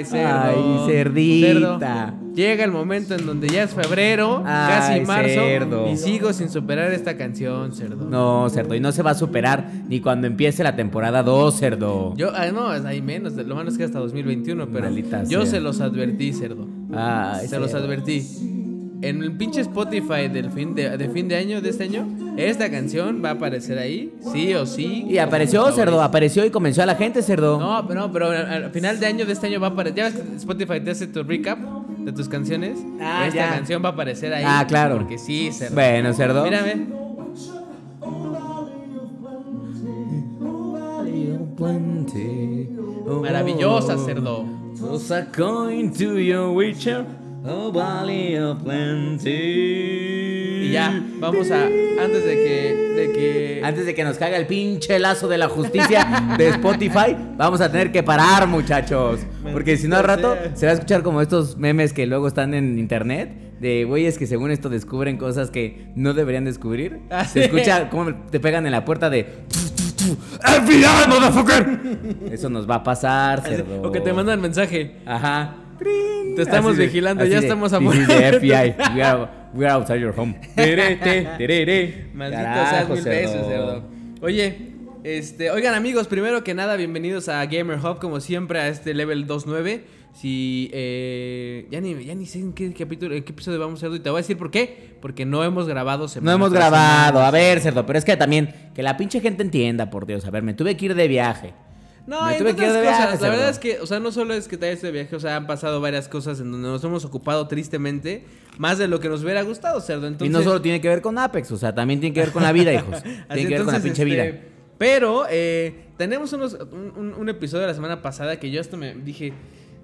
Ay, cerdo. Ay, cerdita. Cerdo. Llega el momento en donde ya es febrero, Ay, casi marzo, cerdo. y sigo sin superar esta canción, cerdo. No, cerdo, y no se va a superar ni cuando empiece la temporada 2, cerdo. Yo, ah, no, hay menos, lo malo es que hasta 2021, pero yo sea. se los advertí, cerdo. Ay, se los advertí. En el pinche Spotify del fin de, de fin de año, de este año, esta canción va a aparecer ahí, sí o sí. Y apareció, cerdo, apareció y convenció a la gente, cerdo. No, pero no, pero al al final de año de este año va a aparecer. Ya ves que Spotify te hace tu recap de tus canciones. Ah, Esta ya. canción va a aparecer ahí. Ah, claro. Porque sí, cerdo. Bueno, cerdo. Mírame. Maravillosa, cerdo. Oh valley of plenty. Y ya, vamos a. Antes de que. De que Antes de que nos caiga el pinche lazo de la justicia de Spotify, vamos a tener que parar, muchachos. Porque si no al rato se va a escuchar como estos memes que luego están en internet. De güeyes que según esto descubren cosas que no deberían descubrir. Ah, Se sí. escucha como te pegan en la puerta de... FBI, motherfucker! Eso nos va a pasar, cerdo. o que te mandan mensaje. Ajá. Te estamos Así vigilando, ya de, estamos a "This is punto the de- FBI. We are, we are outside your home. Terete, terere. Maldito seas mil veces, cerdo. Oye, este, oigan amigos, primero que nada, bienvenidos a Gamer Hub, como siempre, a este level 2.9. Si, eh, ya ni, ya ni sé en qué capítulo, en qué episodio vamos a hacer y te voy a decir por qué. Porque no hemos grabado No hemos grabado, semana. a ver, cerdo, pero es que también, que la pinche gente entienda, por Dios. A ver, me tuve que ir de viaje. No, Me tuve que ir de otras viaje, cosas, la verdad es que, o sea, no solo es que te hayas de viaje, o sea, han pasado varias cosas en donde nos hemos ocupado tristemente, más de lo que nos hubiera gustado, cerdo. Entonces, y no solo tiene que ver con Apex, o sea, también tiene que ver con la vida, hijos. Tiene Así, que ver con la pinche este, vida. Pero eh, tenemos unos, un, un- un episodio de la semana pasada que yo esto me dije,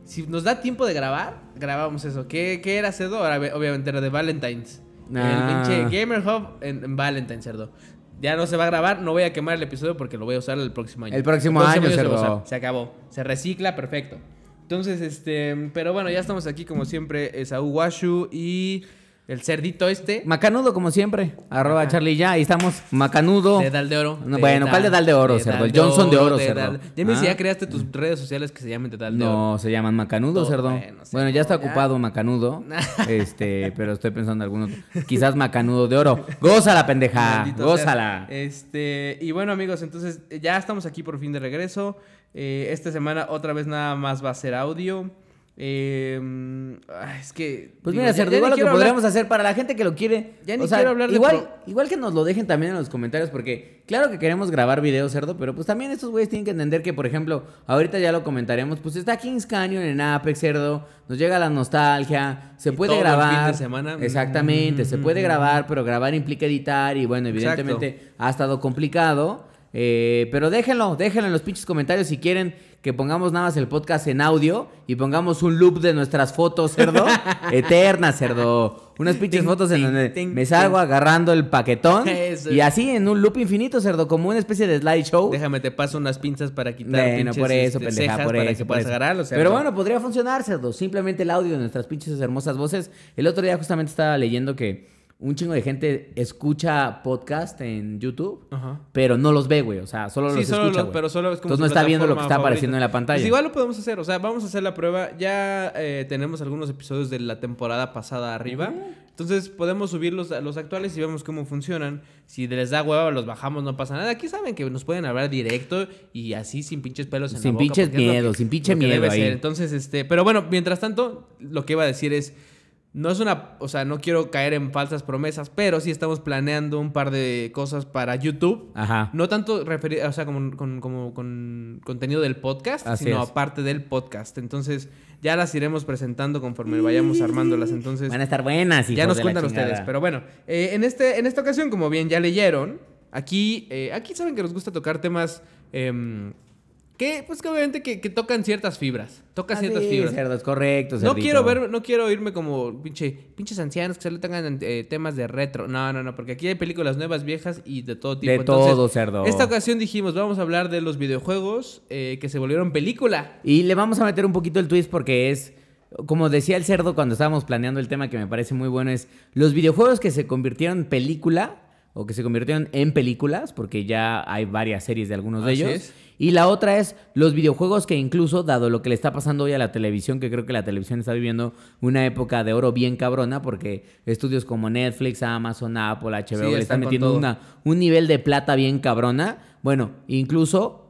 si nos da tiempo de grabar, grabamos eso. ¿Qué, qué era cerdo? Ahora, obviamente era de Valentine's. Ah. El pinche Gamer Hub en, en Valentine's, cerdo. Ya no se va a grabar, no voy a quemar el episodio porque lo voy a usar el próximo año. El próximo año, se va a cerdo. usar. Se acabó. Se recicla, perfecto. Entonces, este, pero bueno, ya estamos aquí como siempre, Esaú Washu y el cerdito este. Macanudo, como siempre. Arroba Charlie ya. Ahí estamos. Macanudo. De Dal de Oro. No, bueno, ¿cuál de Dal de Oro, cerdo? El Johnson de Oro, de cerdo. Ya me Ah. ya creaste tus redes sociales que se llamen de Dal de Oro. No, se llaman Macanudo, Todo, cerdo. bueno, ya está ya. ocupado Macanudo. este, pero estoy pensando en. Quizás Macanudo de oro. Gózala, pendeja. Maldito Gózala. Este, y bueno, amigos, entonces ya estamos aquí por fin de regreso. Eh, esta semana otra vez nada más va a ser audio. Eh, es que. Pues digo, mira, igual lo que hablar- podríamos hacer para la gente que lo quiere. Ya ni o sea, quiero hablar de igual, pro- igual que nos lo dejen también en los comentarios, porque claro que queremos grabar videos, cerdo, pero pues también estos güeyes tienen que entender que, por ejemplo, ahorita ya lo comentaremos, pues está Kings Canyon en Apex, cerdo, nos llega la nostalgia, se Y puede todo el grabar. fin de semana. Exactamente, se puede grabar, pero grabar implica editar y bueno, Exacto. evidentemente ha estado complicado. eh, pero déjenlo, déjenlo en los pinches comentarios si quieren que pongamos nada más el podcast en audio y pongamos un loop de nuestras fotos, cerdo. eternas, cerdo. Unas pinches fotos en donde ting, me salgo ting. agarrando el paquetón. Eso. y así en un loop infinito, cerdo, como una especie de slideshow. Déjame, te paso unas pinzas para quitar Bueno, pinches, por eso, este, pendeja, cejas por para eso. que por puedas eso. agarrarlo, cerdo. Pero bueno, podría funcionar, cerdo. Simplemente el audio de nuestras pinches hermosas voces. El otro día justamente estaba leyendo que un chingo de gente escucha podcast en YouTube, Ajá. pero no los ve, güey. O sea, solo Sí, los solo escucha, pero solo es como Entonces no está viendo lo que está apareciendo en la pantalla. Pues igual lo podemos hacer, o sea, vamos a hacer la prueba. Ya eh, tenemos algunos episodios de la temporada pasada arriba. Entonces podemos subirlos a los actuales y vemos cómo funcionan. Si les da hueva, los bajamos, no pasa nada. Aquí saben que nos pueden hablar directo y así sin pinches pelos en Sin la boca. pinches porque es lo miedo, que- sin pinche miedo. Entonces, este, pero bueno, mientras tanto, lo que iba a decir es. No es una, o sea, no quiero caer en falsas promesas, pero sí estamos planeando un par de cosas para YouTube. Ajá. No tanto referi- o sea, como, con, como con contenido del podcast, Así sino es. aparte del podcast. Entonces, ya las iremos presentando conforme vayamos armándolas. Entonces, Van a estar buenas, ya hijos nos de la cuentan ustedes. Pero bueno, eh, en, este, en esta ocasión, como bien ya leyeron, aquí, eh, aquí saben que nos gusta tocar temas em, que, pues que obviamente que, que tocan ciertas fibras. Toca Ah, ciertas sí, fibras. cerdo, es correcto, No cerdito. quiero ver, no quiero irme como pinche, pinches ancianos que solo tengan eh, temas de retro. No, no, no, porque aquí hay películas nuevas, viejas y de todo tipo. De Entonces, todo, cerdo. Esta ocasión dijimos, vamos a hablar de los videojuegos eh, que se volvieron película. Y le vamos a meter un poquito el twist porque es. como decía el cerdo cuando estábamos planeando el tema que me parece muy bueno, es los videojuegos que se convirtieron en película o que se convirtieron en películas, porque ya hay varias series de algunos de Así ellos. es. Y la otra es los videojuegos que incluso, dado lo que le está pasando hoy a la televisión, que creo que la televisión está viviendo una época de oro bien cabrona, porque estudios como Netflix, Amazon, Apple, HBO, Sí, le están están metiendo una, un nivel de plata bien cabrona. Bueno, incluso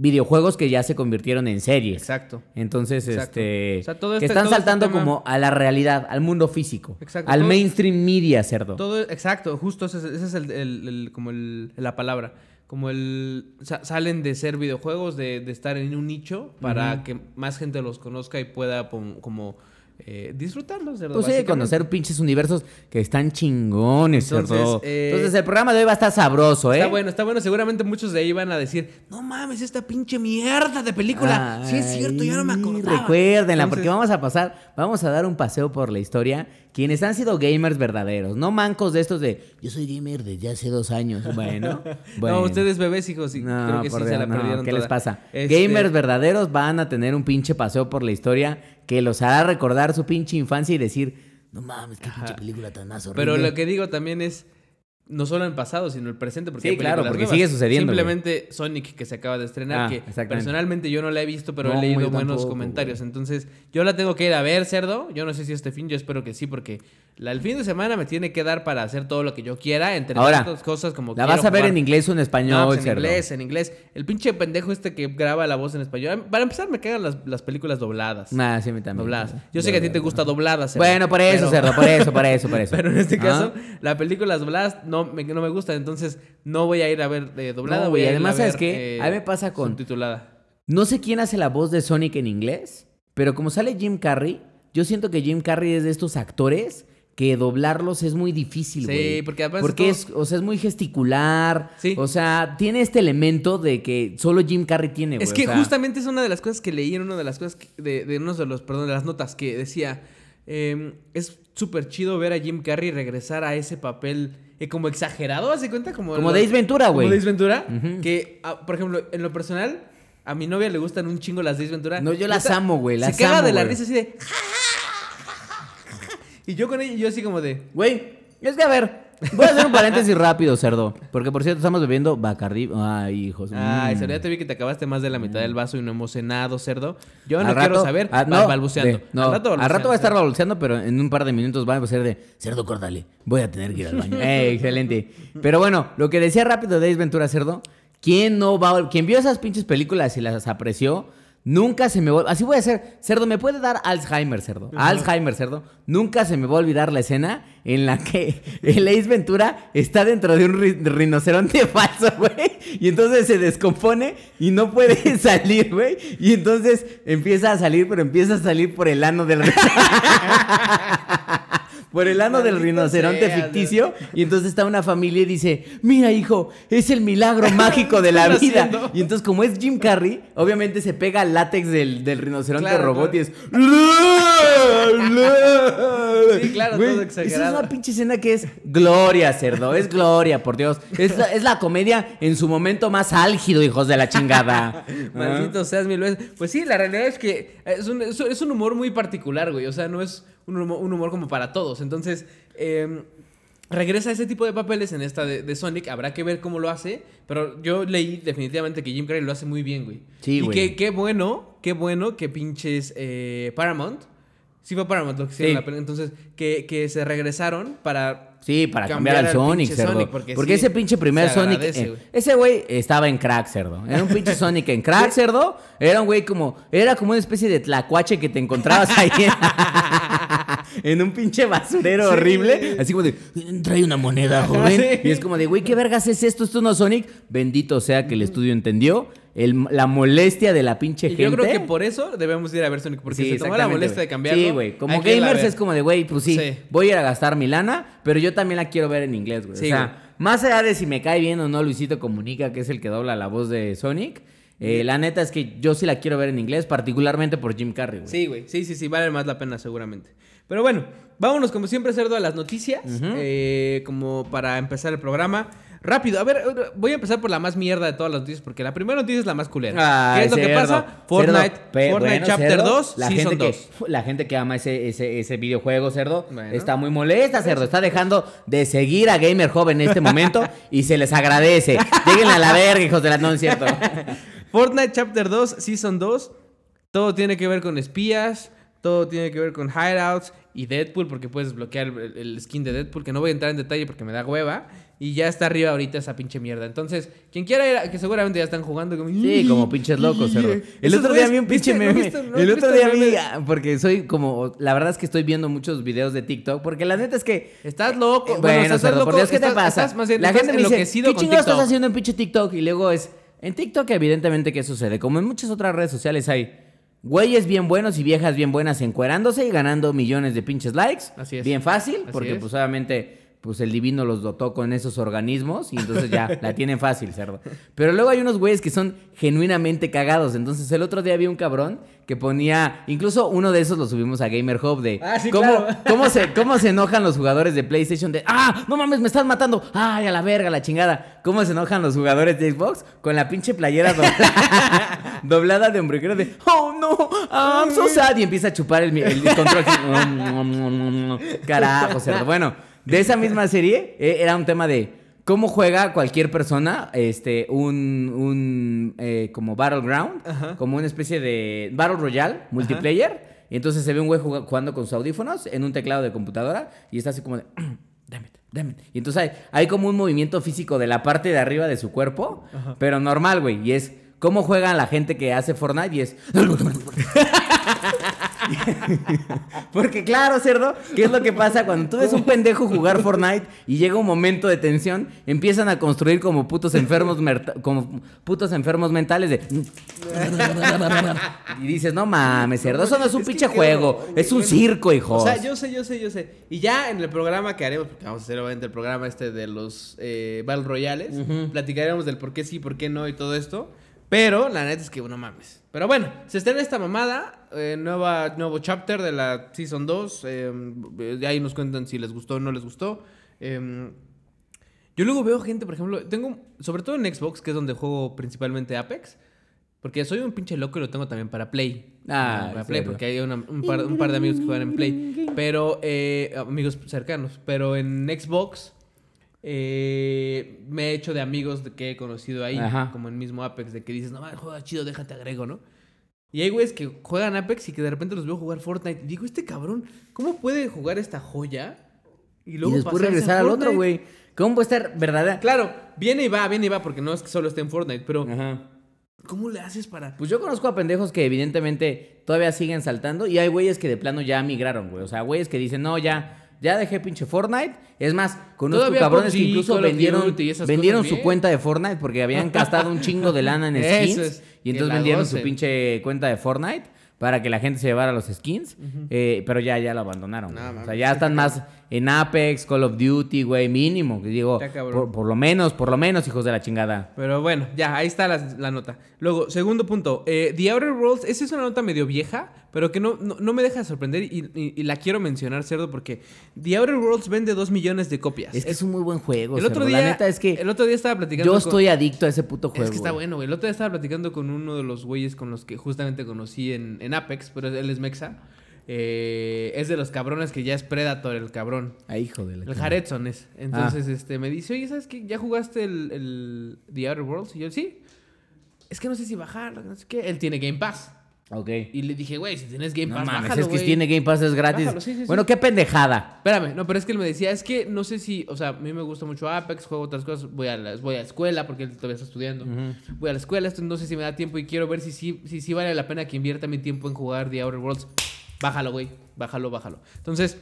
videojuegos que ya se convirtieron en series. Exacto. Entonces, Exacto. este, O sea, todo que este- están todo este saltando como a la realidad, al mundo físico, Exacto, al todo- mainstream media, cerdo. Todo, exacto, justo ese, es- ese es el, el- el- como el, la palabra. Como el... sa- salen de ser videojuegos, de, de estar en un nicho para que más gente los conozca y pueda como eh, disfrutarlos. cerdo, Pues sí, conocer pinches universos que están chingones, Entonces, eh, Entonces, el programa de hoy va a estar sabroso, ¿eh? Está bueno, está bueno. Seguramente muchos de ahí van a decir, no mames, esta pinche mierda de película. sí es cierto, ya no me Ay, acordaba. Recuérdenla, porque vamos a pasar, vamos a dar un paseo por la historia. Quienes han sido gamers verdaderos, no mancos de estos de yo soy gamer desde hace dos años. Bueno, bueno. No, ustedes bebés, hijos, sí, No, creo que sí se la no, perdieron ¿Qué toda. les pasa? Este, Gamers verdaderos van a tener un pinche paseo por la historia que los hará recordar su pinche infancia y decir, no mames, qué pinche película tan más horrible. Pero lo que digo también es no solo en pasado, sino el presente, porque Sí, claro, películas porque nuevas. sigue sucediendo, Simplemente Sonic que se acaba de estrenar, Ah, que personalmente yo no la he visto, pero No, he leído buenos tampoco, comentarios. güey. Entonces, yo la tengo que ir a ver, cerdo. Yo no sé si este fin, yo espero que sí, porque la, el fin de semana me tiene que dar para hacer todo lo que yo quiera, entre Ahora, otras cosas como ¿La vas a ver jugar. en inglés o en No, español, pues en cerdo? inglés, en inglés. El pinche pendejo este que graba la voz en español. Para empezar, me cagan las, las películas dobladas. Nah, sí, a mí también. dobladas. Yo sé que a ti te gusta dobladas. cerdo, Bueno, por eso, pero- cerdo, por eso, por eso, por eso. Pero en este Ah. caso, la película dobladas no me, no me gusta, entonces no voy a ir a ver eh, doblada. No, voy güey, a ir además, a ¿sabes ver, qué? eh, A mí me pasa con- Subtitulada. No sé quién hace la voz de Sonic en inglés, pero como sale Jim Carrey, yo siento que Jim Carrey es de estos actores que doblarlos es muy difícil, Sí, güey. porque además Porque todo- es, o sea, es muy gesticular. Sí. O sea, tiene este elemento de que solo Jim Carrey tiene, güey. Es que o sea, justamente es una de las cosas que leí en una de las cosas que- de, de unos de los, perdón, de las notas que decía, eh, es súper chido ver a Jim Carrey regresar a ese papel eh, como exagerado, ¿hace cuenta? Como, Como Days Ventura, güey. Como Days Ventura, que, ah, por ejemplo, en lo personal, a mi novia le gustan un chingo las Days Ventura. No, yo las amo, güey, las Se caga amo, de la risa así de... Y yo con ella, yo así como de... Güey, es que a ver, voy a hacer un paréntesis rápido, cerdo. Porque por cierto, estamos bebiendo Bacardi. Ay, hijos. Ay, cerdo, ya te vi que te acabaste más de la mitad del vaso y no hemos cenado, cerdo. Yo no Al quiero rato- saber, ah, va- no, balbuceando. de- no, al rato, al rato va a estar balbuceando. pero en un par de minutos va a ser de cerdo, córdale. Voy a tener que ir al baño. Eh, excelente. Pero bueno, lo que decía rápido de Ace Ventura Cerdo, ¿quién no va a- quien vio esas pinches películas y las apreció? Nunca se me va Así voy a hacer. Cerdo, ¿me puede dar Alzheimer, cerdo? Alzheimer, cerdo. Nunca se me va a olvidar la escena en la que el Ace Ventura está dentro de un ri- rinoceronte falso, güey. Y entonces se descompone y no puede salir, güey. Y entonces empieza a salir, pero empieza a salir por el ano del Por el ano del rinoceronte sea, ficticio. Y entonces está una familia y dice: Mira, hijo, es el milagro mágico de la ¿Qué estás vida. haciendo? Y entonces, como es Jim Carrey, obviamente se pega al látex del, del rinoceronte Claro, robot claro. y es. Sí, claro, todo Esa es exagerado. una pinche escena que es gloria, cerdo. Es gloria, por Dios. Es la, es la comedia en su momento más álgido, hijos de la chingada. Maldito seas mil veces. Pues sí, la realidad es que es un- es un humor muy particular, güey. O sea, no es un humor, un humor como para todos. Entonces, eh, regresa a ese tipo de papeles en esta de, de Sonic. Habrá que ver cómo lo hace. Pero yo leí definitivamente que Jim Carrey lo hace muy bien, güey. Sí, y güey. que qué bueno, qué bueno que pinches eh, Paramount. Sí fue Paramount lo que hicieron Sí. la peli- Entonces, que, que se regresaron para Sí, para Cambiar cambiar, al Sonic, cerdo. Sonic, porque porque sí, ese pinche primer Sonic. eh, ese güey estaba en crack, cerdo. Era un pinche Sonic en crack, cerdo. Era un güey como. Era como una especie de tlacuache que te encontrabas ahí en, un pinche basurero Sí. horrible. Así como de. Trae una moneda, joven. Sí. Y es como de, güey, ¿qué vergas es esto? ¿Esto no Sonic? Bendito sea que el estudio entendió. El- la molestia de la pinche Y gente. yo creo que por eso debemos ir a ver Sonic, porque Sí, se tomó la molestia de cambiarlo. Sí, güey. Como gamers es como de, güey, pues sí, Sí. voy a ir a gastar mi lana, pero yo también la quiero ver en inglés, güey. Sí, o sea, más allá de si me cae bien o no Luisito Comunica, que es el que dobla la voz de Sonic, eh, la neta es que yo sí la quiero ver en inglés, particularmente por Jim Carrey, güey. Sí, güey. Sí, sí, sí, vale más la pena seguramente. Pero bueno, vámonos como siempre, Cerdo, a las noticias. Eh, como para empezar el programa. Rápido, a ver, voy a empezar por la más mierda de todas las noticias, porque la primera noticia es la más culera. Ay, ¿Qué es lo que pasa? Fortnite, cerdo. Fortnite bueno, Chapter cerdo, 2, la Season gente 2. que La gente que ama ese, ese, ese videojuego, cerdo, Bueno. está muy molesta, cerdo. Está dejando de seguir a Gamer Joven en este momento y se les agradece. Lleguen a la verga, hijos de la... No, es cierto. Fortnite Chapter 2, Season 2. Todo tiene que ver con espías, todo tiene que ver con hideouts y Deadpool, porque puedes bloquear el, el skin de Deadpool, que no voy a entrar en detalle porque me da hueva. Y ya está arriba ahorita esa pinche mierda. Entonces, quien quiera ir, a- que seguramente ya están jugando. Como, Sí, como pinches locos, cerdo. El otro día vi un pinche ¿viste? ¿No meme. no el otro visto día vi, ah, porque soy como, la verdad es que estoy viendo muchos videos de TikTok, porque la neta es que Estás loco. Eh, Bueno, estás cerdo, loco, por Dios, ¿qué te estás- pasa? estás más bien- la gente me dice, ¿qué chingados estás haciendo en pinche TikTok? Y luego es, en TikTok evidentemente, ¿qué sucede? Como en muchas otras redes sociales hay güeyes bien buenos y viejas bien buenas encuerándose y ganando millones de pinches likes. Así es. Bien fácil, Así porque es. pues obviamente... Pues el divino los dotó con esos organismos y entonces ya la tienen fácil, cerdo. Pero luego hay unos güeyes que son genuinamente cagados. Entonces el otro día vi un cabrón que ponía, incluso uno de esos lo subimos a Gamer Hub de Ah, sí, cómo, claro. cómo se, cómo se enojan los jugadores de PlayStation de ah, no mames, me están matando, ay, a la verga, la chingada. ¿Cómo se enojan los jugadores de Xbox con la pinche playera doblada, doblada de hombrero de oh no, I'm so sad y empieza a chupar el, el control. Carajo, cerdo. Bueno, de esa misma serie eh, era un tema de cómo juega cualquier persona este un, un eh, como battleground, Ajá. como una especie de battle royale multiplayer. Y entonces se ve un güey juga- jugando con sus audífonos en un teclado de computadora y está así como de damn it, damn it. Y entonces hay, hay como un movimiento físico de la parte de arriba de su cuerpo, pero normal, güey, y es cómo juega la gente que hace Fortnite y es Porque claro, cerdo, ¿qué es lo que pasa cuando tú ves un pendejo jugar Fortnite y llega un momento de tensión, empiezan a construir como putos enfermos como putos enfermos mentales de y dices, "No mames, cerdo, eso no es un Es pinche juego, es un bueno. circo, hijo." O sea, yo sé, yo sé, yo sé. Y ya en el programa que haremos, porque vamos a hacer obviamente el programa este de los eh, Battle Royales, platicaremos del por qué sí, por qué no y todo esto. Pero la neta es que no mames. Pero bueno, se estrena esta mamada, eh, nueva, nuevo chapter de la Season 2. eh, de ahí nos cuentan si les gustó o no les gustó. Eh, yo luego veo gente, por ejemplo, tengo, sobre todo en Xbox, que es donde juego principalmente Apex. Porque soy un pinche loco y lo tengo también para Play. Ah, para Play, serio. porque hay una- un, par, un par de amigos que juegan en Play. Pero, eh, amigos cercanos. Pero en Xbox eh, me he hecho de amigos de que he conocido ahí. Ajá. Como en mismo Apex, de que dices, no, man, juega chido, déjate agrego, ¿no? Y hay güeyes que juegan Apex y que de repente los veo jugar Fortnite. Y digo, este cabrón, ¿cómo puede jugar esta joya? y luego después pasarse a regresar al otro, güey. ¿Cómo puede estar verdadera? Claro, viene y va, viene y va, porque no es que solo esté en Fortnite, pero Ajá. ¿cómo le haces para...? Pues yo conozco a pendejos que evidentemente todavía siguen saltando y hay güeyes que de plano ya migraron, güey. O sea, güeyes que dicen, no, ya, ya dejé pinche Fortnite. Es más, conozco Todavía cabrones que incluso vendieron, vendieron su cuenta de Fortnite porque habían gastado un chingo de lana en skins. es, y entonces vendieron su pinche cuenta de Fortnite para que la gente se llevara los skins. eh, pero ya, ya lo abandonaron. No, o sea, ya están está más en Apex, Call of Duty, güey, mínimo. Digo, por, por lo menos, por lo menos, hijos de la chingada. Pero bueno, ya, ahí está la, la nota. Luego, segundo punto. eh, The Outer Worlds, esa es una nota medio vieja, pero que no, no, no me deja de sorprender y, y- y la quiero mencionar, cerdo, porque The Outer Worlds vende 2 millones de copias. Es que es un muy buen juego. el otro día, La neta es que el otro día estaba platicando yo con- estoy adicto a ese puto juego. Es que está güey. bueno, güey. El otro día estaba platicando con uno de los güeyes con los que justamente conocí en, en Apex, pero él es Mexa. Eh, es de los cabrones que ya es Predator, el cabrón. Ah, hijo de la El. Jaredson es. Entonces, Ah. este, me dice, oye, ¿sabes qué? ¿Ya jugaste el, el The Outer Worlds? Y yo, sí. Es que no sé si bajarlo, no sé qué. Él tiene Game Pass. Ok. Y le dije, güey, si tienes Game No Pass, mames, bájalo, es que si güey". tiene Game Pass es gratis. Bájalo, sí, sí, sí. bueno, qué pendejada. Espérame, no, pero es que él me decía, es que no sé si, o sea, a mí me gusta mucho Apex, juego otras cosas, voy a la, voy a la escuela porque él todavía está estudiando. Voy a la escuela, esto no sé si me da tiempo y quiero ver si sí si, sí vale la pena que invierta mi tiempo en jugar The Outer Worlds. Bájalo, güey, bájalo, bájalo. Entonces,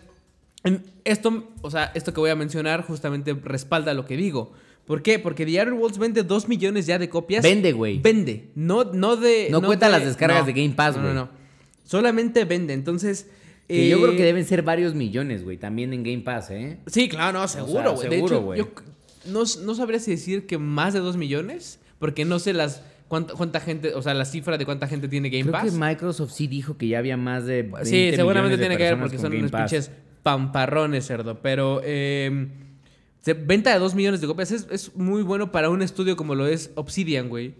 en esto, o sea, esto que voy a mencionar justamente respalda lo que digo. ¿Por qué? Porque The Outer Worlds vende 2 millones ya de copias. Vende, güey. Vende, no, no de... No cuenta de- las descargas de Game Pass, no, güey. No, no, Solamente vende, entonces... Que yo creo eh, que deben ser varios millones, güey, también en Game Pass, ¿eh? Sí, claro, no, seguro, güey. seguro, güey. no, no sabría si decir que más de 2 millones, porque no sé las cuánta, cuánta gente, o sea, la cifra de cuánta gente tiene Game Creo Pass. que Microsoft sí dijo que ya había más de 20 sí, seguramente de tiene que ver porque son Game unos Pass. pinches pamparrones, cerdo. Pero, eh, venta de 2 millones de copias. Es, es muy bueno para un estudio como lo es Obsidian, güey.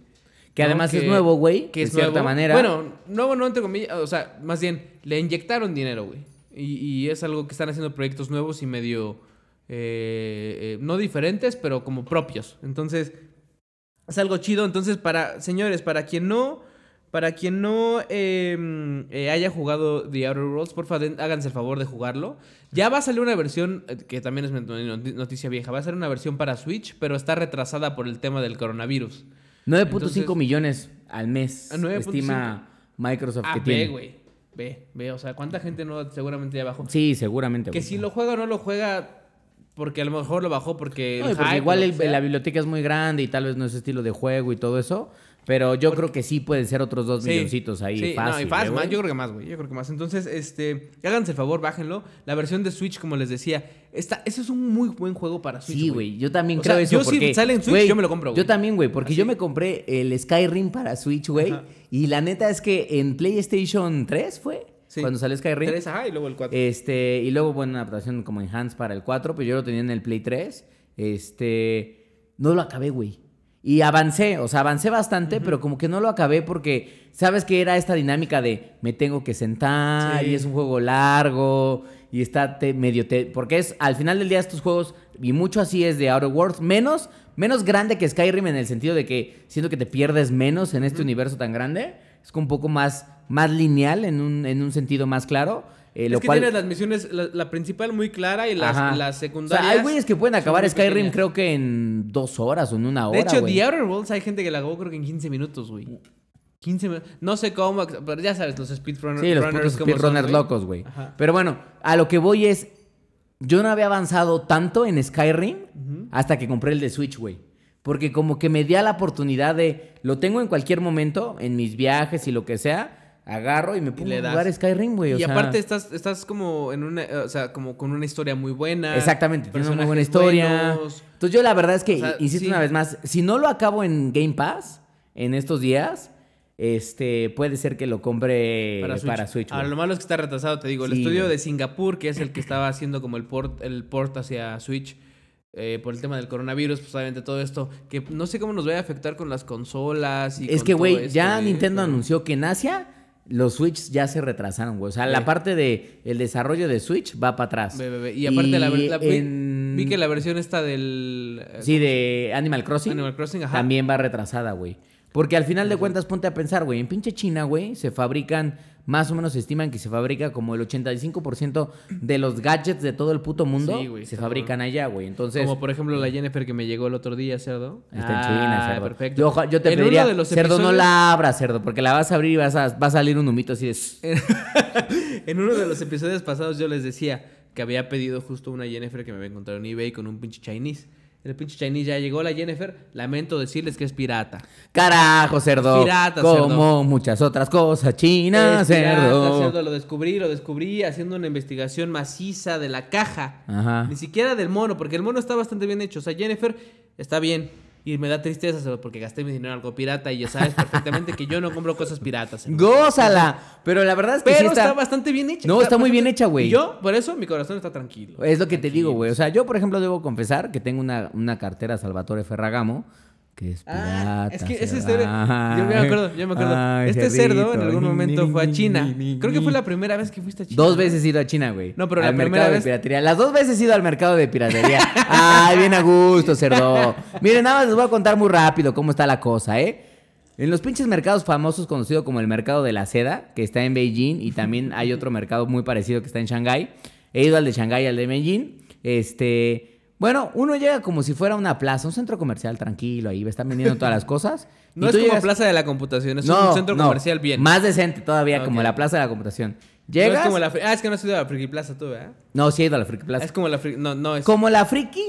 Que ¿no? además es nuevo, güey. Que de es cierta nuevo. manera. Bueno, nuevo no entre comillas. O sea, más bien, le inyectaron dinero, güey. Y, y es algo que están haciendo proyectos nuevos y medio. eh, eh, no diferentes, pero como propios. Entonces, es algo chido. Entonces, para. Señores, para quien no. Para quien no eh, eh, haya jugado The Outer Worlds, por favor, háganse el favor de jugarlo. Ya va a salir una versión, eh, que también es noti- noticia vieja, va a ser una versión para Switch, pero está retrasada por el tema del coronavirus. 9.5 entonces- millones al mes. Ah, 9.5. estima Microsoft Ah, que ve, tiene. güey. Ve, ve. O sea, ¿cuánta gente no seguramente ya bajó? Sí, seguramente. Que si lo juega o no lo juega porque a lo mejor lo bajó porque... No, el hype igual el- la biblioteca es muy grande y tal vez no es estilo de juego y todo eso. Pero yo creo que sí pueden ser otros dos Sí. milloncitos ahí Sí, fácil. no, y fácil, ¿eh, más, yo creo que más, güey. Yo creo que más. Entonces, este, háganse el favor, bájenlo. La versión de Switch, como les decía, está, ese es un muy buen juego para Switch. Sí, güey. Yo también O creo sea, eso. yo si porque, sale en Switch, güey, yo me lo compro, güey. Yo también, güey. Porque Así. yo me compré el Skyrim para Switch, güey. Y la neta es que en PlayStation 3 fue. Sí. Cuando salió Skyrim. Ajá, y luego el 4. Este, y luego, bueno, una adaptación como Enhanced para el 4, pero yo lo tenía en el Play 3. Este, no lo acabé, güey. Y avancé, o sea, avancé bastante, pero como que no lo acabé porque, ¿sabes que Era esta dinámica de me tengo que sentar Sí. y es un juego largo y está te- medio... te- porque es, al final del día estos juegos, y mucho así es de Outer Worlds, menos, menos grande que Skyrim en el sentido de que siento que te pierdes menos en este universo tan grande. Es un poco más, más lineal en un, en un sentido más claro. eh, es lo que cual, tienes las misiones, la, la principal muy clara y las, las O secundarias... sea, hay güeyes que pueden acabar Skyrim pequeñas. creo que en dos horas o en una hora, De hecho, güey. The Outer Worlds hay gente que la acabó creo que en 15 minutos, güey. 15 minutos. No sé cómo, pero ya sabes, los speedrunners. Sí, los runners son, locos, güey. Pero bueno, a lo que voy es... Yo no había avanzado tanto en Skyrim hasta que compré el de Switch, güey. Porque como que me di a la oportunidad de... Lo tengo en cualquier momento, en mis viajes y lo que sea. Agarro y me pongo a jugar Skyrim, güey. o Y sea, aparte estás, estás como en una, o sea, como con una historia muy buena. Exactamente, tiene una muy buena historia. buenos. Entonces yo la verdad es que, O sea, insisto sí. una vez más, si no lo acabo en Game Pass en estos días, este puede ser que lo compre para Switch. Ahora, güey. lo malo es que está retrasado, te digo. El Sí, estudio de Singapur, que es el que estaba haciendo como el port, el port hacia Switch, eh, por el tema del coronavirus, pues obviamente todo esto, que no sé cómo nos va a afectar con las consolas y es con que, güey, ya Nintendo pero- anunció que en Asia los Switch ya se retrasaron, güey. O sea, la parte de el desarrollo de Switch va para atrás. Y aparte, la, la- vi- en- vi que la versión esta del... eh, Sí, de Animal Crossing. Animal Crossing, ajá. También va retrasada, güey. Porque al final de cuentas, ponte a pensar, güey. En pinche China, güey, se fabrican, más o menos se estiman que se fabrica como el 85% de los gadgets de todo el puto mundo Sí, güey, se fabrican allá, güey. Entonces, Como por ejemplo la Jennifer que me llegó el otro día, cerdo. está en China, Ah, cerdo. Perfecto. Yo, te En pediría, de los cerdo, no la abras, cerdo, porque la vas a abrir y vas a, va a salir un humito así de... En uno de los episodios pasados yo les decía que había pedido justo una Jennifer que me había encontrado en eBay con un pinche Chinese. El pinche Chinese ya llegó la Jennifer. Lamento decirles que es pirata. Carajo, cerdo. Pirata, como cerdo. muchas otras cosas, China, Es pirata, cerdo. cerdo. Lo descubrí, lo descubrí haciendo una investigación maciza de la caja. Ajá. Ni siquiera del mono, porque el mono está bastante bien hecho. O sea, Jennifer está bien. Y me da tristeza cerdo, porque gasté mi dinero en algo pirata y ya sabes perfectamente que yo no compro cosas piratas. Gózala. Pero la verdad es que Pero sí está... está... bastante bien hecha. No, está muy bien hecha, güey. Y yo, por eso, mi corazón está tranquilo. Es lo que te digo, güey. O sea, yo, por ejemplo, debo confesar que tengo una, una cartera Salvatore Ferragamo que es Ah, pirata. es que ese cerdo. yo me acuerdo, yo me acuerdo. Ay, este cerdo en algún momento ni, fue a China. ni, ni, Creo que fue la primera vez que fuiste a China. Dos veces he ido a China, güey. No, pero la al primera mercado vez- de piratería. Las dos veces he ido al mercado de piratería. Ay, bien a gusto, cerdo. Miren, nada más les voy a contar muy rápido cómo está la cosa, ¿eh? En los pinches mercados famosos, conocido como el mercado de la seda, que está en Beijing, y también hay otro mercado muy parecido que está en Shanghái. He ido al de Shanghái y al de Beijing. Este. Bueno, uno llega como si fuera una plaza, un centro comercial tranquilo, ahí están vendiendo todas las cosas. No y es como llegas- Plaza de la Computación, es No, un centro no, comercial bien. Más decente todavía, Ok. como la plaza de la computación. No Llegas. es como la... Ah, es que no has ido a la Friki Plaza tú, ¿verdad? No, sí he ido a la Friki Plaza. Es como la... Friki- No, no es... Como la friki,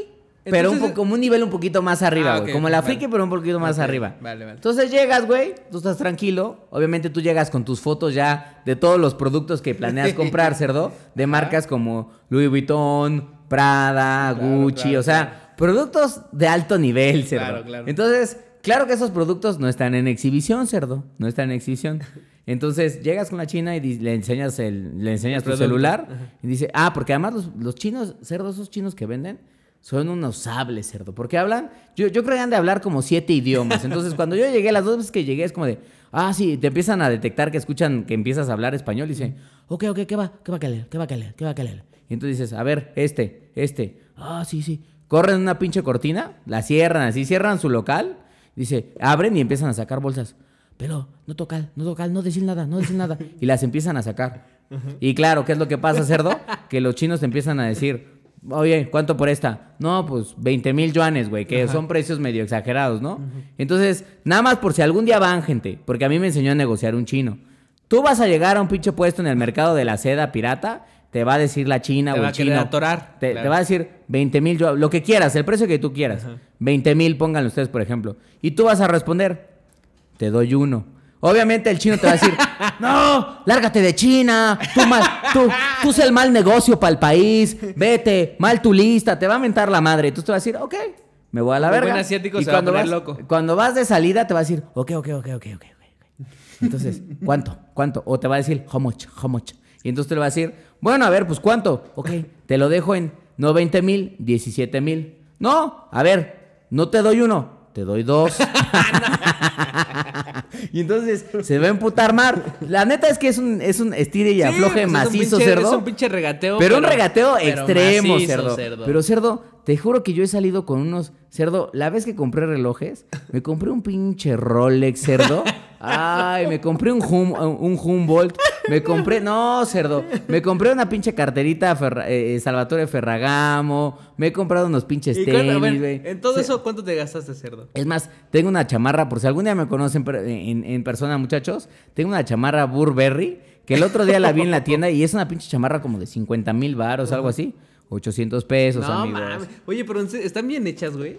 pero un Entonces- como un nivel un poquito más arriba, Ah, güey. como la vale. friki, pero un poquito más arriba. Vale, vale. Entonces llegas, güey, tú estás tranquilo. Obviamente tú llegas con tus fotos ya de todos los productos que planeas comprar, cerdo. De marcas como Louis Vuitton, Prada, Claro, Gucci. claro, o sea, productos de alto nivel, cerdo. Claro, claro. Entonces, claro que esos productos no están en exhibición, cerdo. No están en exhibición. Entonces llegas con la china y le enseñas, el, le enseñas El tu celular Ajá. y dice, ah, porque además los, los chinos, cerdos, esos chinos que venden, Son unos sables, cerdo. Porque hablan, yo, yo creo que han de hablar como siete idiomas. Entonces, cuando yo llegué, las dos veces que llegué, es como de, ah, sí, te empiezan a detectar que escuchan que empiezas a hablar español y dicen, ok, ok, ¿qué va? ¿Qué va a querer? ¿Qué va a querer? ¿Qué va a querer? Y entonces dices, a ver, este, este, ah, sí, sí. Corren una pinche cortina, la cierran así, cierran su local, dice, abren y empiezan a sacar bolsas. Pero, no tocar, no tocar, no decir nada, no decir nada. Y las empiezan a sacar. Y claro, ¿qué es lo que pasa, cerdo? Que los chinos te empiezan a decir, oye, ¿cuánto por esta? No, pues 20 mil yuanes, güey, que son precios medio exagerados, ¿no? Entonces, nada más por si algún día van, gente, porque a mí me enseñó a negociar un chino. Tú vas a llegar a un pinche puesto en el mercado de la seda pirata, te va a decir la china Te o va el chino. atorar, Te, claro. te va a decir 20 mil, lo que quieras, el precio que tú quieras. Ajá. 20 mil, pónganlo ustedes, por ejemplo. Y tú vas a responder, te doy uno. Obviamente el chino te va a decir, no, lárgate de China, tú, mal, tú, tú es el mal negocio para el país, vete, mal tu lista, te va a mentar la madre. Y tú te vas a decir, ok, me voy a la Un verga. buen asiático y se va a cuando poner vas, loco. Cuando vas de salida te va a decir, ok, ok, ok, ok, ok. Entonces, ¿cuánto? ¿Cuánto? O te va a decir, how much, how much. Y entonces te va a decir, bueno, a ver, pues ¿cuánto? Ok, te lo dejo en no 20 mil, 17 mil. No, a ver, no te doy uno, te doy dos. y entonces se va a emputar mar. La neta es que es un, es un estire y Sí, afloje pues es un macizo, pinche- cerdo. Es un pinche regateo. Pero, un regateo pero extremo, macizo, cerdo. Pero cerdo, te juro que yo he salido con unos. Cerdo, la vez que compré relojes, me compré un pinche Rolex, cerdo. Ay, me compré un, hum, un Humboldt. Me compré. No, cerdo. Me compré una pinche carterita Ferra- eh, eh, Salvatore Ferragamo. Me he comprado unos pinches ¿Y cuánto- tenis, ver, güey. en todo eso, ¿cuánto te gastaste, cerdo? Es más, tengo una chamarra, por si algún día me conocen per- en, en persona, muchachos. Tengo una chamarra Burberry, que el otro día la vi en la tienda y es una pinche chamarra como de 50 mil baros, algo así. 800 pesos, no amigos. mames. Oye, pero están bien hechas, güey.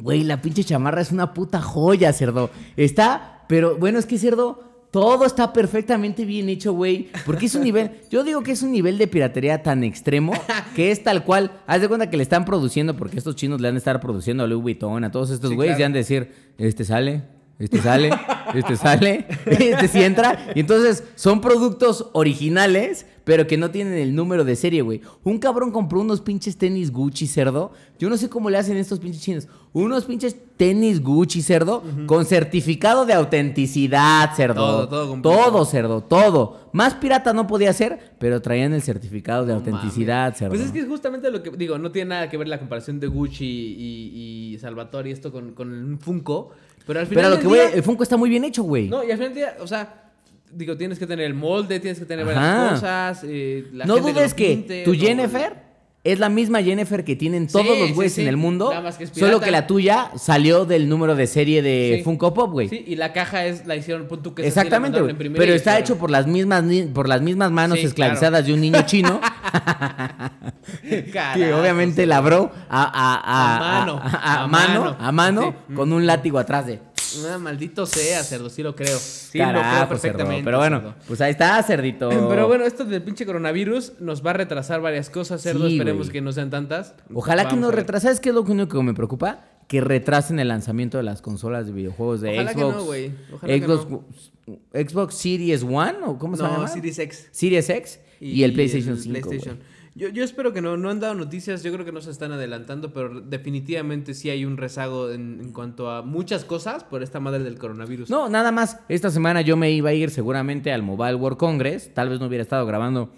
Güey, la pinche chamarra es una puta joya, cerdo. Está, pero bueno, es que cerdo, todo está perfectamente bien hecho, güey. Porque es un nivel, yo digo que es un nivel de piratería tan extremo que es tal cual. Haz de cuenta que le están produciendo, porque estos chinos le han de estar produciendo a Louis Vuitton, a todos estos Sí, güeyes, claro. y han de decir, este sale. Este sale, este sale, este sí entra. Y entonces son productos originales, pero que no tienen el número de serie, güey. Un cabrón compró unos pinches tenis Gucci, cerdo. Yo no sé cómo le hacen estos pinches chinos. Unos pinches tenis Gucci, cerdo, con certificado de autenticidad, cerdo. Todo, todo. Todo, cerdo, todo. Más pirata no podía ser, pero traían el certificado de autenticidad, mames. cerdo. Pues es que es justamente lo que digo, no tiene nada que ver la comparación de Gucci y, y Salvatore y esto con, con un Funko. Pero al final. Pero lo que voy, día- el Funko está muy bien hecho, güey. No, y al final del día, o sea, digo, tienes que tener el molde, tienes que tener Ajá. varias cosas. eh, la no gente dudes que pinte, tu Jennifer es la misma Jennifer que tienen todos Sí, los güeyes sí. en el mundo. Nada más que es solo que la tuya salió del número de serie de. Funko Pop, güey. Sí, y la caja es, la hicieron, pon tú que Exactamente, güey. Pero está hecho por las mismas por las mismas manos esclavizadas de un niño chino Carajo, que obviamente labró a, a- a- A mano, a, mano, a mano con un látigo atrás de Ah, maldito sea, cerdo, sí lo creo. Sí lo creo cerdo. perfectamente. Pero bueno, cerdo. pues ahí está, cerdito. Pero bueno, esto del pinche coronavirus nos va a retrasar varias cosas, cerdo. Sí, Esperemos que no sean tantas. Ojalá que Vamos no a ver. retrase. ¿Sabes qué es lo único que me preocupa? Que retrasen el lanzamiento de las consolas de videojuegos de Ojalá que Xbox. no, güey. Ojalá que Xbox, Xbox Series One o cómo se No, llama? Series X. Series X y, el PlayStation 5. PlayStation. güey. Yo, yo espero que no, no han dado noticias, yo creo que no se están adelantando, pero definitivamente sí hay un rezago en, en cuanto a muchas cosas por esta madre del coronavirus. No, nada más. Esta semana yo me iba a ir seguramente al Mobile World Congress. Tal vez no hubiera estado grabando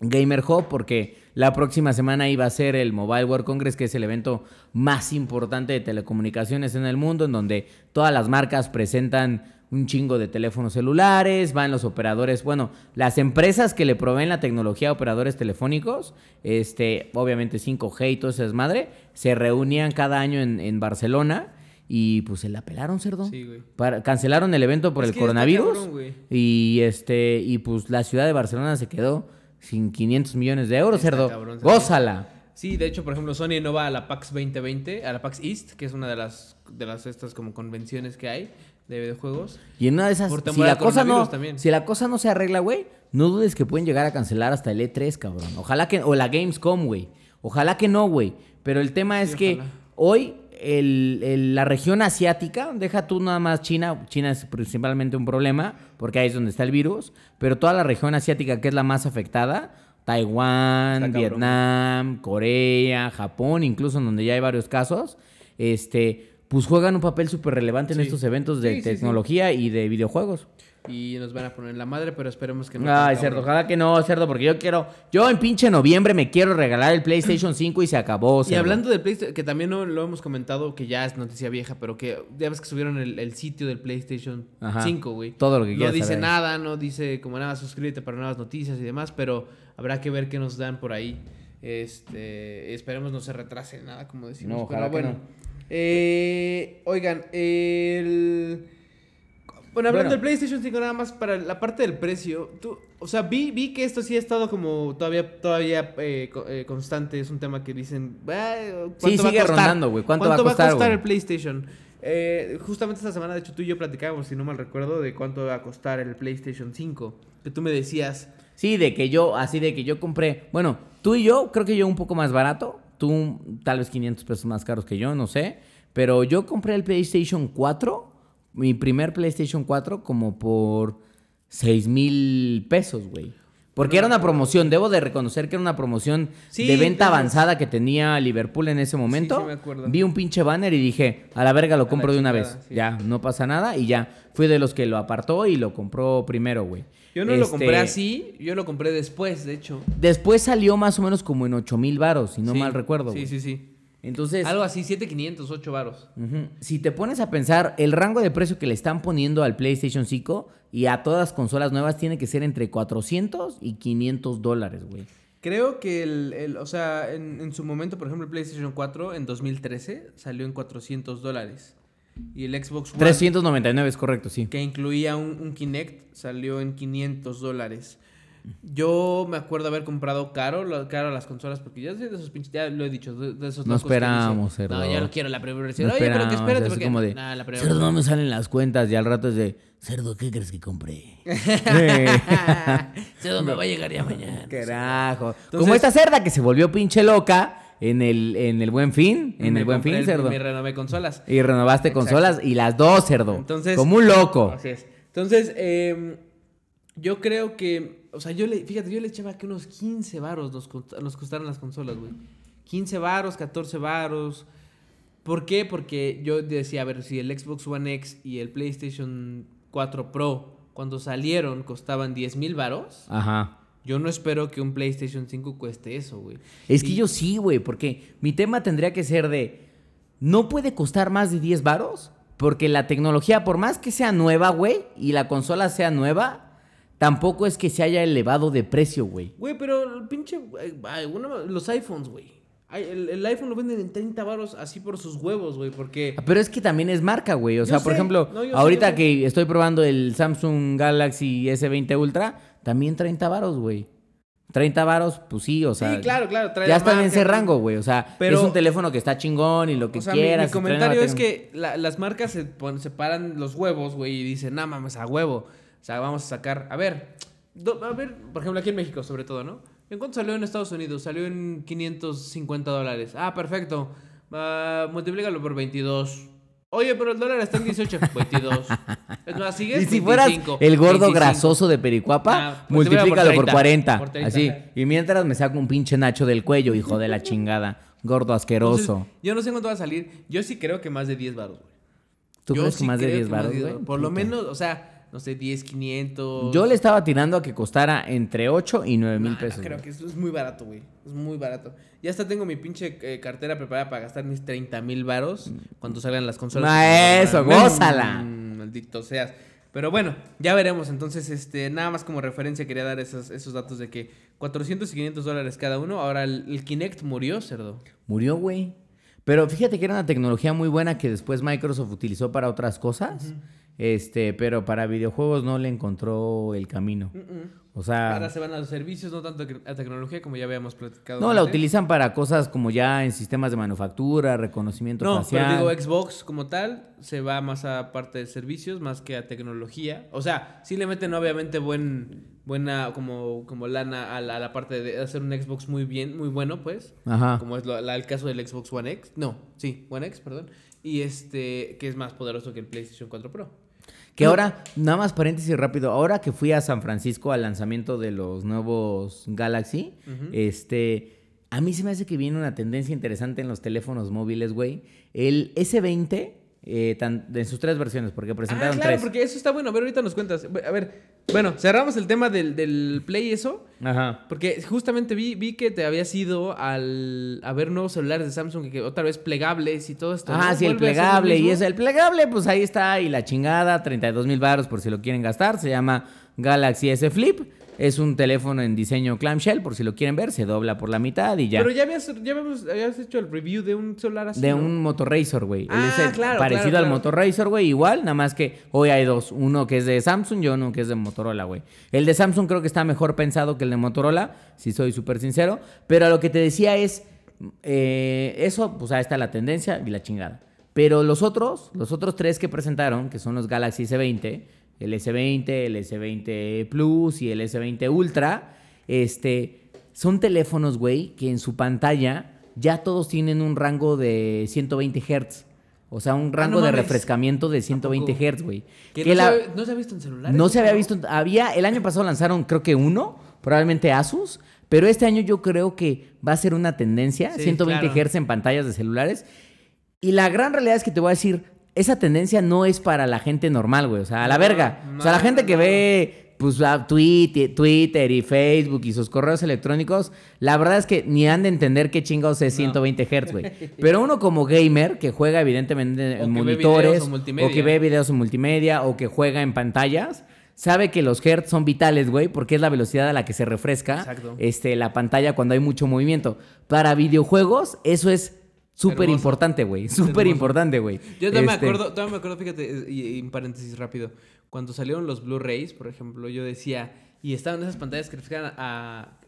Gamer Hub porque la próxima semana iba a ser el Mobile World Congress, que es el evento más importante de telecomunicaciones en el mundo, en donde todas las marcas presentan un chingo de teléfonos celulares, van los operadores, bueno, las empresas que le proveen la tecnología a operadores telefónicos, este, obviamente 5G y todo ese desmadre, se reunían cada año en, en Barcelona y pues se la pelaron, cerdo. Sí, güey. Para- cancelaron el evento por Es el coronavirus cabrón, y este y pues la ciudad de Barcelona se quedó sin 500 millones de euros, Está cerdo. cabrón. Gózala. Sí, de hecho, por ejemplo, Sony no va a la PAX 2020, a la PAX East, que es una de las de las estas como convenciones que hay de videojuegos. Y en una de esas si la cosa no también. si la cosa no se arregla, güey, no dudes que pueden llegar a cancelar hasta el E3, cabrón. Ojalá que o la Gamescom, güey. Ojalá que no, güey. Pero el tema es Sí, que hoy el- el- la región asiática, deja tú nada más China, China es principalmente un problema, porque ahí es donde está el virus, pero toda la región asiática que es la más afectada, Taiwán. Vietnam, Corea, Japón, incluso en donde ya hay varios casos, este, pues juegan un papel súper relevante en estos eventos de Sí, sí, sí. tecnología y de videojuegos. Y nos van a poner la madre, pero esperemos que no. Ay, cerdo, ojalá que no, cerdo, porque yo quiero, yo en pinche noviembre me quiero regalar el PlayStation 5 y se acabó, Y cerdo. hablando del PlayStation, que también no lo hemos comentado, que ya es noticia vieja, pero que ya ves que subieron el, el sitio del PlayStation Ajá. 5, güey. Todo lo que No quieras dice saber. nada, no dice como nada, suscríbete para nuevas noticias y demás, pero habrá que ver qué nos dan por ahí. Este, esperemos no se retrase nada, como decimos. No, ojalá pero que bueno. no. Eh, oigan, el... Bueno, hablando Bueno. del PlayStation 5 nada más para la parte del precio, tú, o sea, vi, vi que esto sí ha estado como todavía todavía eh, co- eh, constante, es un tema que dicen, "Ah, ¿cuánto Sí, va a sigue costar? rondando, güey, ¿cuánto va a costar, güey? el PlayStation? Eh, justamente esta semana, de hecho, tú y yo platicábamos, si no mal recuerdo, de cuánto va a costar el PlayStation 5, que tú me decías, Sí, de que yo, así de que yo compré, bueno, tú y yo, creo que yo un poco más barato, tú tal vez 500 pesos más caros que yo, no sé, pero yo compré el PlayStation 4, mi primer PlayStation 4 como por 6 mil pesos, güey. Porque era una promoción, debo de reconocer que era una promoción Sí, de venta claro. avanzada que tenía Liverpool en ese momento. sí me acuerdo. Vi un pinche banner y dije, a la verga lo compro de una vez. sí. Ya, no pasa nada y ya. Fui de los que lo apartó y lo compró primero, güey. yo no lo Este, compré así, yo lo compré después, de hecho. Después salió más o menos como en 8 mil varos, si no Sí, mal recuerdo. Sí, sí, sí. Entonces, Algo así, 7500, 8 varos. si te pones a pensar, el rango de precio que le están poniendo al PlayStation 5 y a todas las consolas nuevas tiene que ser entre 400 y 500 dólares, güey. Creo que el, el- o sea, en, en su momento, por ejemplo, el PlayStation 4 en 2013 salió en 400 dólares. Y el Xbox One, 399 es correcto, sí. que incluía un, un Kinect, salió en 500 dólares. Yo me acuerdo haber comprado caro, caro las consolas, porque ya soy de esos pinches, ya lo he dicho, de, de esos No locos que dicen, esperamos, cerdo. No, ya lo quiero la primera versión. No Oye, pero que esperamos, espérate, es porque... como de, Nah, la cerdo, no versión". me salen las cuentas y al rato es de, cerdo, ¿qué crees que compré? Cerdo, me va a llegar ya mañana. Carajo. Como esta cerda que se volvió pinche loca en el, en el buen fin, en el buen fin, el- cerdo. Me renové consolas. Y renovaste Exacto. consolas y las dos, cerdo. Entonces- Como un loco. Así es. Entonces, eh, yo creo que, o sea, yo le, fíjate, yo le echaba que unos 15 varos nos, nos costaron las consolas, güey. 15 varos, 14 varos. ¿Por qué? Porque yo decía, a ver, si el Xbox One X y el PlayStation 4 Pro, cuando salieron, costaban 10 mil varos. Ajá. Yo no espero que un PlayStation 5 cueste eso, güey. Es que yo sí, güey, porque mi tema tendría que ser de, no puede costar más de 10 varos, porque la tecnología, por más que sea nueva, güey, y la consola sea nueva, tampoco es que se haya elevado de precio, güey. Güey, pero el pinche. eh, ay, uno- los iPhones, güey. El, el iPhone lo venden en 30 varos así por sus huevos, güey, porque. Pero es que también es marca, güey. O Yo sea, por sé. ejemplo, No, ahorita sé. que estoy probando el Samsung Galaxy S20 Ultra, también 30 varos, güey. 30 varos, pues sí, o sea. sí, claro, claro. trae Ya están en ese rango, güey. O sea, Pero- es un teléfono que está chingón y lo que O sea, mi- quieras. mi, comentario es que la- las marcas se pon- separan los huevos, güey, y dicen, no mames, a huevo. O sea, vamos a sacar. A ver, do- a ver, por ejemplo, aquí en México, sobre todo, ¿no? ¿En cuánto salió en Estados Unidos? Salió en 550 dólares. Ah, perfecto. Ah, multiplícalo por 22. Oye, pero el dólar está en 18. 22. Es más, sigues. Y si fueras 25, el gordo 25. grasoso de Pericuapa, Ah, multiplícalo por multiplícalo por 30, 40. por 30. Así. Y mientras me saco un pinche nacho del cuello, hijo de la chingada. Gordo asqueroso. Entonces, yo no sé cuánto va a salir. Yo sí creo que más de 10 baros, güey. ¿Tú Yo crees que sí más de creo 10 que más baros? Por lo menos, o sea, no sé, 10, 500. Yo le estaba tirando a que costara entre 8 y 9 mil Nah, pesos. creo güey. que eso es muy barato, güey. Es muy barato. Ya hasta tengo mi pinche eh, cartera preparada para gastar mis 30 mil varos cuando salgan las consolas. Ma, eso, Mm, gózala. Maldito seas. Pero bueno, ya veremos. Entonces, este, nada más como referencia quería dar esos, esos datos de que 400 y 500 dólares cada uno. Ahora el, el Kinect murió, cerdo. Murió, güey. Pero fíjate que era una tecnología muy buena que después Microsoft utilizó para otras cosas. Este, pero para videojuegos no le encontró el camino. O sea, Ahora se van a los servicios, no tanto a tecnología como ya habíamos platicado. no la utilizan para cosas como ya en sistemas de manufactura, reconocimiento No, facial. pero digo, Xbox como tal se va más a parte de servicios más que a tecnología. O sea, sí le meten obviamente buen, buena como, como lana a la, a la parte de hacer un Xbox muy bien, muy bueno, pues. Ajá. Como es lo- la- el caso del Xbox One X. No, sí, One X, perdón. Y este, que es más poderoso que el PlayStation 4 Pro. Que ahora, nada más paréntesis rápido, ahora que fui a San Francisco al lanzamiento de los nuevos Galaxy, este, a mí se me hace que viene una tendencia interesante en los teléfonos móviles, güey. El S20, eh, tan- en sus tres versiones, porque Ah, presentaron claro, tres. porque eso está bueno. A ver, ahorita nos cuentas. A ver, bueno, cerramos el tema del, del Play eso. Ajá. Porque justamente vi, vi que te habías ido al, a ver nuevos celulares de Samsung que otra vez plegables y todo esto. Ah, ¿no? sí, el ¿Vuelve a ser lo plegable. Y es el plegable, pues ahí está. Y la chingada, 32 mil baros por si lo quieren gastar. Se llama Galaxy S Flip. Es un teléfono en diseño clamshell, por si lo quieren ver. Se dobla por la mitad y ya. Pero ya habías, ya habíamos, habías hecho el review de un celular así. De ¿no? un Motorrazor, güey. Ah, claro, parecido claro, al claro. Motorrazor, güey. Igual, nada más que hoy hay dos. Uno que es de Samsung y uno que es de Motorola, güey. El de Samsung creo que está mejor pensado que el de Motorola, si soy súper sincero. Pero a lo que te decía es, eh, eso, pues ahí está la tendencia y la chingada. Pero los otros, los otros tres que presentaron, que son los Galaxy S20, el S20, el S20 Plus y el S20 Ultra, este, son teléfonos, güey, que en su pantalla ya todos tienen un rango de 120 Hz. O sea, un rango de Ah, mames. refrescamiento de 120 poco? Hz, güey. Que Que no, la- se, había- no se ha visto en celulares. no se había visto. Había, el año pasado lanzaron, creo que uno, probablemente Asus. Pero este año yo creo que va a ser una tendencia, Sí, 120 claro. Hz en pantallas de celulares. Y la gran realidad es que te voy a decir, esa tendencia no es para la gente normal, güey. O sea, a la No, verga. o sea, la gente que no. ve pues a Twitter, y Facebook y sus correos electrónicos, la verdad es que ni han de entender qué chingados es 120 Hz, güey. Pero uno como gamer que juega evidentemente en monitores o que ve videos en multimedia o que juega en pantallas, sabe que los hertz son vitales, güey, porque es la velocidad a la que se refresca este, la pantalla cuando hay mucho movimiento. Para videojuegos, eso es súper importante, güey. Súper importante, güey. Yo todavía me Este, acuerdo, todavía me acuerdo, fíjate, y, en paréntesis rápido, cuando salieron los Blu-rays, por ejemplo, yo decía, y estaban esas pantallas que refrescan a...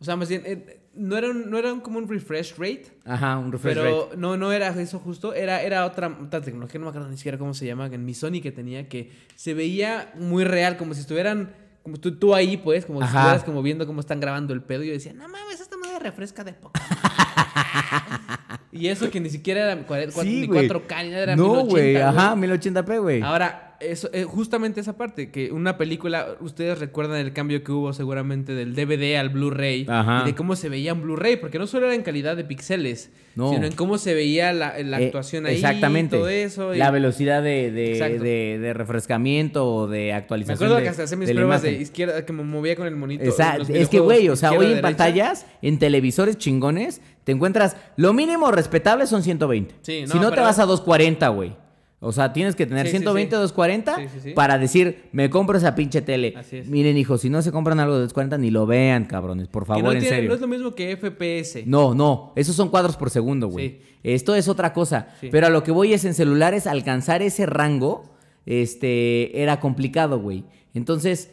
O sea, más bien, eh, no eran, no eran como un refresh rate, Ajá, un refresh pero rate. no, no era eso justo, era, era otra, otra tecnología, no me acuerdo ni siquiera cómo se llama, en mi Sony que tenía, que se veía muy real, como si estuvieran, como tú, tú ahí, pues, como si estuvieras como viendo cómo están grabando el pedo, y yo decía, no mames, esta madre refresca de poco. y eso que ni siquiera era cuare- cua- Sí, ni güey. 4K, ni nada, era No, 1080, güey, ajá, 1080p, güey. Ahora, eso, eh, justamente esa parte, que una película, ustedes recuerdan el cambio que hubo seguramente del DVD al Blu-ray y de cómo se veía en Blu-ray, porque no solo era en calidad de píxeles, No. sino en cómo se veía la, la Eh, actuación ahí, Exactamente. todo eso. y- La velocidad de, de, Exacto. de- de refrescamiento o de Me actualización. acuerdo de- que hasta hacía mis pruebas de izquierda, que me movía con el monito. Exacto. Es que, güey, o sea, hoy en derecha. pantallas, en televisores chingones, te encuentras. Lo mínimo respetable son 120. Sí, no, si no te vas a 240, güey. O sea, tienes que tener Sí, sí, 120 o sí. 240 Sí, sí, sí. para decir, me compro esa pinche tele. Así es. Miren, hijos, si no se compran algo de 240, ni lo vean, cabrones, por Que favor, no, en tiene- serio. no es lo mismo que FPS. No, no, esos son cuadros por segundo, güey. Sí. Esto es otra cosa. Pero a lo que voy es en celulares, alcanzar ese rango, este, era complicado, güey. Entonces,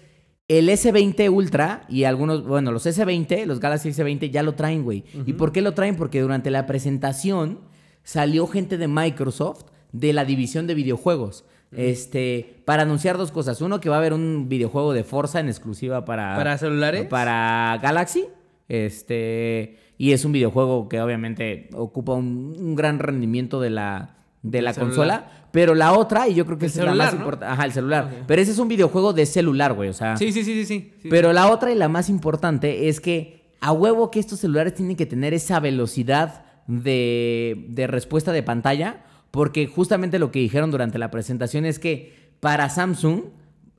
el S20 Ultra y algunos, bueno, los S20, los Galaxy S20 ya lo traen, güey. ¿Y por qué lo traen? Porque durante la presentación salió gente de Microsoft de la división de videojuegos. Este, para anunciar dos cosas. Uno, que va a haber un videojuego de Forza en exclusiva para, ¿Para celulares? para Galaxy. Este. Y es un videojuego que obviamente ocupa un, un gran rendimiento de la, de la celular. consola. Pero la otra, y yo creo que El esa es la más importante. Ajá, el celular. Pero ese es un videojuego de celular, güey. O sea. Sí, sí, sí, sí, sí. sí. Pero la otra y la más importante es que a huevo que estos celulares tienen que tener esa velocidad de, de respuesta de pantalla, porque justamente lo que dijeron durante la presentación es que para Samsung,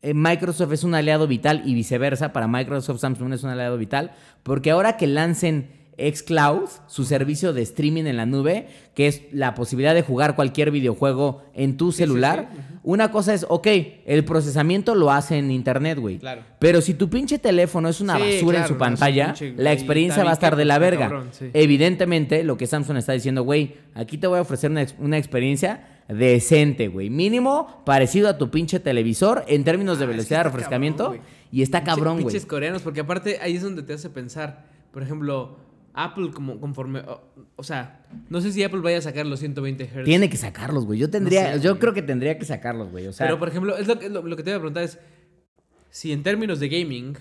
eh, Microsoft es un aliado vital y viceversa, para Microsoft Samsung es un aliado vital, porque ahora que lancen xCloud, su servicio de streaming en la nube, que es la posibilidad de jugar cualquier videojuego en tu Sí, celular, sí, una cosa es, ok, el procesamiento lo hace en internet, güey. Claro. Pero si tu pinche teléfono es una basura en su pantalla, pinche- la experiencia va a estar de la verga. cabrón, sí. Evidentemente, lo que Samsung está diciendo, güey, aquí te voy a ofrecer una, una experiencia decente, güey. Mínimo parecido a tu pinche televisor en términos de Ah, velocidad de refrescamiento. cabrón, y está cabrón, güey. Pinches coreanos, porque aparte ahí es donde te hace pensar. Por ejemplo, Apple como conforme... O, o sea, no sé si Apple vaya a sacar los 120 Hz. Tiene que sacarlos, güey. Yo tendría, sé, yo güey. creo que tendría que sacarlos, güey. O sea, Pero, por ejemplo, es lo, que- lo, lo que te iba a preguntar es... Si en términos de gaming,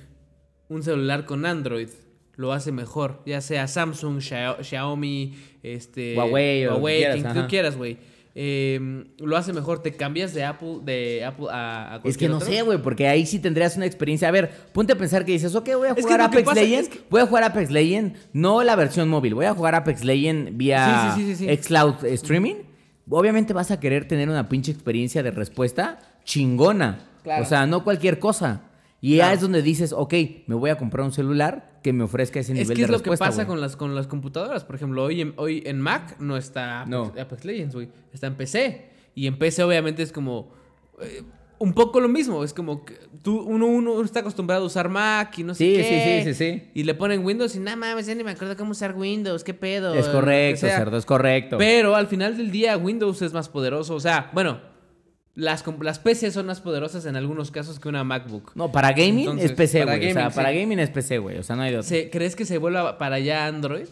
un celular con Android lo hace mejor, ya sea Samsung, Xia- Xiaomi, este... Huawei o Huawei, quieras, quien tú quieras, güey. Eh, lo hace mejor. ¿Te cambias de Apple, de Apple a, a Es que no otro? sé, güey, porque ahí sí tendrías una experiencia. A ver, ponte a pensar que dices, ok, voy a jugar que Apex Legends. es que- Voy a jugar Apex Legends, no la versión móvil, voy a jugar Apex Legends vía Sí, sí, sí, sí, sí. xCloud Streaming. Obviamente vas a querer tener una pinche experiencia de respuesta chingona. Claro. O sea, no cualquier cosa. Y Claro. ya es donde dices, ok, me voy a comprar un celular que me ofrezca ese Es nivel que de es lo que respuesta. pasa con las, con las computadoras. Por ejemplo, hoy en, hoy en Mac no está Apex, No. Apex Legends, güey. Está en PC. Y en PC obviamente es como... eh, un poco lo mismo. Es como que tú, uno, uno está acostumbrado a usar Mac y no sé qué. sí, sí, sí, sí. Y le ponen Windows y nada mames, ya ni me acuerdo cómo usar Windows. ¿Qué pedo? Es correcto, que cerdo, es correcto. Pero al final del día Windows es más poderoso. O sea, bueno... Las, las PC son más poderosas en algunos casos que una MacBook. No, para gaming Entonces, es PC, güey. O sea, para gaming es PC, güey. O sea, no hay de otro. ¿Se- ¿Crees que se vuelva para allá Android?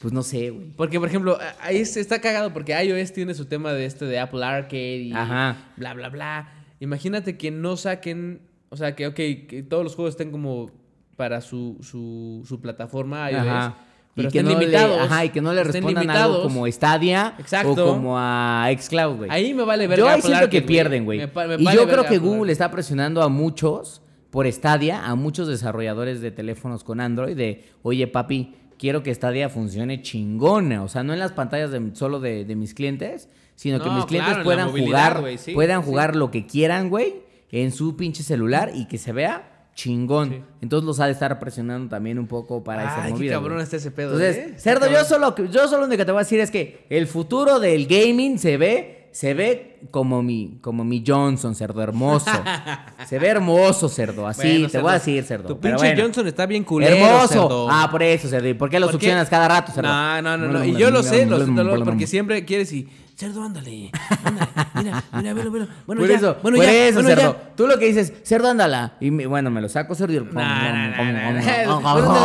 Pues no sé, güey. Porque, por ejemplo, a- ahí se está cagado porque iOS tiene su tema de este de Apple Arcade y Ajá. bla, bla, bla. Imagínate que no saquen, o sea, que, ok, que todos los juegos estén como para su, su, su plataforma iOS, Ajá. Pero y que no. Le, ajá, y que no le respondan algo como Stadia Exacto. o como a xCloud, güey. Ahí me vale ver Yo ahí siento que pierden, güey. Y vale yo creo que Google está presionando a muchos por Stadia, a muchos desarrolladores de teléfonos con Android, de, oye, papi, quiero que Stadia funcione chingona. O sea, no en las pantallas de- solo de, de mis clientes, sino que mis clientes claro, puedan jugar, sí, puedan sí. jugar lo que quieran, güey, en su pinche celular y que se vea chingón. Sí. Entonces los ha de estar presionando también un poco para esas Ay, qué movidas. cabrón está ese pedo, Entonces, ¿eh? cerdo, yo solo, yo solo lo único que te voy a decir es que el futuro del gaming se ve, se ve como mi, como mi Johnson, cerdo hermoso. se ve hermoso, cerdo. Así Bueno, te cerdo, voy a decir, cerdo. Tu pero pinche bueno. Johnson está bien culero, Hermoso. cerdo. Ah, por eso, cerdo. ¿Y por qué lo ¿Por qué? succionas cada rato, cerdo? No, no, no, no. Y yo lo sé, lo sé, porque siempre quieres y... Cerdo, ándale. ándale, Mira, mira, velo, velo. Bueno, por ya, eso, bueno, por ya, eso, bueno, ya. cerdo. Tú lo que dices, cerdo, ándala. Y me- bueno, me lo saco, cerdo. y-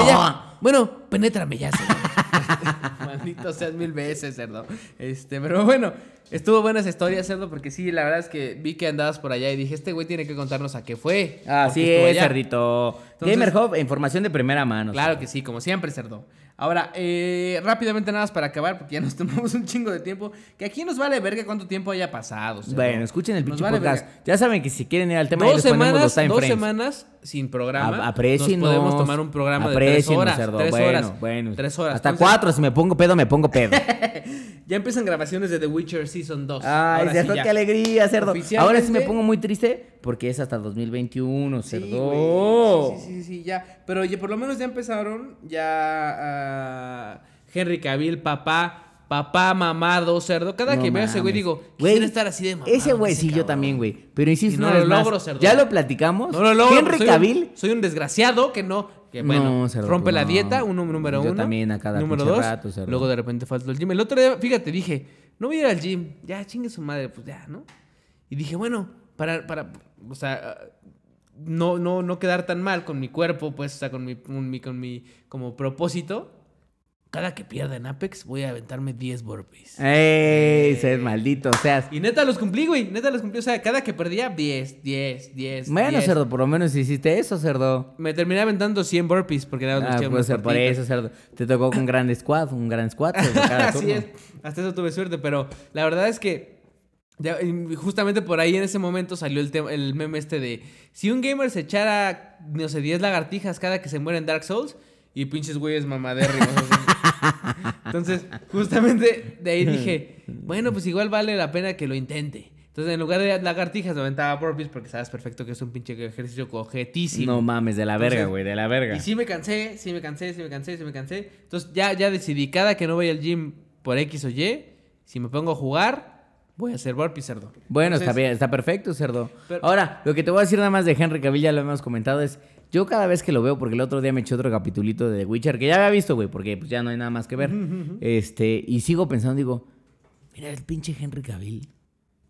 ya. Bueno, penétrame ya, cerdo. Maldito seas mil veces, cerdo. Este, pero bueno, estuvo buena esa historia, cerdo, porque sí, la verdad es que vi que andabas por allá y dije, este güey tiene que contarnos a qué fue. Así es, allá. cerdito. Entonces- Gamer Hub, información de primera mano. Claro cerdo. que sí, como siempre, cerdo. Ahora, eh, rápidamente nada más para acabar, porque ya nos tomamos un chingo de tiempo. Que aquí nos vale verga cuánto tiempo haya pasado. cerdo. Bueno, escuchen el pinche vale podcast. verga. Ya saben que si quieren ir al tema, Dos les ponemos los semanas, time dos frames. semanas sin programa. A- Aprécienos. Nos podemos tomar un programa de tres horas. cerdo. Tres bueno, horas. bueno. Tres horas. Hasta Entonces, cuatro. Si me pongo pedo, me pongo pedo. Ya empiezan grabaciones de The Witcher Season 2. Ay, Ahora cerdo, sí, qué alegría, cerdo. Ahora sí me pongo muy triste porque es hasta 2021, Sí, cerdo. güey. Sí, sí, sí, sí, ya. Pero ya por lo menos ya empezaron. Ya. ah, Henry Cavill, papá. Papá mamado, cerdo. Cada No que veo a ese güey digo, quisiera estar así de mamado. Ese güey sí, yo también, güey. Pero insisto, no lo más, logro, cerdo. Ya lo platicamos. No lo logro. Henry soy un- Cavill. soy un desgraciado que no. Que bueno, No, cerdo, rompe la no. dieta, uno, número Yo uno. también a cada Número dos. rato, cerdo. luego de repente faltó el gym. El otro día, fíjate, dije, no voy a ir al gym. Ya, chingue su madre, pues ya, ¿no? Y dije, bueno, para, para, o sea, no, no, no quedar tan mal con mi cuerpo, pues, o sea, con mi, con mi, con mi como propósito. Cada que pierda en Apex voy a aventarme 10 burpees. Ey, seas maldito, seas. Y neta los cumplí, güey. Neta los cumplí. O sea, cada que perdía, 10, 10, 10. Bueno, 10. cerdo, por lo menos hiciste eso, cerdo. Me terminé aventando 100 burpees porque nada más me Ah, pues ser por eso, cerdo. Te tocó con gran squad, un gran squad. cada Así es. Hasta eso tuve suerte, pero la verdad es que justamente por ahí en ese momento salió el, tema- el meme este de si un gamer se echara, no sé, 10 lagartijas cada que se muere en Dark Souls y pinches güeyes mamadérrimos. así. Entonces, justamente de ahí dije, bueno, pues igual vale la pena que lo intente. Entonces, en lugar de lagartijas, me aventaba burpees porque sabes perfecto que es un pinche ejercicio cojetísimo. No mames, de la verga, güey, de la verga. Y sí me cansé, sí me cansé, sí me cansé, sí me cansé. Entonces ya, ya decidí, cada que no voy al gym por X o Y, si me pongo a jugar, voy a hacer burpees, cerdo. Bueno, está Entonces, bien, está perfecto, cerdo. Pero- Ahora, lo que te voy a decir nada más de Henry Cavill, ya lo hemos comentado, es yo cada vez que lo veo, porque el otro día me eché otro capitulito de The Witcher, que ya había visto, güey, porque pues, ya no hay nada más que ver. este, y sigo pensando, digo, mira el pinche Henry Cavill.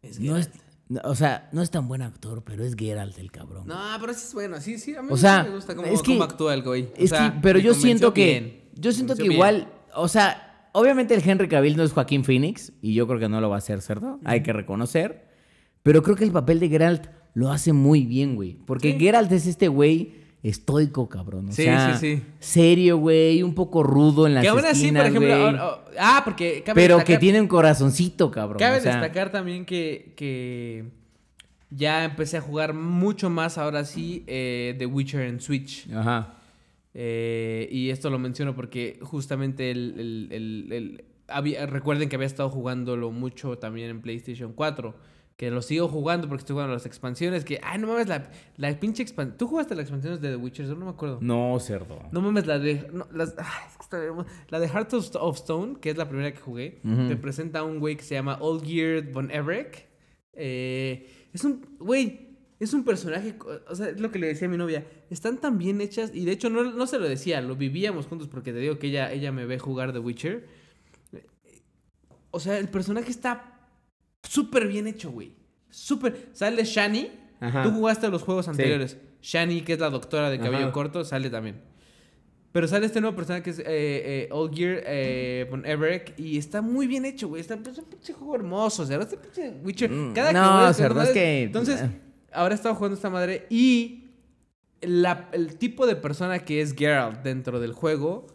Es no es, no, o sea, no es tan buen actor, pero es Geralt el cabrón. No, pero es bueno, sí, sí, a mí O sí sea, me gusta cómo, es que- cómo actúa el güey. O Es sea, que, pero yo siento que. bien. Yo siento que igual. O sea, obviamente el Henry Cavill no es Joaquín Phoenix. Y yo creo que no lo va a hacer, ¿cierto? Hay que reconocer. Pero creo que el papel de Geralt lo hace muy bien, güey. Porque Sí. Geralt es este güey estoico, cabrón. O Sí, sea, sí, sí. serio, güey, un poco rudo en las Que aún así, por ejemplo, ahora- oh, ah, porque cabe pero que tiene un corazoncito, cabrón. Cabe o sea, destacar también que, que ya empecé a jugar mucho más ahora sí eh, The Witcher en Switch. Ajá. Eh, y esto lo menciono porque justamente el, el- el- el- había- recuerden que había estado jugándolo mucho también en PlayStation 4. Que lo sigo jugando porque estoy jugando las expansiones. Que, ay, no mames, la, la pinche expansión. ¿Tú jugaste las expansiones de The Witcher? No me acuerdo. No, cerdo. No mames, la de. no, las- ay, es que está bien, la de Heart of, Stone, que es la primera que jugué, te presenta a un güey que se llama Olgierd von Everec. Eh, es un. Güey, es un personaje. O sea, es lo que le decía a mi novia. Están tan bien hechas. Y de hecho, no, no se lo decía, lo vivíamos juntos porque te digo que ella, ella me ve jugar The Witcher. O sea, el personaje está súper bien hecho, güey. Súper. Sale Shani. Ajá. Tú jugaste los juegos anteriores. Shani, que es la doctora de cabello Ajá. corto, sale también. Pero sale este nuevo personaje que es eh, eh, Olgierd eh, von Everec y está muy bien hecho, güey. Está es un pinche juego hermoso, o sea, este pinche Witcher. Mm, Cada no, que juegas, cerdo, es que- Entonces, ahora he estado jugando esta madre y la- el tipo de persona que es Geralt dentro del juego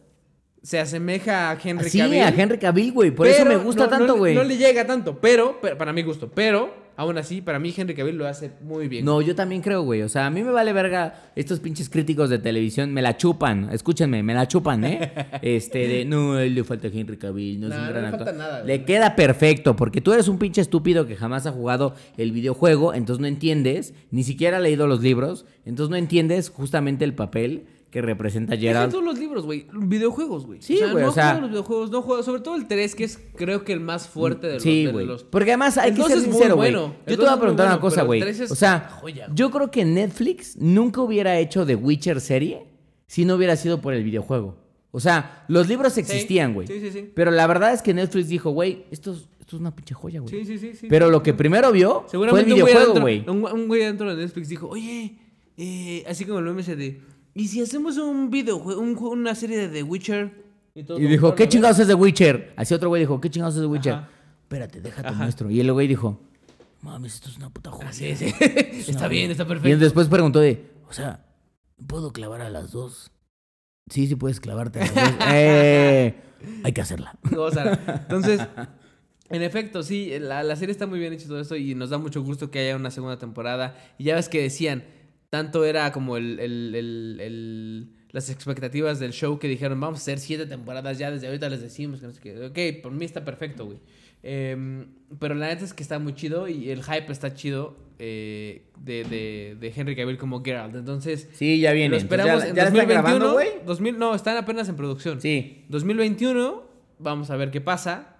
se asemeja a Henry Sí, Cavill. a Henry Cavill, güey. Por eso me gusta no- tanto, güey. No, le llega tanto, pero, pero para mi gusto. Pero, aún así, para mí Henry Cavill lo hace muy bien. No, yo también creo, güey. O sea, a mí me vale verga estos pinches críticos de televisión. Me la chupan. Escúchenme, me la chupan, ¿eh? Este, de, no, le falta Henry Cavill. No es un gran le actor. falta nada, Le güey. queda perfecto, porque tú eres un pinche estúpido que jamás ha jugado el videojuego, entonces no entiendes, ni siquiera ha leído los libros, entonces no entiendes justamente el papel que representa Deja Geralt. todos los libros, güey. Videojuegos, güey. Sí, güey, No o sea- juego los videojuegos, no juego. Sobre todo el 3, que es creo que el más fuerte de los. Sí, güey. los- Porque además hay El que ser sincero, güey. bueno. Yo te voy a preguntar una cosa, güey. es O sea, joya, yo creo que Netflix nunca hubiera hecho The Witcher serie si no hubiera sido por el videojuego. O sea, los libros existían, güey. Sí, sí, sí. Pero la verdad es que Netflix dijo, güey, esto es, esto es una pinche joya, güey. Sí, sí, sí. sí. Pero lo que primero vio fue el videojuego, güey. Un, güey dentro de Netflix dijo, oye, eh, así como el de, ¿y si hacemos un videojuego, un una serie de The Witcher? Y lo dijo, fueron ¿qué chingados es The Witcher? Así otro güey dijo, ¿qué chingados es The Witcher? Ajá. Espérate, déjate Ajá. muestro. Y el güey dijo, mames, esto es una puta joya. Ah, sí, sí. está bien, está Y él perfecto. después preguntó de, o sea, ¿puedo clavar a las dos? Sí, sí puedes clavarte a las dos. eh, hay que hacerla. O sea, entonces, en efecto, sí, la, la serie está muy bien hecha y todo eso y nos da mucho gusto que haya una segunda temporada. Y ya ves que decían, tanto era como el, el- el- el- las expectativas del show que dijeron, vamos a hacer siete temporadas ya, desde ahorita les decimos que no sé qué. Ok, por mí está perfecto, güey. Em, pero la neta es que está muy chido y el hype está chido eh, de, de, de Henry Cavill como Geralt. Entonces, Sí, ya viene. lo esperamos ¿Ya, en ya están 2021. grabando, güey? 2000, no, están apenas en producción. Sí. 2021, vamos a ver qué pasa.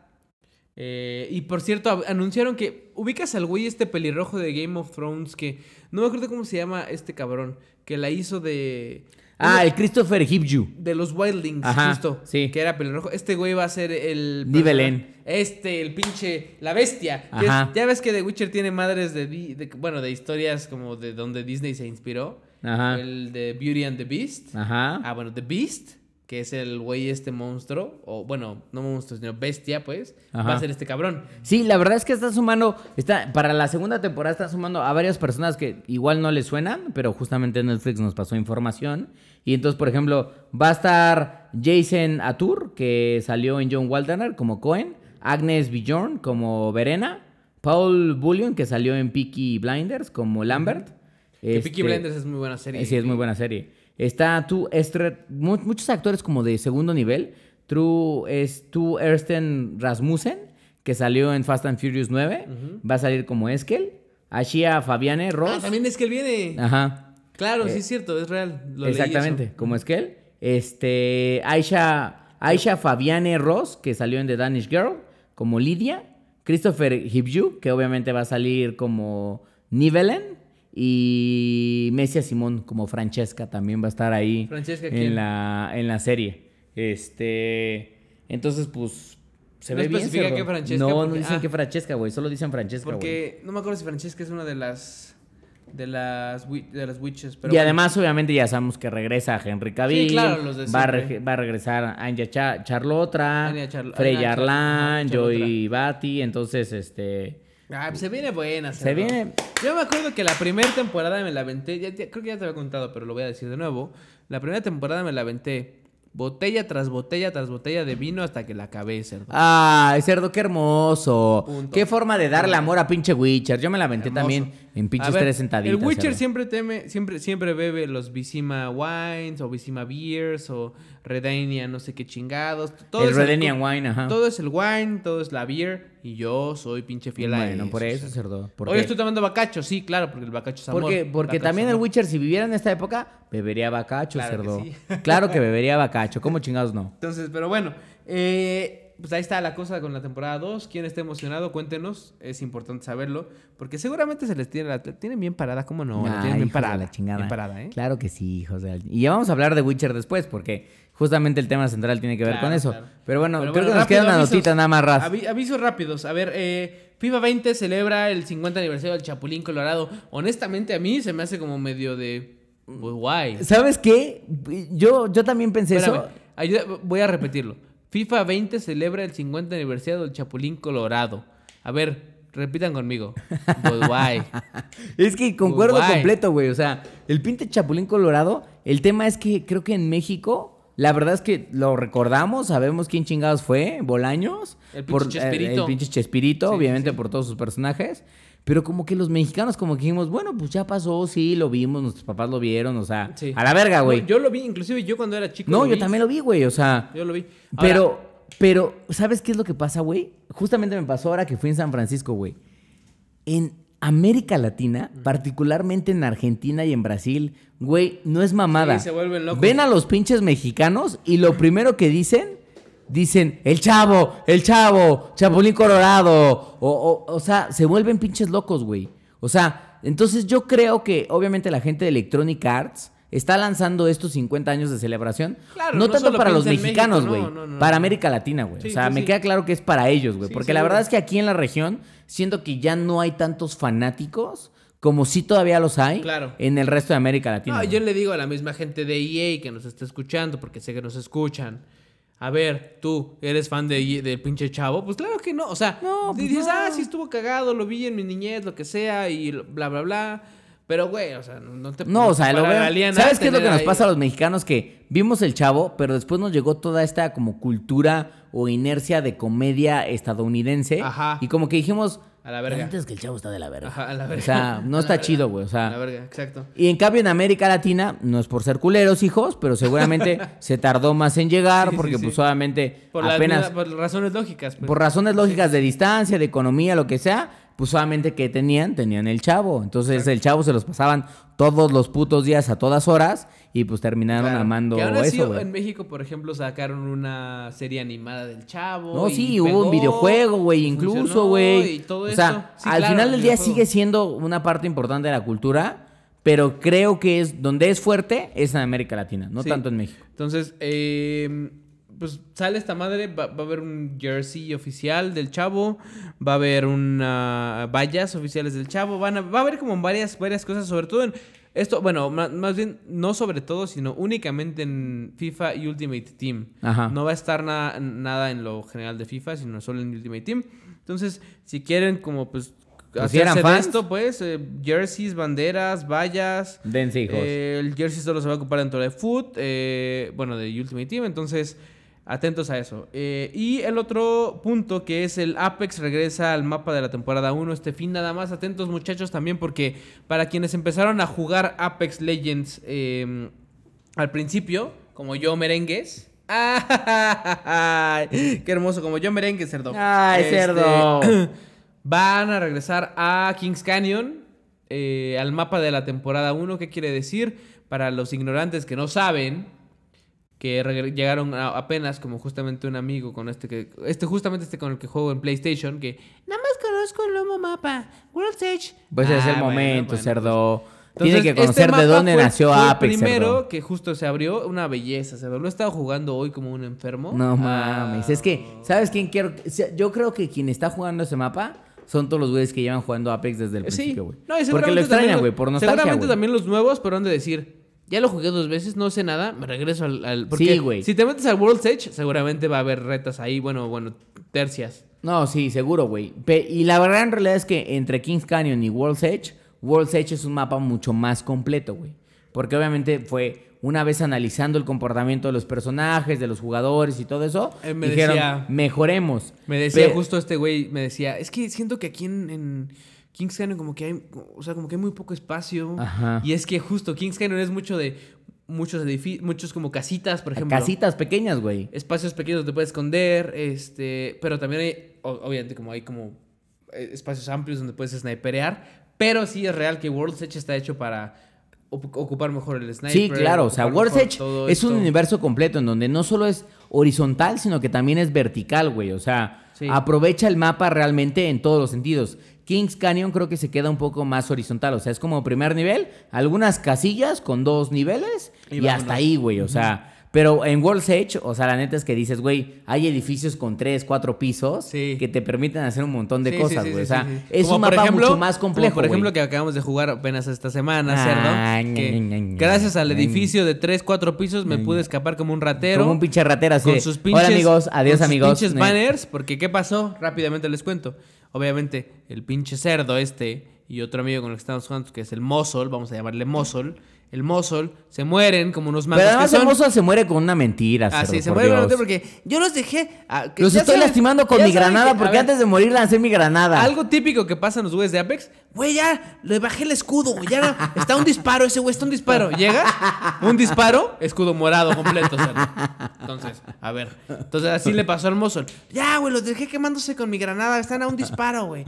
Eh, y por cierto, anunciaron que ubicas al güey este pelirrojo de Game of Thrones que no me acuerdo cómo se llama este cabrón, que la hizo de Ah, el Christopher Hibju. de los Wildlings, Ajá, justo, sí. que era pelirrojo. Este güey va a ser el Nivelen. persona- Este, el pinche la bestia. es- ya ves que The Witcher tiene madres de, de- bueno, de historias como de donde Disney se inspiró. Ajá. El de Beauty and the Beast. Ajá. Ah, bueno, The Beast, que es el güey este monstruo, o bueno, no monstruo, sino bestia, pues, Ajá. va a ser este cabrón. Sí, la verdad es que está sumando, está, para la segunda temporada está sumando a varias personas que igual no les suenan, pero justamente Netflix nos pasó información. Y entonces, por ejemplo, va a estar Jason Atur, que salió en John Waldner como Cohen, Agnes Bjorn como Verena, Paul Bullion, que salió en Peaky Blinders como Lambert. Que Peaky Este, Blinders es muy buena serie. Sí, es muy buena serie. Está tú, Esther, mu- muchos actores como de segundo nivel. True es tú, Ersten Rasmussen, que salió en Fast and Furious 9. Va a salir como Eskel. Ashia Fabiane Ross. Ah, también es que él viene. Ajá. Claro, Eh, sí es cierto, es real. Lo leí Exactamente, eso. como Eskel. Este, Aisha, Aisha Fabiane Ross, que salió en The Danish Girl, como Lidia. Christopher Hibju, que obviamente va a salir como Nivelen. Y Messia Simón, como Francesca, también va a estar ahí Francesca, ¿quién? en la, en la serie. Este, entonces, pues, se No ve bien. qué Francesca, No, no dicen ah. que Francesca, güey. Solo dicen Francesca, güey. Porque no me acuerdo si Francesca es una de las de las de las witches, pero y bueno. además, obviamente, ya sabemos que regresa Henry Cavill. claro, los de va, a va a regresar Anya Cha- Charlotra, Anya Charl- Freya Char- Arlan, Joy Batty. Entonces, este. Ah, pues se viene buena. Se cerdo. viene... Yo me acuerdo que la primera temporada me la aventé, ya, ya- creo que ya te había contado, pero lo voy a decir de nuevo. La primera temporada me la aventé botella tras botella tras botella de vino hasta que la acabé, cerdo. Ay, cerdo, qué hermoso. Punto. Qué forma de darle amor a pinche Witcher. Yo me la aventé Hermoso. también en pinches ver, tres sentaditas. El Witcher siempre teme, siempre, siempre bebe los Vizima Wines o Vizima Beers o Redania, no sé qué chingados. Todo El es Redenian Wine, ajá. Todo es el wine, todo es la beer y yo soy pinche fiel a Bueno, por eso, cerdo. Hoy estoy tomando bacacho, sí, claro, porque el bacacho es amor. porque, también el. Witcher, si viviera en esta época, bebería bacacho, Claro que cerdo. sí. Claro que bebería bacacho. ¿Cómo chingados no? Entonces, pero bueno, eh, pues ahí está la cosa con la temporada 2. Quien esté emocionado, cuéntenos. Es importante saberlo. Porque seguramente se les tiene la tienen bien parada, ¿cómo no? La tienen bien hijos de parada. la chingada. Bien parada, ¿eh? Claro que sí, hijos de Y ya vamos a hablar de Witcher después, porque justamente el tema central tiene que ver Claro, con eso. claro. Pero bueno, Pero creo bueno, que nos queda una avisos. notita nada más, Raz. Avi- avisos rápidos. A ver, eh, FIFA 20 celebra el 50 aniversario del Chapulín Colorado. Honestamente, a mí se me hace como medio de. Pues guay. ¿Sabes qué? Yo, yo también pensé Espérame, eso. ayuda- voy a repetirlo. FIFA 20 celebra el 50 aniversario del Chapulín Colorado. A ver, repitan conmigo. Guay. Es que concuerdo completo, güey. O sea, el pinte Chapulín Colorado, el tema es que creo que en México, la verdad es que lo recordamos, sabemos quién chingados fue, Bolaños. El pinche por, Chespirito. eh, el pinche Chespirito, Sí, obviamente sí. por todos sus personajes. Pero como que los mexicanos como que dijimos, bueno, pues ya pasó, sí, lo vimos, nuestros papás lo vieron, o sea, Sí. a la verga, güey. No, yo lo vi, inclusive yo cuando era chico. No, yo vi. también lo vi, güey, o sea... Yo lo vi. Ahora, Pero, pero, ¿sabes qué es lo que pasa, güey? Justamente me pasó ahora que fui en San Francisco, güey. En América Latina, particularmente en Argentina y en Brasil, güey, no es mamada. Sí, se vuelven locos. Ven a los pinches mexicanos y lo primero que dicen, dicen, el chavo, el chavo, Chapulín Colorado. O, o, o sea, se vuelven pinches locos, güey. O sea, entonces yo creo que obviamente la gente de Electronic Arts está lanzando estos 50 años de celebración. Claro, no, no tanto para los mexicanos, güey. no, no, no, para. América Latina, güey. Sí, o sea, sí, me sí. queda claro que es para ellos, güey. Porque la verdad es que aquí en la región siento que ya no hay tantos fanáticos como sí todavía los hay Claro. en el resto de América Latina. No, yo le digo a la misma gente de EA que nos está escuchando, porque sé que nos escuchan. A ver, tú, ¿eres fan de del pinche chavo? Pues claro que no. O sea, No, pues dices, no. ah, sí estuvo cagado, lo vi en mi niñez, lo que sea, y bla, bla, bla. Pero, güey, o sea, no te No, o sea, lo veo- ¿Sabes qué es lo que nos ahí- pasa a los mexicanos? Que vimos el chavo, pero después nos llegó toda esta como cultura o inercia de comedia estadounidense. Ajá. Y como que dijimos, A la verga. "La neta es que el chavo está de la verga. Ajá, a la O verga. sea, no A está chido, güey. O A sea, la verga, exacto. y en cambio en América Latina, no es por ser culeros, hijos, pero seguramente se tardó más en llegar Sí, porque sí. pues obviamente Por, apenas... por razones lógicas. Pues. Por razones lógicas de distancia, de economía, lo que sea, pues solamente que tenían, tenían el chavo. Entonces el chavo se los pasaban todos los putos días a todas horas y pues terminaron Claro. amando Que así, eso, güey. en México, por ejemplo, sacaron una serie animada del Chavo. No, y sí, hubo un videojuego, güey, incluso, güey. y todo O sea, Sí, al claro, final el del día sigue siendo una parte importante de la cultura, pero creo que es donde es fuerte es en América Latina, no Sí. tanto en México. Entonces, eh, pues sale esta madre, va, va a haber un jersey oficial del chavo, va a haber una vallas oficiales del chavo, van a, va a haber como varias, varias cosas, sobre todo en esto, bueno, más, bien no sobre todo, sino únicamente en FIFA y Ultimate Team. Ajá. No va a estar na- nada en lo general de FIFA, sino solo en Ultimate Team. Entonces, si quieren como pues... Pues, si eran hacerse de fans. esto, pues, eh, jerseys, banderas, vallas, Dense, hijos. eh, el jersey solo se va a ocupar dentro de Foot, eh, bueno, de Ultimate Team, entonces atentos a eso. Eh, y el otro punto que es el Apex regresa al mapa de la temporada 1 este fin, nada más atentos muchachos también porque para quienes empezaron a jugar Apex Legends eh, al principio, como yo merengues. ¡Ay! ¡Qué hermoso! Como yo merengue, cerdo. ¡Ay, Este, cerdo! Van a regresar a Kings Canyon, eh, al mapa de la temporada 1. ¿Qué quiere decir? Para los ignorantes que no saben, que llegaron a- apenas como justamente un amigo con este que este justamente este con el que juego en PlayStation que nada más conozco el nuevo mapa World's Edge Pues es Ah, el bueno, momento, bueno, cerdo. pues. Tiene que Entonces, conocer este de dónde fue- nació fue el Apex, primero cerdo. que justo se abrió una belleza cerdo lo he estado jugando hoy como un enfermo No Ah, mames, es que, ¿sabes quién quiero? Yo creo que quien está jugando ese mapa son todos los güeyes que llevan jugando Apex desde el Sí, principio, güey. no, Porque lo extrañan, güey, por nostalgia, Seguramente güey. también los nuevos, pero han de decir, ya lo jugué dos veces, no sé nada, me regreso al... al- porque Sí, güey. Si te metes al World's Edge, seguramente va a haber retas ahí, bueno, bueno, tercias. No, sí, seguro, güey. Y la verdad en realidad es que entre Kings Canyon y World's Edge, World's Edge es un mapa mucho más completo, güey. Porque obviamente fue una vez analizando el comportamiento de los personajes, de los jugadores y todo eso, Eh, me dijeron, decía- mejoremos. Me decía justo este güey, me decía, es que siento que aquí en, en Kings Canyon como que hay, o sea, como que hay muy poco espacio. Ajá. Y es que justo Kings Canyon es mucho de muchos edificios, muchos como casitas, por ejemplo. Casitas pequeñas, güey. Espacios pequeños donde puedes esconder, este, pero también hay, obviamente como hay como eh, espacios amplios donde puedes sniperear, pero sí es real que World's Edge está hecho para ocupar mejor el sniper. Sí, claro, o sea, World's Edge es un universo completo en donde no solo es horizontal, sino que también es vertical, güey. O sea, Sí. aprovecha el mapa realmente en todos los sentidos. Kings Canyon creo que se queda un poco más horizontal, o sea, es como primer nivel, algunas casillas con dos niveles Y y, hasta ahí, güey, o sea... Pero en World's Edge, o sea, la neta es que dices, güey, hay edificios con tres, cuatro pisos Sí. que te permiten hacer un montón de Sí, cosas, güey. o sea, es Como un mapa ejemplo- mucho más complejo, por ejemplo, que acabamos de jugar apenas esta semana, Ah, cerdo. ña, que ña, ña, gracias al edificio de 3, 4 pisos me pude escapar como un ratero. Como un pinche ratero así. con sus pinches, Hola amigos, adiós con sus amigos. pinches Ne- banners, porque ¿qué pasó? Rápidamente les cuento. Obviamente, el pinche cerdo este y otro amigo con el que estamos jugando, que es el Mozol, vamos a llamarle Mozol. El Mozol, se mueren como unos mangos Pero que además son. el mozo se muere con una mentira, Ah, cerdo, sí, se muere Dios. realmente porque yo los dejé. que Los estoy saben- lastimando con mi granada que- porque ver, antes de morir lancé mi granada. Algo típico que pasa en los güeyes de Apex, güey, ya le bajé el escudo, güey, ya está un disparo, ese güey está un disparo. Llegas, un disparo, escudo morado completo. cerdo. Entonces, a ver. Entonces así le pasó al mozo. Ya, güey, los dejé quemándose con mi granada, están a un disparo, güey.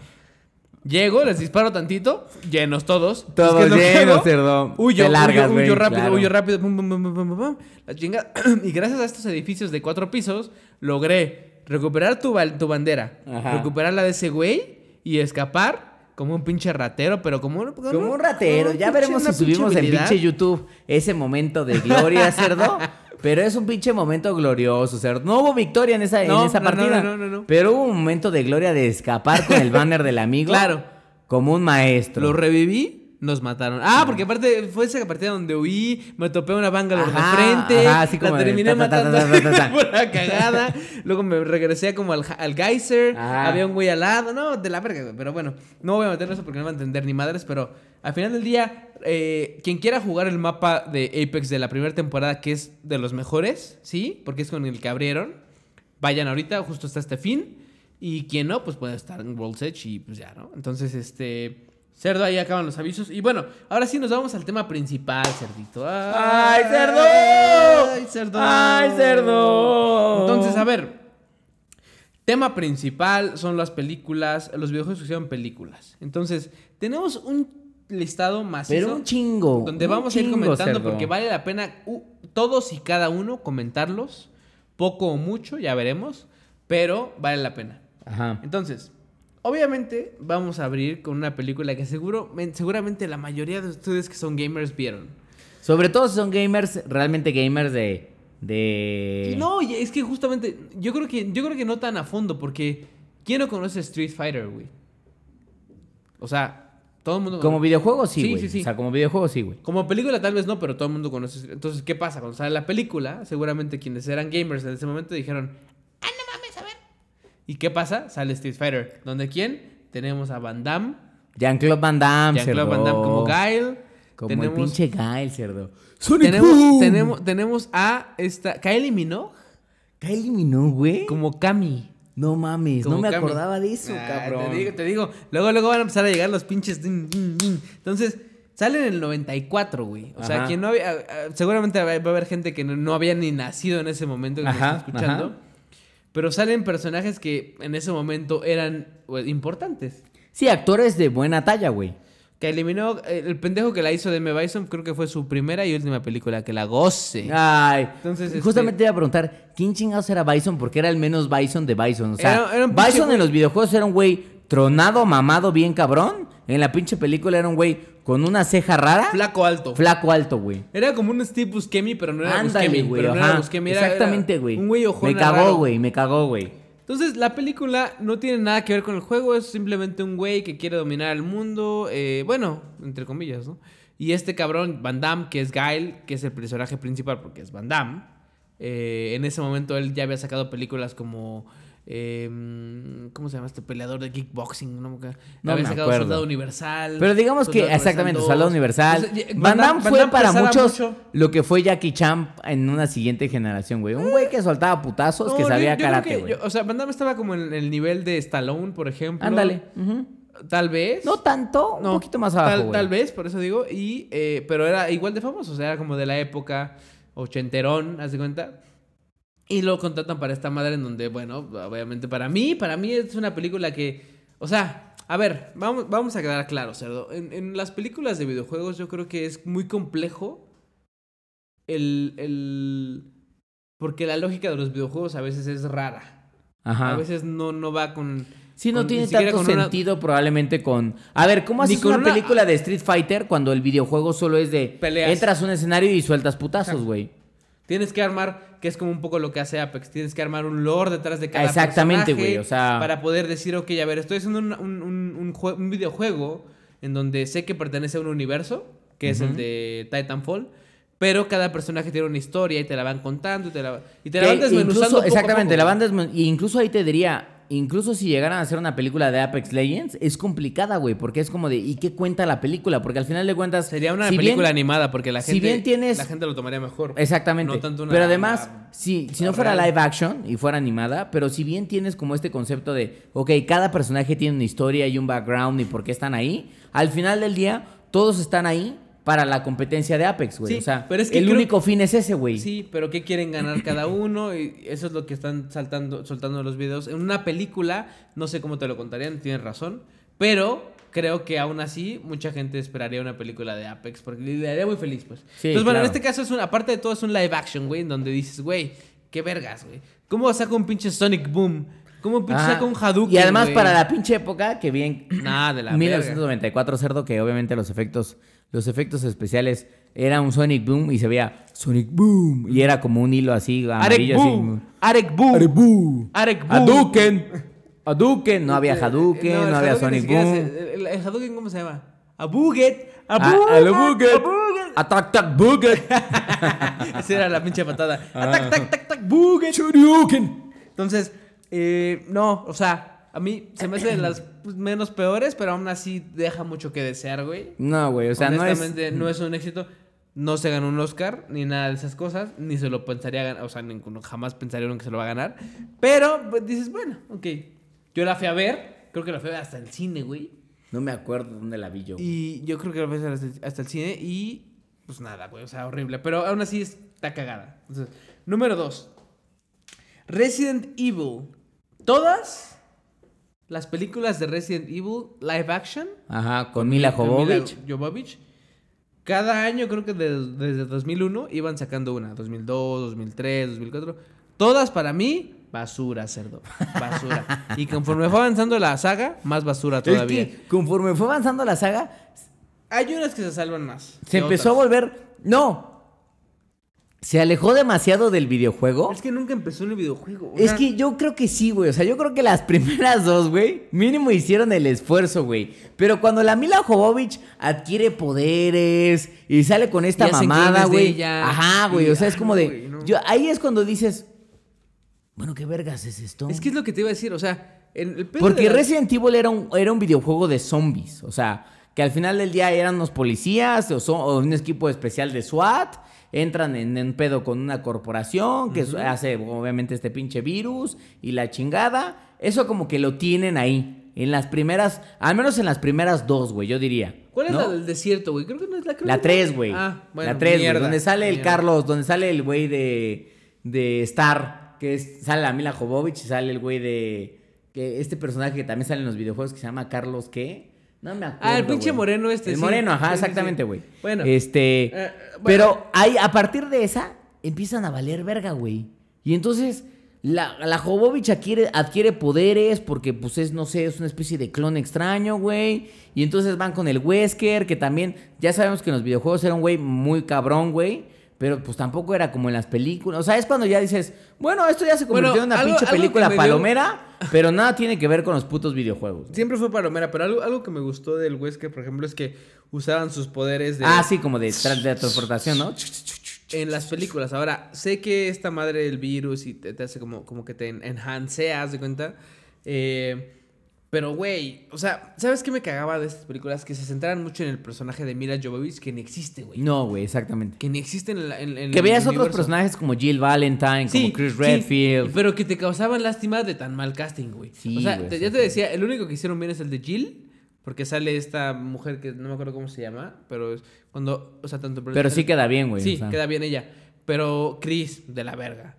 Llego, les disparo tantito, llenos todos. Todos Es que llenos, cerdo. Huyo, Te largas, huyo, güey, rápido, claro. huyo rápido, pum, pum, pum, pum, pum, la chingada. Y gracias a estos edificios de cuatro pisos, logré recuperar tu, bandera, Ajá. recuperar la de ese güey y escapar como un pinche ratero, pero como, un- Como un ratero. Ya veremos si subimos en pinche YouTube ese momento de gloria, cerdo. Pero es un pinche momento glorioso, cerdo. No hubo victoria en esa, en No, esa no, no, partida. no, no, no. Pero hubo un momento de gloria de escapar con el banner del amigo. Claro. Como un maestro. Lo reviví, nos mataron. Ah, porque aparte fue esa partida donde huí, me topé una Bangalore Ajá, de frente, ajá, así como la terminé ta, ta, ta, matando ta, ta, ta, ta. por la cagada. Luego me regresé como al, al geyser, Ajá. había un güey al lado, no, de la verga. Pero bueno, no voy a meter eso porque no va a entender ni madres, pero al final del día, eh, quien quiera jugar el mapa de Apex de la primera temporada, que es de los mejores, ¿sí? Porque es con el que abrieron, vayan ahorita, justo está este fin. Y quien no, pues puede estar en World's Edge y pues ya, ¿no? Entonces, este... Cerdo, ahí acaban los avisos. Y bueno, ahora sí nos vamos al tema principal, cerdito. ¡Ay, cerdo! ¡Ay, cerdo! ¡Ay, cerdo! Entonces, a ver. Tema principal son las películas, los videojuegos que hicieron películas. Entonces, tenemos un listado macizo. Pero un chingo. Donde un vamos a ir comentando cerdo. porque vale la pena uh, todos y cada uno comentarlos. Poco o mucho, ya veremos. Pero vale la pena. Ajá. Entonces, obviamente vamos a abrir con una película que seguro, men- seguramente la mayoría de ustedes que son gamers vieron. Sobre todo si son gamers, realmente gamers de. de... No, es que justamente, yo creo que, yo creo que no tan a fondo, porque ¿quién no conoce Street Fighter, güey? O sea, todo el mundo Como videojuego sí, Sí, güey. sí, sí. O sea, como videojuego sí, güey. Como película tal vez no, pero todo el mundo conoce. Entonces, ¿qué pasa? Cuando sale la película, seguramente quienes eran gamers en ese momento dijeron, ¡ah, no mames, a ver! ¿Y qué pasa? Sale Street Fighter. ¿Donde quién? Tenemos a Van Damme, Jean-Claude Van Damme, Jean-Claude Van Damme como Guile. Como tenemos, el pinche Gael, cerdo. tenemos, tenemos, tenemos a esta Kylie Minogue Kylie Minogue, güey. como Kami. No mames, Como no me acordaba de eso, Ah, cabrón. Te digo, te digo. Luego, luego van a empezar a llegar los pinches. Entonces, salen en el 94, güey. O sea, quien no había. Seguramente va a haber gente que no, no había ni nacido en ese momento que nos Ajá, está escuchando. ajá. Pero salen personajes que en ese momento eran pues, importantes. Sí, actores de buena talla, güey. Que eliminó. eh, El pendejo que la hizo de M. Bison, creo que fue su primera y última película. Que la goce. Ay, Entonces, este- justamente te iba a preguntar, ¿quién chingados era Bison? Porque era el menos Bison de Bison. O sea, Era- era Bison en los videojuegos era un güey tronado, mamado, bien cabrón. En la pinche película era un güey con una ceja rara, Flaco alto. flaco alto, güey. Era como un Steve Buscemi, pero no era Ándale, Buscemi. güey. pero no era ajá. Buscemi, era- era Exactamente, güey. Un güey ojón Me cagó, raro. güey, me cagó, güey. Entonces, la película no tiene nada que ver con el juego, es simplemente un güey que quiere dominar el mundo, eh, bueno, entre comillas, ¿no? Y este cabrón, Van Damme, que es Guile, que es el personaje principal porque es Van Damme, Eh, en ese momento él ya había sacado películas como... eh, ¿Cómo se llama este peleador de kickboxing? No, me acuerdo. No había me sacado acuerdo. Soldado Universal. Pero digamos que, exactamente, Soldado 2. Universal. Ya- Van Damme fue Damme para muchos mucho. lo que fue Jackie Chan en una siguiente generación, güey. Un güey que soltaba putazos, que No, sabía yo karate, güey. O sea, Van Damme estaba como en el nivel de Stallone, por ejemplo. Ándale. Tal vez. No tanto, un poquito más abajo, Tal, güey. tal vez, por eso digo. Y, eh, pero era igual de famoso. O sea, era como de la época ochenterón, haz de cuenta. Y lo contratan para esta madre en donde, bueno, obviamente para mí, para mí es una película que, o sea, a ver, vamos, vamos a quedar claro, cerdo. En, en las películas de videojuegos yo creo que es muy complejo el, el... Porque la lógica de los videojuegos a veces es rara. Ajá. A veces no, no va con... Sí, no con- tiene tanto una- sentido probablemente con... A ver, ¿cómo haces con una, una- película de Street Fighter cuando el videojuego solo es de... Peleas. Entras a un escenario y sueltas putazos, güey? Tienes que armar, que es como un poco lo que hace Apex, tienes que armar un lore detrás de cada Exactamente, personaje güey, o sea- Para poder decir, ok, a ver, estoy haciendo un, un- un- un jue- un videojuego en donde sé que pertenece a un universo, que es el de Titanfall, pero cada personaje tiene una historia y te la van contando y te la, y te la van desmenuzando incluso, poco a exactamente, poco, la güey. banda desmen- y incluso ahí te diría, incluso si llegaran a hacer una película de Apex Legends, es complicada, güey, porque es como de, ¿y qué cuenta la película? Porque al final de cuentas... Sería una si película bien- animada porque la si gente, bien tienes- la gente lo tomaría mejor. Exactamente. No tanto una- pero además, una- si, si no fuera real. live action y fuera animada, pero si bien tienes como este concepto de, ok, cada personaje tiene una historia y un background y por qué están ahí, al final del día todos están ahí para la competencia de Apex, güey. Sí, o sea, pero es que el creo- único fin es ese, güey. Sí, pero ¿qué quieren ganar cada uno? Y eso es lo que están saltando, soltando los videos. En una película, no sé cómo te lo contarían, tienes razón. Pero creo que aún así, mucha gente esperaría una película de Apex. Porque le haría muy feliz, pues. Sí, Entonces, bueno, en este caso, es un, aparte de todo, es un live action, güey. En donde dices, güey, qué vergas, güey. ¿Cómo saca un pinche Sonic Boom? ¿Cómo pinche Ajá. saca un Hadouken? Y además para la pinche época que bien Nada de la verga. 1994 cerdo que obviamente los efectos los efectos especiales era un Sonic Boom y se veía Sonic Boom y era como un hilo así Arek amarillo así. Boom. Arek Boom. Arek Boom. Arek Boom. Hadouken. Hadouken, no había Hadouken, no, había Hadouken Sonic Boom. se- el, el Hadouken, ¿cómo se llama? A Buget. A Ah, Buget. a lo Buget. A Buget. Attack Tac Buget. Esa era la pinche patada. Ah. Atac, tac, tac, tac, Buget. Entonces, eh, no, o sea, a mí se me hace de las pues, menos peores, pero aún así deja mucho que desear, güey. No, güey, o sea, no es no es un éxito. No se ganó un Oscar, ni nada de esas cosas, ni se lo pensaría ganar, o sea, ninguno, jamás pensaría uno que se lo va a ganar. Pero pues, dices, bueno, ok. Yo la fui a ver, creo que la fui a ver hasta el cine, güey. No me acuerdo dónde la vi yo. Y yo creo que la fui a ver hasta, el- hasta el cine y pues nada, güey, o sea, horrible. Pero aún así está cagada. Entonces, número dos. Resident Evil. Todas las películas de Resident Evil live action Ajá, con Mila Jovovich. Cada año, creo que de- desde 2001, iban sacando una. 2002, 2003, 2004. Todas para mí, basura, cerdo. Basura. y conforme fue avanzando la saga, más basura todavía. Es que conforme fue avanzando la saga, Hay unas que se salvan más. se empezó a volver. No. Se alejó demasiado del videojuego. Es que nunca empezó en el videojuego. o Es sea, que yo creo que sí, güey. O sea, yo creo que las primeras dos, güey, mínimo hicieron el esfuerzo, güey. Pero cuando la Mila Jovovich adquiere poderes y sale con esta mamada, güey. Ajá, güey. O sea, es ay, como no, de. güey, no. yo, ahí es cuando dices. Bueno, ¿qué vergas es esto? Es que es lo que te iba a decir. O sea, en el pedo Porque Resident Evil era un, era un videojuego de zombies. O sea, que al final del día eran unos policías o un equipo especial de SWAT. Entran en pedo con una corporación que hace obviamente este pinche virus y la chingada. Eso como que lo tienen ahí. En las primeras, al menos en las primeras dos, güey, yo diría. ¿Cuál es ¿no? la del desierto, güey? Creo que no es la creo La que 3, no. güey. Ah, bueno. la 3, güey. Donde sale el. Carlos, donde sale el güey de, de Star, que es, sale la Mila Jovovich y sale el güey de... Que este personaje que también sale en los videojuegos que se llama Carlos, ¿qué? No me acuerdo. Ah, el pinche moreno este, El sí. moreno, ajá, Sí, exactamente, güey. Bueno. Este... Eh, bueno. Pero hay, a partir de esa, empiezan a valer verga, güey. Y entonces... La, la Jovovich adquiere, adquiere poderes porque, pues, es, no sé, es una especie de clon extraño, güey. Y entonces van con el Wesker, que también, ya sabemos que en los videojuegos era un güey muy cabrón, güey. Pero, pues, tampoco era como en las películas. O sea, es cuando ya dices, bueno, esto ya se convirtió Bueno, en una algo- pinche algo película dio- palomera, pero nada tiene que ver con los putos videojuegos. Siempre fue palomera, pero algo, algo que me gustó del Wesker, por ejemplo, es que usaban sus poderes de... Ah, sí, como de, de transportación, ¿no? en las películas. Ahora, sé que esta madre del virus y te, te hace como, como que te en- enhanceas, de cuenta? Eh, pero, güey, o sea, ¿sabes qué me cagaba de estas películas? Que se centraran mucho en el personaje de Mila Jovovich, que ni existe, güey. No, güey, exactamente. Que ni existe en, la- en- en Que veas otros personajes como Jill Valentine, como Chris sí, Redfield. pero que te causaban lástima de tan mal casting, güey. Sí, o sea, te- sí, ya te sí. decía, el único que hicieron bien es el de Jill, porque sale esta mujer que no me acuerdo cómo se llama, pero es cuando, o sea, tanto... Pero sí queda bien, güey. Sí, o sea. queda bien ella. Pero Chris, de la verga.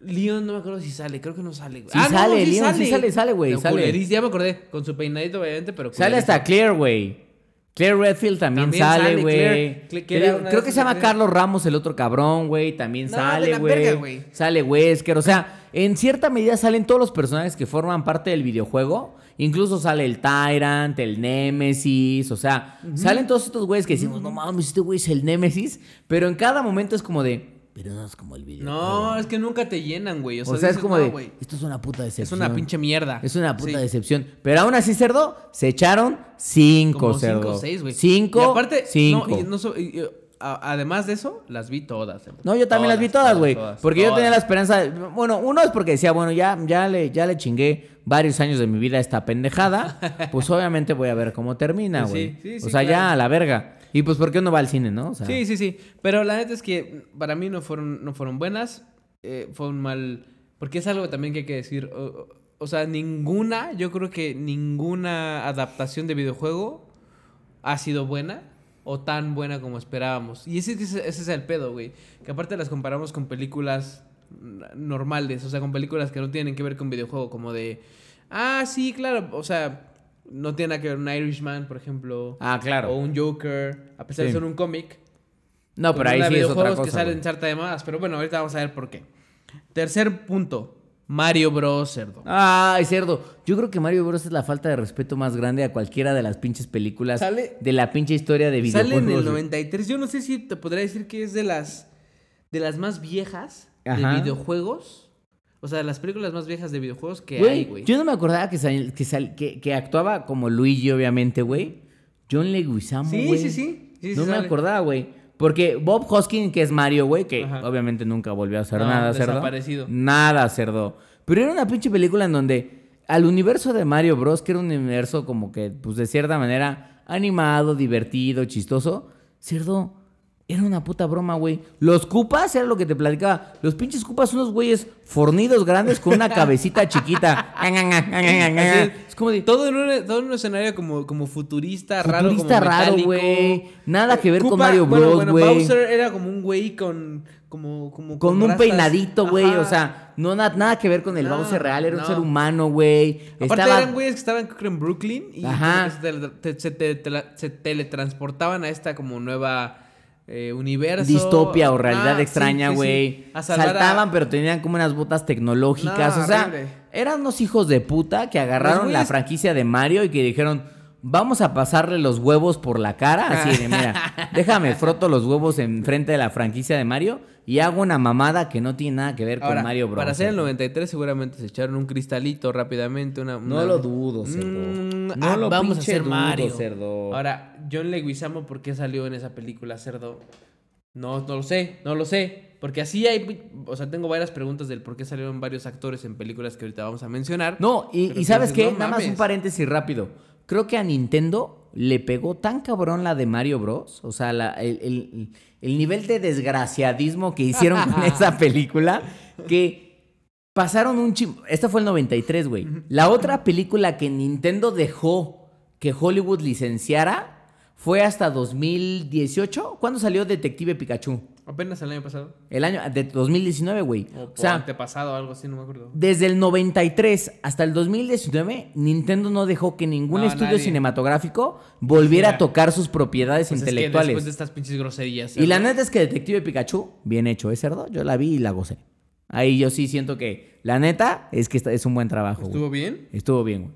Leon, no me acuerdo si sale, creo que no sale. güey. Sí sale, Leon, sí sale, sale, güey, No, sale. culeris- ya me acordé, con su peinadito, obviamente, pero. Sale hasta Claire, güey. Claire Redfield también, También sale, sale, güey. Creo, que se llama. Carlos Ramos, el otro cabrón, güey. También No, sale, güey. güey. Sale Wesker. O sea, en cierta medida salen todos los personajes que forman parte del videojuego. Incluso sale el Tyrant, el Nemesis. O sea, salen todos estos güeyes que decimos, no mames, este güey es el Nemesis. Pero en cada momento es como de, pero no es como el videojuego. No, es que nunca te llenan, güey. O O sea, es como no, de, güey, esto es una puta Es decepción. una pinche mierda. Es una puta Sí. decepción. Pero aún así, cerdo, se echaron cinco, Como cerdo. cinco o seis, güey. Cinco, Y aparte, cinco. No, y no so- y- y, a- además de eso, las vi todas. No, yo también las vi todas, güey. todas, Porque yo tenía la esperanza. Bueno, uno es porque decía, bueno, ya, ya, le, ya le chingué varios años de mi vida a esta pendejada. pues obviamente voy a ver cómo termina, güey. sí, sí, o sí, sea, ya a la verga. Y pues, ¿por qué uno va al cine, no? Sí, sí, sí. Pero la neta es que para mí no fueron, no fueron buenas. Eh, fue un mal. Porque es algo también que hay que decir. O, sea, ninguna, yo creo que ninguna adaptación de videojuego ha sido buena o tan buena como esperábamos. Y ese, es el pedo, güey. Que aparte las comparamos con películas normales, o sea, con películas que no tienen que ver con videojuego, como de. Ah, sí, claro. O sea, no tiene nada que ver un Irishman, por ejemplo. Ah, claro. O un Joker, a pesar Sí. de ser un cómic. No, pero ahí sí es otra cosa. que salen sarta de más. Pero bueno, ahorita vamos a ver por qué. Tercer punto. Mario Bros. Cerdo. Ay, cerdo. Yo creo que Mario Bros. es la falta de respeto más grande a cualquiera de las pinches películas Sale- de la pinche historia de videojuegos. Sale en el güey. 93. Yo no sé si te podría decir que es de las de las más viejas Ajá. de videojuegos. O sea, las películas más viejas de videojuegos que hay, güey. yo no me acordaba que, sal- que, sal- que, que actuaba como Luigi, obviamente, güey. John Leguizamo, güey. sí, sí. Sí, sí no me sale. acordaba, güey. Porque Bob Hoskins, que es Mario, güey, que Ajá. obviamente nunca volvió a hacer No, nada, cerdo. Nada, cerdo. Pero era una pinche película en donde al universo de Mario Bros, que era un universo como que, pues de cierta manera, animado, divertido, chistoso, cerdo, era una puta broma, güey. Los cupas, era lo que te platicaba. Los pinches cupas son unos güeyes fornidos grandes con una cabecita chiquita. Es. es como de... Todo en un, todo en un escenario como, como futurista, raro, como Futurista raro, güey. Nada que ver con Mario bueno, Bros, bueno, güey. Bowser era como un güey con... Como, como Con un rastas. peinadito, güey. O sea, no na- nada que ver con el No, Bowser real. Era un ser humano, güey. Aparte Estaba... eran güeyes que estaban en Brooklyn y Ajá. se, te- se teletransportaban a esta como nueva eh, universo. Distopia o realidad Ah, extraña, sí, sí. güey. A- Saltaban, pero tenían como unas botas tecnológicas. No, o sea, horrible. eran unos hijos de puta que agarraron la franquicia de Mario y que dijeron. Vamos a pasarle los huevos por la cara. Así de, mira, déjame froto los huevos en frente de la franquicia de Mario y hago una mamada que no tiene nada que ver Ahora, con Mario Bros. para hacer el ¿eh? 93 seguramente se echaron un cristalito rápidamente, una... No lo dudo, cerdo. Mm, No ah, lo vamos a hacer Mario. cerdo. Ahora, John Leguizamo, ¿por qué salió en esa película, cerdo? No, no lo sé, no lo sé. Porque así hay, o sea, tengo varias preguntas del por qué salieron varios actores en películas que ahorita vamos a mencionar. No, y, ¿sabes qué? no Nada más un paréntesis rápido. Creo que a Nintendo le pegó tan cabrón la de Mario Bros. O sea, la- el, el- el nivel de desgraciadismo que hicieron con esa película que pasaron un chim... Esta fue el 93, güey. La otra película que Nintendo dejó que Hollywood licenciara fue hasta 2018. ¿Cuándo salió Detective Pikachu? Apenas el año pasado. El año de 2019, güey. O, O sea, antepasado algo así, no me acuerdo. desde el 93 hasta el 2019, Nintendo no dejó que ningún No, estudio nadie. cinematográfico volviera a tocar sus propiedades Pues es que intelectuales. después de estas pinches groserías. Y la neta es que Detective Pikachu, bien hecho, ¿es cerdo? Yo la vi y la gocé. Ahí yo sí siento que la neta es que es un buen trabajo. ¿Estuvo bien? Estuvo bien, güey.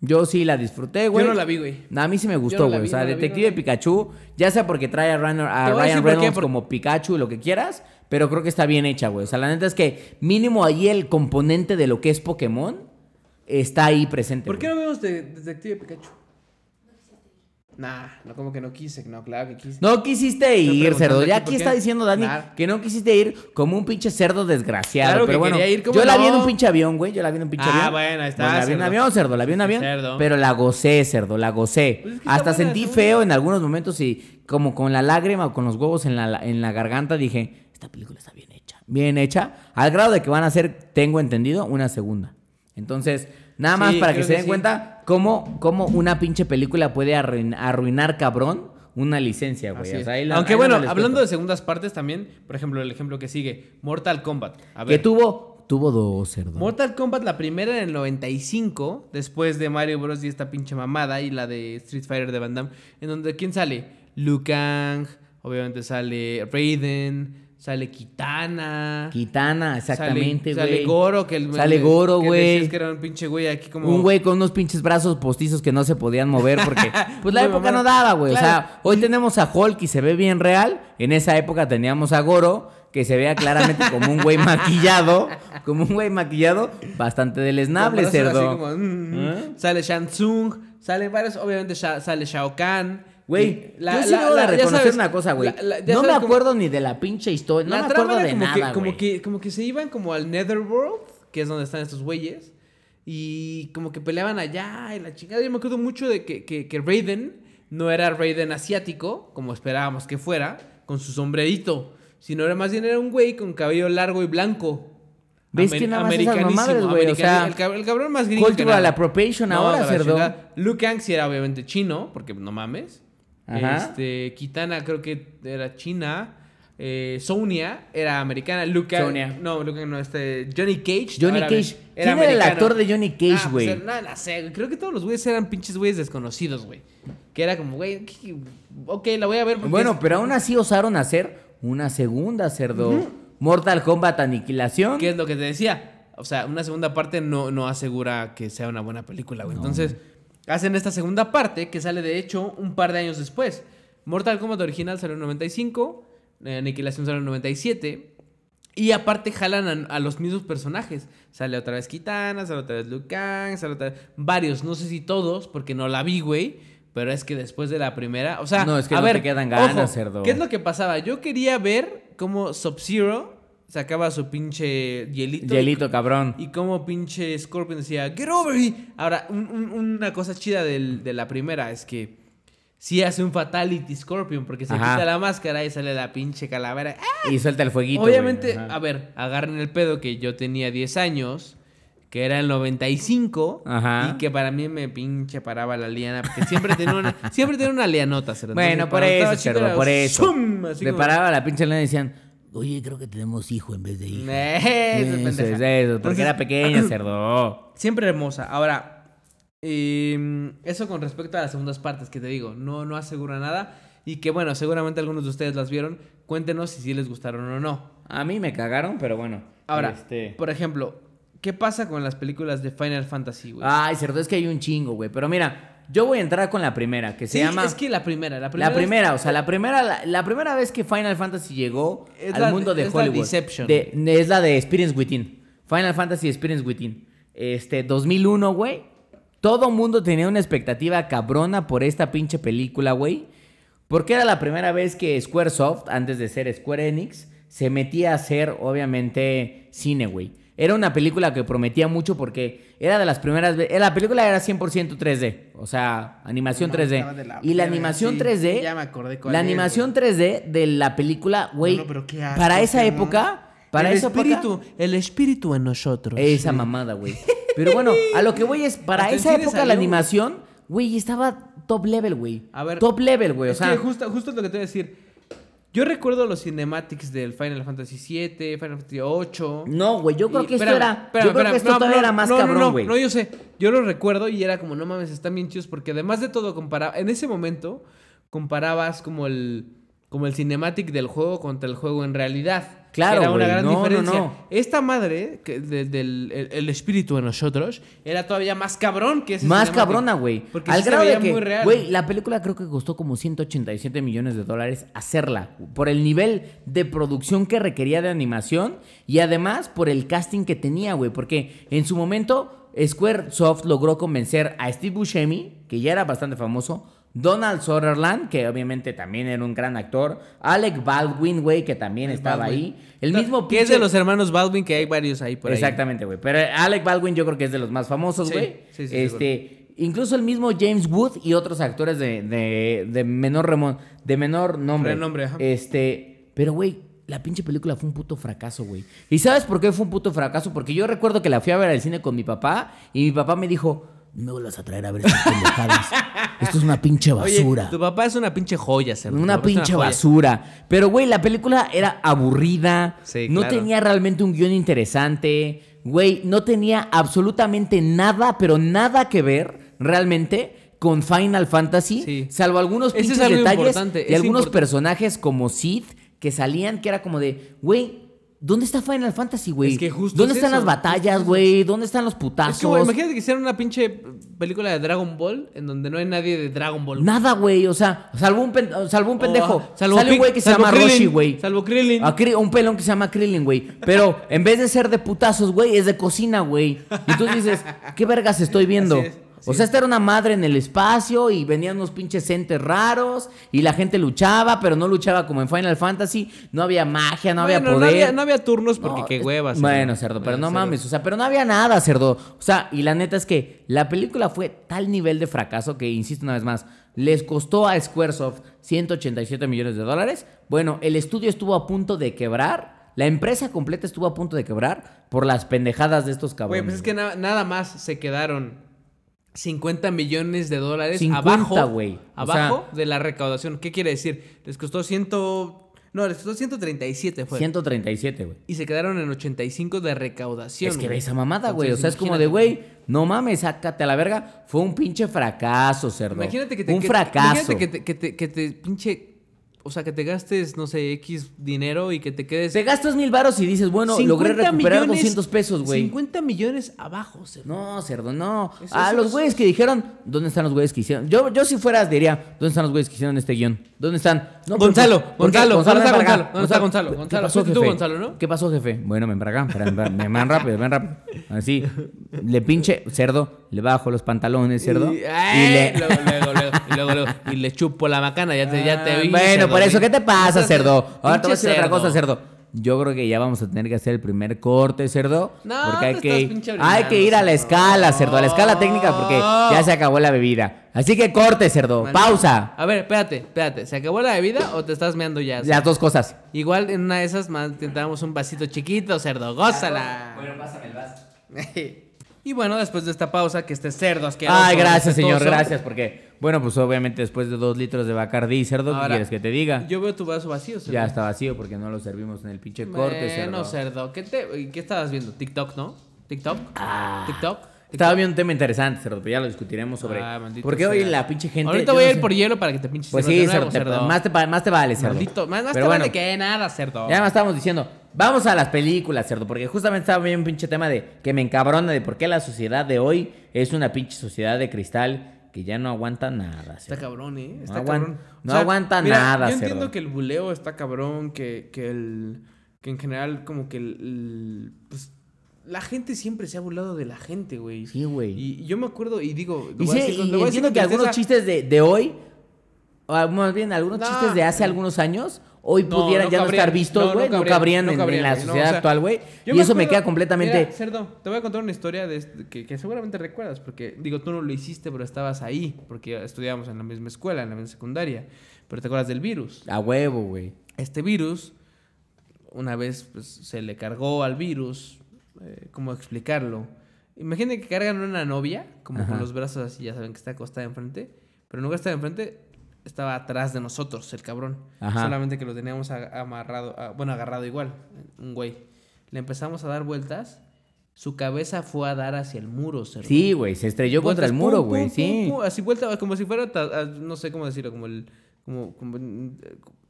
Yo sí la disfruté, güey. Yo no la vi, güey. A mí sí me gustó, no güey. vi, o sea, no la vi, Detective no. Pikachu, ya sea porque trae a Ryan, a Ryan Reynolds por- como Pikachu, lo que quieras, pero creo que está bien hecha, güey. O sea, la neta es que mínimo ahí el componente de lo que es Pokémon está ahí presente. ¿Por qué güey. no vemos de Detective Pikachu? Nah, no, como que no quise. No, claro que quise. No quisiste ir, cerdo. Ya aquí está diciendo Dani Claro. que no quisiste ir como un pinche cerdo desgraciado. Claro que pero bueno, ir, ¿cómo yo la vi en un pinche avión, güey. Yo la vi en un pinche Ah, avión. bueno, ahí está, la vi en un avión, cerdo. La vi en un avión. Cerdo. Pero la gocé, cerdo. La gocé. Pues es que Hasta sentí feo en algunos momentos y como con la lágrima o con los huevos en la, en la garganta dije, esta película está bien hecha. Bien hecha. Al grado de que van a hacer, tengo entendido, una segunda. Entonces, nada más Sí, para que se que den sí. cuenta cómo, cómo una pinche película puede arruin- arruinar, cabrón, una licencia, güey. Así O es. sea, ahí la- Aunque ahí bueno, hablando de segundas partes también, por ejemplo, el ejemplo que sigue, Mortal Kombat. A ver, Que tuvo, tuvo dos, cerdo. Mortal Kombat, la primera en el 95, después de Mario Bros. y esta pinche mamada, y la de Street Fighter de Van Damme, en donde ¿quién sale? Liu Kang, obviamente sale Raiden, sale Kitana. Kitana, exactamente, sale, güey. Sale Goro, que el Sale que Goro, güey. decías que era un pinche güey aquí como. Un güey con unos pinches brazos postizos que no se podían mover porque pues la época no daba, güey. O sea, hoy tenemos a Hulk y se ve bien real. En esa época teníamos a Goro que se vea claramente como un güey maquillado, como un güey maquillado bastante deleznable, brazos así cerdo. como, mm, mm. ¿Eh? Sale Shang Tsung, salen varios, obviamente sale Shao Kahn. Güey, La- yo sí la- debo de la- reconocer sabes, una cosa, güey. No me acuerdo ni de la pinche historia, no me acuerdo de como, nada, que, como, que, como que se iban como al Netherworld, que es donde están estos güeyes, y como que peleaban allá y la chingada. Yo me acuerdo mucho de que, que, que Raiden no era Raiden asiático, como esperábamos que fuera, con su sombrerito, sino era más bien era un güey con cabello largo y blanco. ¿Ves que nada más esas americanísimo, mamadas, güey? O sea, el, cab- el cabrón más gringo cultural appropriation ahora, de la cerdo. Liu Kang sí era obviamente chino, porque no mames. Ajá. Este, Kitana creo que era china. Eh, Sonia era americana. Liu Kang- Sonya. No, Kang no, este. Johnny Cage. Johnny Cage. era ¿Quién era el actor de Johnny Cage, Ah, güey? pues, no, no sé. Creo que todos los güeyes eran pinches güeyes desconocidos, güey. Que era como, güey, ¿qué- ok, la voy a ver. Bueno, es- pero aún así osaron hacer una segunda, cerdo. Mortal Kombat Aniquilación. ¿Qué es lo que te decía? O sea, una segunda parte no, no asegura que sea una buena película, güey. Entonces, hacen esta segunda parte que sale de hecho un par de años después. Mortal Kombat original salió en 95, eh, Aniquilación salió en 97. Y aparte jalan a, a los mismos personajes. Sale otra vez Kitana, sale otra vez Liu Kang, sale otra vez... Varios, no sé si todos, porque no la vi, güey. Pero es que después de la primera... O sea, No, es que a no ver, te quedan ganas, ojo, cerdo. ¿Qué es lo que pasaba? Yo quería ver cómo Sub-Zero sacaba su pinche hielito. Hielito, cabrón. Y cómo pinche Scorpion decía, get over here. Ahora, un- un- una cosa chida del- de la primera es que sí hace un fatality Scorpion porque se Ajá. quita la máscara y sale la pinche calavera. ¡Ah! Y suelta el fueguito. Obviamente, a ver, agarren el pedo que yo tenía 10 años, que era el 95, Ajá. y que para mí me pinche paraba la liana, porque siempre tenía una, siempre tenía una lianota. Entonces, Bueno, por eso, chico cerdo, era por eso. Así Le como- paraba la pinche lana y decían, oye, creo que tenemos hijo en vez de hija. Esa Eso, pendeja. es eso, porque Entonces, era pequeña, cerdo. Siempre hermosa. Ahora, eh, eso con respecto a las segundas partes que te digo, no, no asegura nada. Y que bueno, seguramente algunos de ustedes las vieron. Cuéntenos si sí les gustaron o no. A mí me cagaron, pero bueno. Ahora, Este... por ejemplo, ¿qué pasa con las películas de Final Fantasy, güey? Ay, cerdo, es que hay un chingo, güey. Pero mira, yo voy a entrar con la primera, que se Sí, llama... Es que la primera, la primera. La primera, o sea, la primera, la, la primera vez que Final Fantasy llegó Es al la- mundo de es la Hollywood. Deception. de- es la de Experience Within. Final Fantasy Experience Within. Este, 2001, güey. Todo mundo tenía una expectativa cabrona por esta pinche película, güey. Porque era la primera vez que Squaresoft, antes de ser Square Enix, se metía a hacer, obviamente, cine, güey. Era una película que prometía mucho porque era de las primeras veces... La película era 100% 3D, o sea, animación No, 3D. estaba de la y la animación sí. 3D... Ya me acordé cuál La es, animación 3D de la película, güey, No, no, pero qué asco, para esa época... Para el esa espíritu, época... el espíritu en nosotros. Esa mamada, güey. Pero bueno, a lo que voy es, para esa época la animación, güey, estaba top level, güey. A ver, Top level, güey. O sea, que justo, justo es lo que te voy a decir. Yo recuerdo los cinematics del Final Fantasy VII, Final Fantasy VIII. no, güey, yo creo Y- que esto era... espérame, yo creo espérame, que esto no, todavía no, era más no, cabrón, no, güey. No, yo sé. Yo lo recuerdo y era como, no mames, están bien chidos porque además de todo comparaba... En ese momento comparabas como el... Como el cinematic del juego contra el juego en realidad. Claro, Era una güey. gran No, no, diferencia. no. Esta madre, que de- del el, el espíritu en nosotros, era todavía más cabrón que ese Más cabrona, güey. Porque Al sí se grado de veía que, muy real. güey, la película creo que costó como 187 millones de dólares hacerla. Por el nivel de producción que requería de animación y además por el casting que tenía, güey. Porque en su momento Squaresoft logró convencer a Steve Buscemi, que ya era bastante famoso, Donald Sutherland, que obviamente también era un gran actor. Alec Baldwin, güey, que también estaba Baldwin. ahí. El mismo Que es de los hermanos Baldwin, que hay varios ahí por ahí. Exactamente, güey. Pero Alec Baldwin yo creo que es de los más famosos, Sí, güey. sí, sí, este, incluso el mismo James Wood y otros actores de, de, de menor remo- de menor nombre. Renombre, ajá. Este, pero güey, la pinche película fue un puto fracaso, güey. ¿Y sabes por qué fue un puto fracaso? Porque yo recuerdo que la fui a ver al cine con mi papá y mi papá me dijo, "No me vuelvas a traer a ver estas pendejadas. Esto es una pinche Oye, basura." tu papá es una pinche joya, cerdo. Una pinche basura. Pero, güey, la película era aburrida. Sí, no claro. tenía realmente un guion interesante. Güey, no tenía absolutamente nada, pero nada que ver realmente con Final Fantasy. Sí. Salvo algunos es pinches detalles y algunos personajes como Sid que salían que era como de, güey. ¿Dónde está Final Fantasy, güey? Es que justo ¿Dónde es están eso, las batallas, güey? ¿Dónde están los Es putazos? como, imagínate que hicieran una pinche película de Dragon Ball en donde no hay nadie de Dragon Ball. Nada, güey. O sea, salvo un, pen- salvo un pendejo. ah, salvo Sale un güey que se llama Krillin, Roshi, güey. Salvo Krillin. Un pelón que se llama Krillin, güey. Pero en vez de ser de putazos, güey, es de cocina, güey. Y tú dices, ¿qué vergas estoy viendo? Así es, o sea, es. esta era una madre en el espacio y venían unos pinches entes raros y la gente luchaba, pero no luchaba como en Final Fantasy. No había magia, no había poder. No había, no había turnos porque No, qué es- hueva. cerdo. Bueno, cerdo, pero no cerdo. mames, o sea, pero no había nada, cerdo. O sea, y la neta es que la película fue tal nivel de fracaso que, insisto una vez más, les costó a Squaresoft 187 millones de dólares. Bueno, el estudio estuvo a punto de quebrar, la empresa completa estuvo a punto de quebrar por las pendejadas de estos cabrones. Güey, pues es que na- nada más se quedaron 50 millones de dólares 50, abajo, güey. O abajo de la recaudación. ¿Qué quiere decir? Les costó 100... No, les costó 137 fue. 137, güey. Y se quedaron en 85 de recaudación. Es que ve esa mamada, güey. O sea, es como de, güey, no mames, sácate a la verga. Fue un pinche fracaso, cerdo. Imagínate que te... Un que- fracaso. Imagínate que te, que te, que te pinche... O sea, que te gastes, no sé, X dinero y que te quedes... Te gastas mil varos y dices, bueno, logré 50 millones, millones- 200 pesos, güey. 50 millones abajo, cerdo. No, cerdo, no. Eso- a eso- los güeyes que dijeron, ¿dónde están los güeyes que hicieron? Yo, yo si fueras diría, ¿dónde están los güeyes que hicieron este guion? ¿Dónde están? No, pero- Gonzalo, ¿por qué? Gonzalo, ¿dónde está. Gonzalo? ¿Dónde está Gonzalo? ¿qué Gonzalo, pasó, fuiste tú, jefe? Gonzalo, ¿no? ¿Qué pasó, jefe? Bueno, ven para acá, espera, ven, ven, ven rápido, rápido. Así, le pinche, cerdo, le bajo los pantalones, cerdo. Y, le... luego, luego, luego, luego, y le chupo la macana, ya te, ya te Ah, vi. Bueno, por eso, vi. ¿qué te pasa, cerdo? Ahora te voy a decir otra cosa, cerdo. Yo creo que ya vamos a tener que hacer el primer corte, cerdo. No, porque hay que, hay que ir a la escala, cerdo. A la escala técnica porque ya se acabó la bebida. Así que corte, cerdo. Pausa. A ver, espérate, espérate. ¿Se acabó la bebida o te estás meando ya? Las dos cosas. Igual en una de esas más te damos un vasito chiquito, cerdo. Gózala. pásame el vaso. y bueno, después de esta pausa, que este cerdo asqueroso. Ay, gracias, señor, gracias. Porque, bueno, pues obviamente después de dos litros de Bacardí, cerdo, ¿qué quieres que te diga? Yo veo tu vaso vacío, cerdo. Ya está vacío porque no lo servimos en el pinche corte, Bueno, cerdo. cerdo. ¿Qué, te, ¿Qué estabas viendo? ¿TikTok, no? ¿TikTok? Ah. ¿TikTok? Estaba viendo un tema interesante, cerdo, pero ya lo discutiremos sobre. Ah, maldito porque hoy sea. la pinche gente. Ahorita voy no a ir sé- por hielo para que te pinches Pues sí, cerdo, Más, te, más te vale, cerdo. Maldito, más, más te bueno, vale que nada, cerdo. Ya me estábamos diciendo, vamos a las películas, cerdo, porque justamente estaba bien un pinche tema de que me encabrona de por qué la sociedad de hoy es una pinche sociedad de cristal que ya no aguanta nada, Está cabrón, ¿eh? No Está aguan- cabrón. no aguanta mira, nada, Yo entiendo cerdo. que el buleo está cabrón, que, que el... Que en general como que el... el- pues, la gente siempre se ha burlado de la gente, güey. Sí, güey. Y, y yo me acuerdo y digo... Y, sí, decir entiendo que algunos chistes de, de hoy, o más bien algunos No. chistes de hace algunos años, hoy No, pudieran no ya no estar vistos, güey, no, cabrían, en- la sociedad o sea, actual, güey. Y me eso me queda completamente... Mira, cerdo, te voy a contar una historia de este- que, que seguramente recuerdas, porque digo, tú no lo hiciste, pero estabas ahí, porque estudiábamos en la misma escuela, en la misma secundaria. Pero te acuerdas del virus. A huevo, güey. Este virus, una vez pues, se le cargó al virus, eh, ¿cómo explicarlo? Imaginen que cargan una novia, como Ajá. con los brazos así, ya saben que está acostada enfrente, pero de estar enfrente, estaba atrás de nosotros, el cabrón. Ajá. Solamente que lo teníamos amarrado, a- bueno, agarrado igual, un güey. Le empezamos a dar vueltas, su cabeza fue a dar hacia el muro. Sí, güey, se estrelló contra el muro, güey, pum, sí. pum, pum, así vuelta, como si fuera, ah, no sé cómo decirlo, como el, como, como, eh,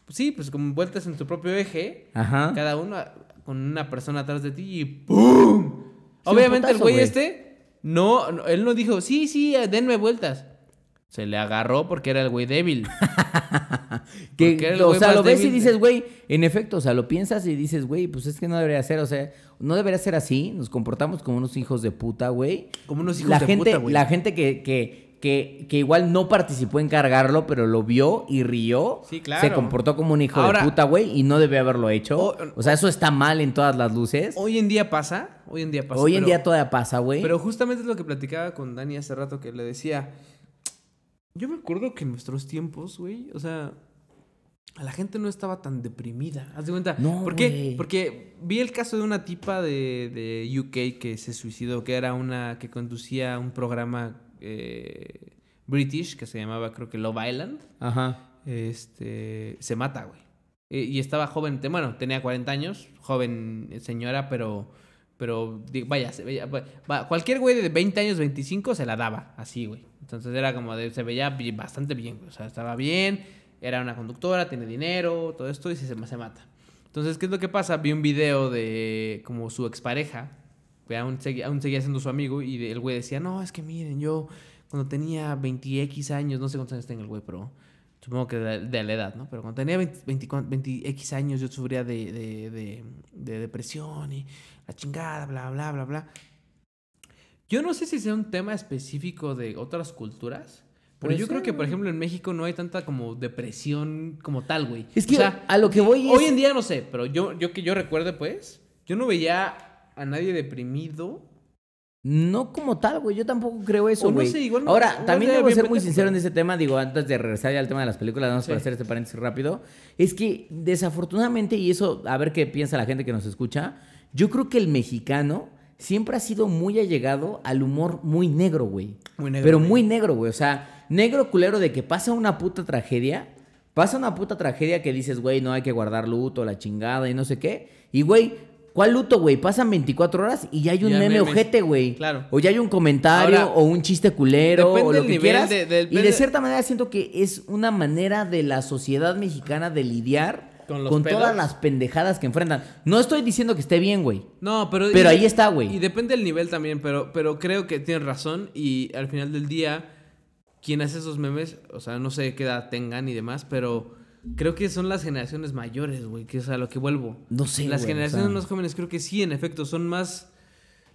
sí, pues como vueltas en tu propio eje, Ajá. cada uno ah, con una persona atrás de ti y ¡pum! Sí, Obviamente el güey güey. este, no, no, él no dijo, sí, sí, denme vueltas. Se le agarró porque era el güey débil. Que, o sea, lo ves y dices, güey, en efecto, o sea, lo piensas y dices, güey, pues es que no debería ser, o sea, no debería ser así, nos comportamos como unos hijos de puta, güey. Como unos hijos la de gente, puta, güey. La gente que, que, que, que igual no participó en cargarlo, pero lo vio y rió. Sí, claro. Se comportó como un hijo Ahora- de puta, güey, y no debe haberlo hecho. O- O, sea, eso está mal en todas las luces. Hoy en día pasa, hoy en día pasa. Hoy en pero- día todavía pasa, güey. Pero justamente es lo que platicaba con Dani hace rato que le decía. Yo me acuerdo que en nuestros tiempos, güey, o sea, a la gente no estaba tan deprimida. Haz de cuenta. No, ¿Por qué? Porque vi el caso de una tipa de, de UK que se suicidó, que era una que conducía un programa eh, British que se llamaba, creo que Love Island. Ajá. Este, se mata, güey. Eh, y estaba joven, bueno, tenía 40 años, joven señora, pero, pero, vaya, se veía, cualquier güey de 20 años, 25 se la daba, así, güey. Entonces era como de, se veía bastante bien, o sea, estaba bien, era una conductora, tiene dinero, todo esto, y se, se mata. Entonces, ¿qué es lo que pasa? Vi un video de como su expareja, que aún seguía, aún seguía siendo su amigo, y el güey decía, no, es que miren, yo cuando tenía 20X años, no sé cuántos años tenga el güey, pero supongo que de, de la edad, ¿no? Pero cuando tenía 20, 20, x años yo sufría de, de, de- de depresión y la chingada, bla, bla, bla, bla. Yo no sé si sea un tema específico de otras culturas, pero yo creo que, por ejemplo, en México no hay tanta como depresión como tal, güey. Es que O sea, a lo que voy es... Hoy en día no sé, pero yo, yo que yo recuerde, pues, yo no veía a nadie deprimido. No como tal, güey. Yo tampoco creo eso, O no güey. sé, igual Ahora, igual también debo ser muy sincero en ese tema. Digo, antes de regresar ya al tema de las películas, vamos Sí. para hacer este paréntesis rápido. Es que, desafortunadamente, y eso, a ver qué piensa la gente que nos escucha, yo creo que el mexicano siempre ha sido muy allegado al humor muy negro, güey. Muy negro, Pero güey. muy negro, güey. O sea, negro culero de que pasa una puta tragedia. Pasa una puta tragedia que dices, güey, no hay que guardar luto, la chingada y no sé qué. Y, güey, ¿cuál luto, güey? Pasan 24 horas y ya hay un Ya meme memes. ojete, güey. Claro. O ya hay un comentario Ahora, o un chiste culero depende o lo que quieras. de- y de cierta manera siento que es una manera de la sociedad mexicana de lidiar Con todas las pendejadas que enfrentan. No estoy diciendo que esté bien, güey. No, pero... Pero y- ahí está, güey. Y depende del nivel también, pero, pero creo que tienes razón y al final del día, quien hace esos memes, o sea, no sé qué edad tengan y demás, pero creo que son las generaciones mayores, güey, que es a lo que vuelvo. No sé, Las güey, o generaciones sea. más jóvenes creo que sí, en efecto, son más,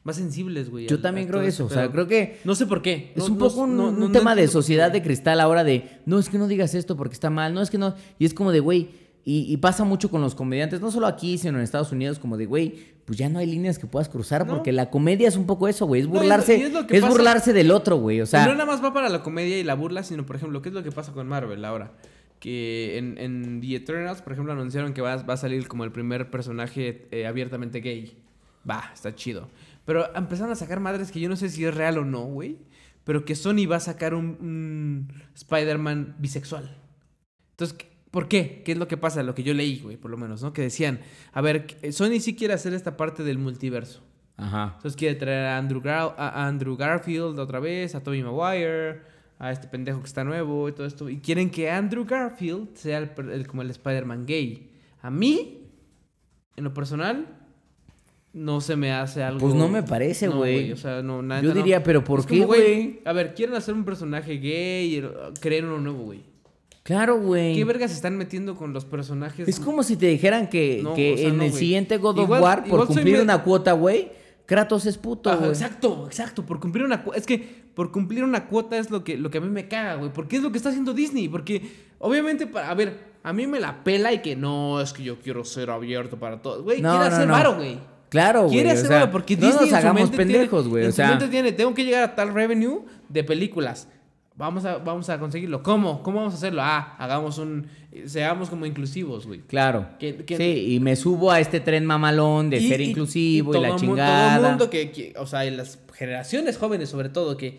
más sensibles, güey. Yo al- también creo eso. O pero sea, creo que No sé por qué. Es No- un poco un, no- un no- no tema de sociedad de cristal ahora de, no, es que no digas esto porque está mal, no, es que no. Y es como de, güey, y, y pasa mucho con los comediantes, no solo aquí, sino en Estados Unidos, como de, güey, pues ya no hay líneas que puedas cruzar No. porque la comedia es un poco eso, güey, es y burlarse, y es pasa- burlarse del otro, güey, o Y sea, no nada más va para la comedia y la burla, sino, por ejemplo, ¿qué es lo que pasa con Marvel ahora? Que en, en The Eternals, por ejemplo, anunciaron que va, va a salir como el primer personaje eh, abiertamente gay. Va, está chido. Pero empezaron a sacar madres que yo no sé si es real o no, güey. Pero que Sony va a sacar un, un Spider-Man bisexual. Entonces, ¿qué- ¿por qué? ¿Qué es lo que pasa? Lo que yo leí, güey, por lo menos, ¿no? Que decían, a ver, Sony sí quiere hacer esta parte del multiverso. ajá. Entonces quiere traer a Andrew, Gar- a Andrew Garfield otra vez, a Tobey Maguire, a este pendejo que está nuevo y todo esto. Y quieren que Andrew Garfield sea el, per- el- como el Spider-Man gay. A mí, en lo personal, no se me hace algo... Pues no me parece, No, güey. O sea, no, nada. Yo diría, pero ¿por Es qué, güey? A ver, quieren hacer un personaje gay y uh, crear uno nuevo, güey. Claro, güey. ¿Qué vergas se están metiendo con los personajes? Es como si te dijeran que, No, que o sea, en el siguiente God of Igual- War, por cumplir una cuota, güey, Kratos es puto, Ajá, exacto, exacto. Por cumplir una cuota. Es que por cumplir una cuota es lo que, lo que a mí me caga, güey. Porque es lo que está haciendo Disney. Porque, obviamente, para, a ver, a mí me la pela y que no, es que yo quiero ser abierto para todos. Güey, No, quiere no, hacer no. varo, güey. Claro, güey. Quiere o hacer sea, varo porque no Disney nos en su hagamos pendejos, güey. O sea, tiene, tengo que llegar a tal revenue de películas. Vamos a, vamos a conseguirlo. ¿Cómo? ¿Cómo vamos a hacerlo? Ah, hagamos un... Seamos como inclusivos, güey. Claro. Que- que- sí, y me subo a este tren mamalón de ser inclusivo y, la chingada. Todo el mundo que, que- o sea, las generaciones jóvenes sobre todo, que, ay,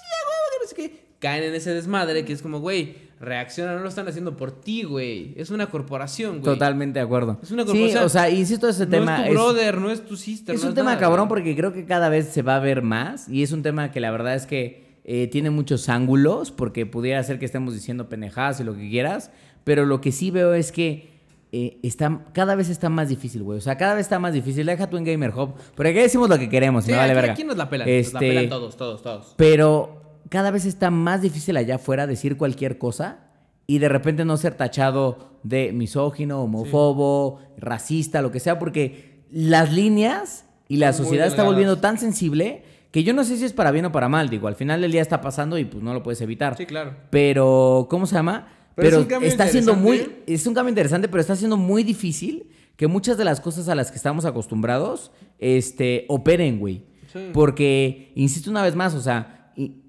sí, que no sé qué, caen en ese desmadre que es como, güey, reacciona, no lo están haciendo por ti, güey. Es una corporación, güey. Totalmente de acuerdo. Es una sí, corporación. o sea, insisto, ese No tema es tu brother, no es tu sister. es no un tema nada, cabrón güey. porque creo que cada vez se va a ver más y es un tema que la verdad es que eh, tiene muchos ángulos porque pudiera ser que estemos diciendo pendejadas y lo que quieras, pero lo que sí veo es que eh, está, cada vez está más difícil, güey. O sea, cada vez está más difícil. Deja tú en Gamer Hub, porque aquí decimos lo que queremos, Sí, me vale aquí, verga. aquí nos la pelan. Nos la Este, pelan todos, todos, todos. Pero cada vez está más difícil allá afuera decir cualquier cosa y de repente no ser tachado de misógino, homófobo, racista, lo que sea, porque las líneas y la Son sociedad está volviendo tan sensible que yo no sé si es para bien o para mal, digo, al final del día está pasando y pues no lo puedes evitar. Sí, claro. Pero, ¿cómo se llama? Pero es Pero, está siendo muy, interesante. es un cambio interesante, pero está siendo muy difícil que muchas de las cosas a las que estamos acostumbrados, este, operen, güey. Sí. Porque, insisto una vez más, o sea, y-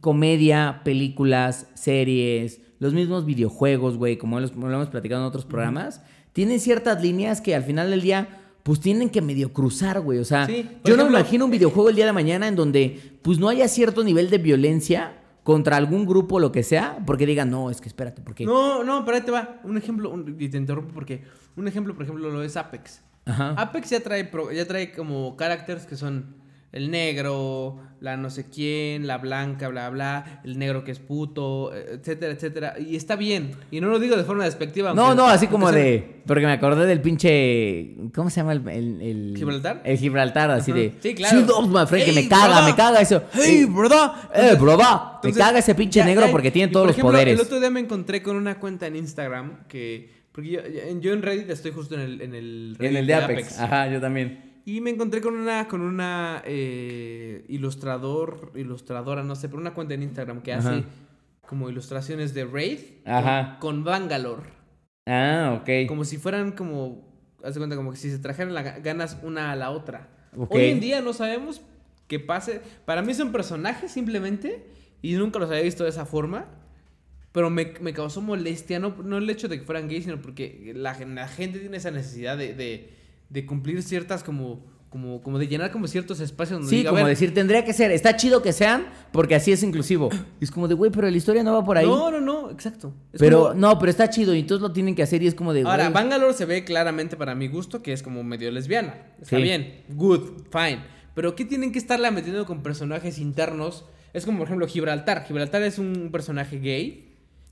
comedia, películas, series, los mismos videojuegos, güey, como lo hemos platicado en otros programas, tienen ciertas líneas que al final del día, pues tienen que medio cruzar, güey. O sea, Sí, yo no me imagino un videojuego el día de mañana en donde, pues no haya cierto nivel de violencia contra algún grupo o lo que sea, porque digan, no, es que espérate, porque... No, no, pero ahí te va. Un ejemplo, un- y te interrumpo porque un ejemplo, por ejemplo, lo es Apex. Ajá. Apex ya trae, pro- ya trae como characters que son el negro, la no sé quién, la blanca, bla, bla, el negro que es puto, etcétera, etcétera. Y está bien. Y no lo digo de forma despectiva. No, aunque- no, así como sea- de. Porque me acordé del pinche. ¿Cómo se llama el. el, el- ¿Gibraltar? El Gibraltar, así de. Sí, claro. Of my friend, que Hey, me caga, brother. me caga eso. ¡Hey, Eh, brother! Eh, broda. Me caga ese pinche ya, negro ya, porque tiene todos por los poderes. El otro día me encontré con una cuenta en Instagram que. Porque yo, yo en Reddit estoy justo en el, en el En el Reddit de Apex. Ajá, yo también. Y me encontré con una, con una eh, ilustrador, ilustradora, no sé, pero una cuenta en Instagram que Ajá. hace como ilustraciones de Wraith Ajá. con, con Bangalore. Ah, ok. Como si fueran como, haz de cuenta, como que si se trajeran las ganas una a la otra. Ok. Hoy en día no sabemos qué pase. Para mí son personajes simplemente y nunca los había visto de esa forma. Pero me, me causó molestia, no, no el hecho de que fueran gays, sino porque la, gen- la gente tiene esa necesidad de, de, de cumplir ciertas como, como, como de llenar como ciertos espacios donde Sí, diga, como ver, decir, tendría que ser. Está chido que sean porque así es inclusivo. Y es como de, güey, pero la historia no va por ahí. No, no, no, exacto. Es pero, como- no, pero está chido y entonces lo tienen que hacer y es como de, Ahora. Bangalore se ve claramente para mi gusto que es como medio lesbiana. Está Sí. bien, good, fine. Pero ¿qué tienen que estarla metiendo con personajes internos? Es como, por ejemplo, Gibraltar. Gibraltar es un personaje gay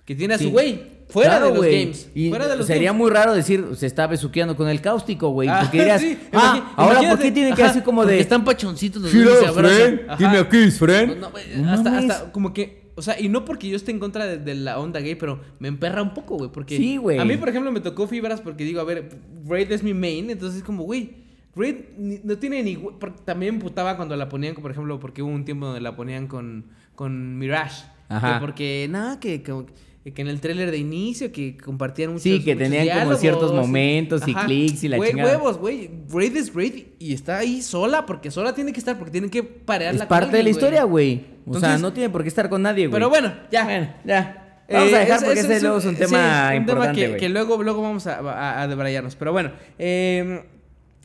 que tiene a Sí. su güey fuera Claro, de los games. Y fuera de los sería games. muy raro decir, se está besuqueando con el cáustico, güey. Ah, porque dirías, sí, ah, ahora, ¿por qué tienen que hacer como de. Están pachoncitos los Hello, dos y se abrazan. friend. Ajá. Give me a kiss, friend. No, no, hasta, hasta como que, o sea, y no porque yo esté en contra de, de la onda gay, pero me emperra un poco, güey, porque Sí, güey. a mí, por ejemplo, me tocó fibras porque digo, a ver, Raid es mi main, entonces es como, güey, Raid no tiene ni, también putaba cuando la ponían, por ejemplo, porque hubo un tiempo donde la ponían con, con Mirage, Ajá. que porque, nada, que, como que en el tráiler de inicio que compartían muchos Sí, que muchos tenían como ciertos momentos y clics y la Güey, chingada. huevos, güey, Raid es Raid y está ahí sola, porque sola tiene que estar, porque tienen que parearla Es con parte de la historia, güey. O sea, no tiene por qué estar con nadie, güey. Pero bueno, ya. Bueno, ya. Vamos a Eh, dejar porque es- ese es luego es un sí, tema es un importante, que, luego, luego vamos a, a, a debrayarnos. Pero bueno, eh,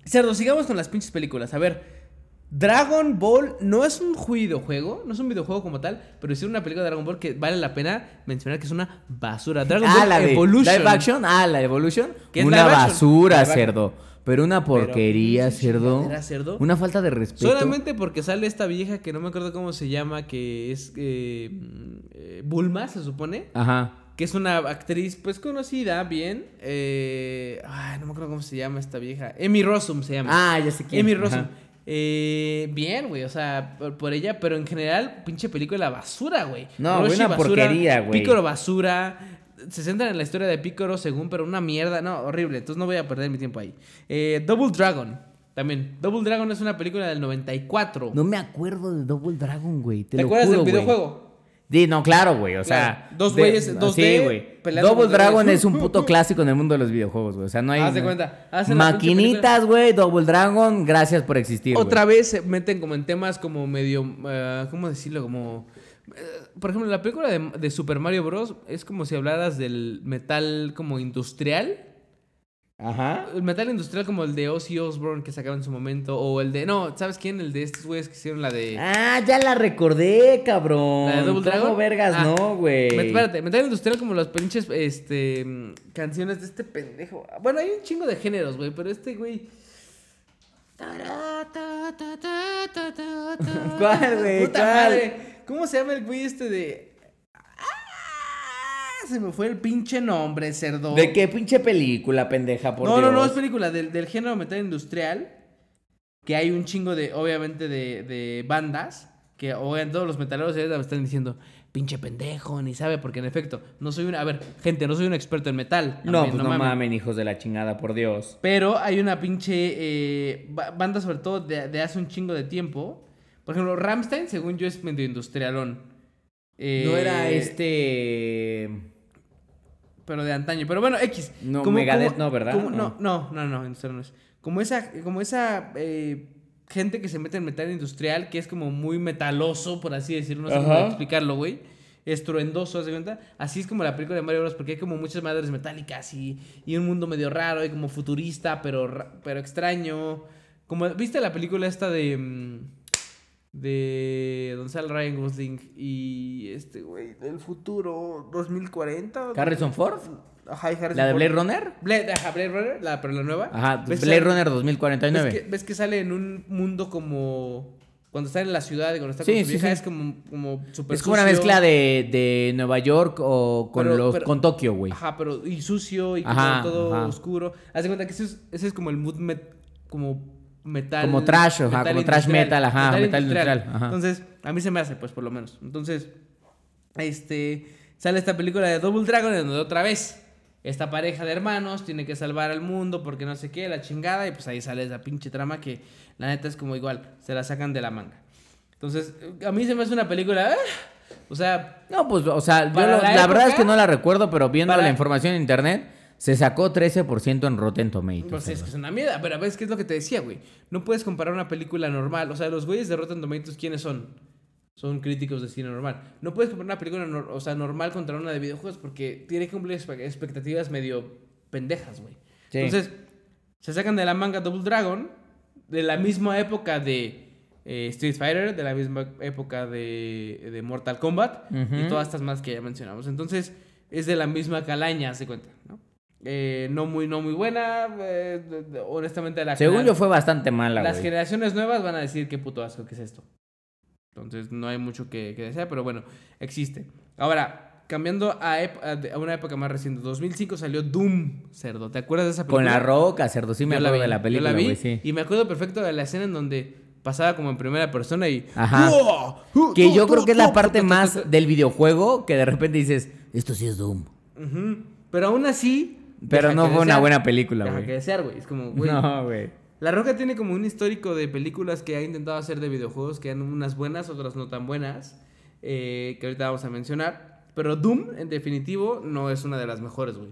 Cerdo, sigamos con las pinches películas. A ver, Dragon Ball no es un videojuego, no es un videojuego como tal, pero es una película de Dragon Ball que vale la pena mencionar que es una basura. Dragon ah, Ball la Evolution. live action. Ah, la Evolution. ¿Qué es Una basura, action. cerdo. Pero una porquería, pinche cerdo. cerdo. Una falta de respeto. Solamente porque sale esta vieja que no me acuerdo cómo se llama, que es eh, eh, Bulma, se supone. Ajá. que es una actriz pues conocida bien. Eh, ay, no me acuerdo cómo se llama esta vieja. Emmy Rossum se llama. Ah, ya sé quién. Emmy Ajá. Eh, bien, güey, o sea, por, por ella, pero en general, pinche película basura, güey. No, güey, una porquería, güey. Pícoro basura. Se centran en la historia de Pícoro según, pero una mierda. No, horrible. Entonces no voy a perder mi tiempo ahí. Eh, Double Dragon. También. Double Dragon es una película del 94. No me acuerdo de Double Dragon, güey. Te, ¿Te lo acuerdas juro, del videojuego? Sí, no, claro, güey. O Claro. sea. Dos güeyes, dos Sí, güey. Double Dragon es un puto clásico en el mundo de los videojuegos, güey. O sea, no hay. Haz de cuenta, hacen Maquinitas, güey. Double Dragon, gracias por existir. Otra vez se meten como en temas como medio, eh, ¿cómo decirlo? Como, eh, por ejemplo, la película de, de Super Mario Bros. es como si hablaras del metal como industrial. Ajá. El metal industrial como el de Ozzy Osbourne que sacaron en su momento. O el de, no, ¿sabes quién? El de estos güeyes que hicieron la de... Ah, ya la recordé, cabrón. ¿La de Double ¿Cómo Dragon? vergas, Ah. no, güey. Espérate, metal industrial como las pinches este, canciones de este pendejo. Bueno, hay un chingo de géneros, güey, pero este güey... ¿Cuál, güey? ¿Cuál? madre. ¿Cómo se llama el güey este de. Se me fue el pinche nombre, cerdo. ¿De qué pinche película, pendeja, por no, Dios? no, no, es película del, del género metal industrial. Que hay un chingo de, obviamente, de, de bandas. Que oigan, todos los metaleros me están diciendo, pinche pendejo, ni sabe, porque en efecto, no soy un. A ver, gente, no soy un experto en metal. No, pues no mamen. mamen, hijos de la chingada, por Dios. Pero hay una pinche eh, ba- banda, sobre todo de, de hace un chingo de tiempo. Por Por ejemplo, Ramstein, según yo, es medio industrialón. Eh, No era este. Pero de antaño. Pero bueno, X. No, Megadeth no, ¿verdad? como- No. no, no, no, industrial no es. Como esa, como esa eh, gente que se mete en metal industrial, que es como muy metaloso, por así decirlo. No sé cómo explicarlo, güey. Estruendoso, ¿haz de cuenta? Así es como la película de Mario Bros. Porque hay como muchas madres metálicas y, y un mundo medio raro y como futurista, pero, pero extraño. Como, ¿viste la película esta de. De. donde sale Ryan Gosling y este, güey, del futuro 2040? Harrison Ford. Ajá, y Harrison ¿La de Ford. Blade Runner? Blade, ajá, Blade Runner, la, pero la nueva. Ajá, ¿Ves Blade que- Runner ¿ves 2049. que, ves que sale en un mundo como. Cuando está en la ciudad y cuando está Sí, con su sí, vieja sí. es como, como súper Es como una mezcla de, de Nueva York o con, Pero- los, pero- con Tokio, güey. Ajá, pero y sucio y como Ajá, todo ajá. oscuro. Haz de cuenta que ese es, ese es como el mood met- como metal. Como trash, ajá, como trash industrial, metal, ajá, metal industrial, ajá. Entonces, a mí se me hace, pues, por lo menos. Entonces, este, sale esta película de Double Dragon en donde otra vez esta pareja de hermanos tiene que salvar al mundo porque no sé qué, la chingada, y pues ahí sale esa pinche trama que la neta es como igual, se la sacan de la manga. Entonces, a mí se me hace una película, ah, o sea, No, pues, o sea, yo lo- la la, verdad es época- que no la recuerdo, pero viendo Para- la información en internet, se sacó 13% en Rotten Tomatoes. Pues es que es una mierda. Pero ves qué es lo que te decía, güey. No puedes comparar una película normal. O sea, los güeyes de Rotten Tomatoes, ¿quiénes son? Son críticos de cine normal. No puedes comparar una película nor- o sea, normal contra una de videojuegos porque tiene que cumplir expectativas medio pendejas, güey. Sí. Entonces, se sacan de la manga Double Dragon, de la misma época de eh, Street Fighter, de la misma época de, de Mortal Kombat y todas estas más que ya mencionamos. Entonces, es de la misma calaña, se cuenta, ¿no? Eh, no muy, no muy buena, eh, honestamente la Según yo fue bastante mala, las generaciones nuevas van a decir qué puto asco que es esto. Entonces no hay mucho que, que desear, pero bueno, existe. Ahora, cambiando a, una época más reciente, 2005 salió Doom, cerdo. ¿Te acuerdas de esa película? Con la roca, cerdo, sí me la acuerdo vi, de la yo película, la vi, güey, sí. Y me acuerdo perfecto de la escena en donde pasaba como en primera persona y... Ajá. Que ¡Uh, yo creo que es la parte más del videojuego que de repente dices, esto sí es Doom. Pero aún así... Pero no fue una buena película, Deja güey. que desear, güey. Es como, güey... No, güey. La Roca tiene como un histórico de películas que ha intentado hacer de videojuegos, que han unas buenas, otras no tan buenas, eh, que ahorita vamos a mencionar. Pero Doom, en definitivo, no es una de las mejores, güey.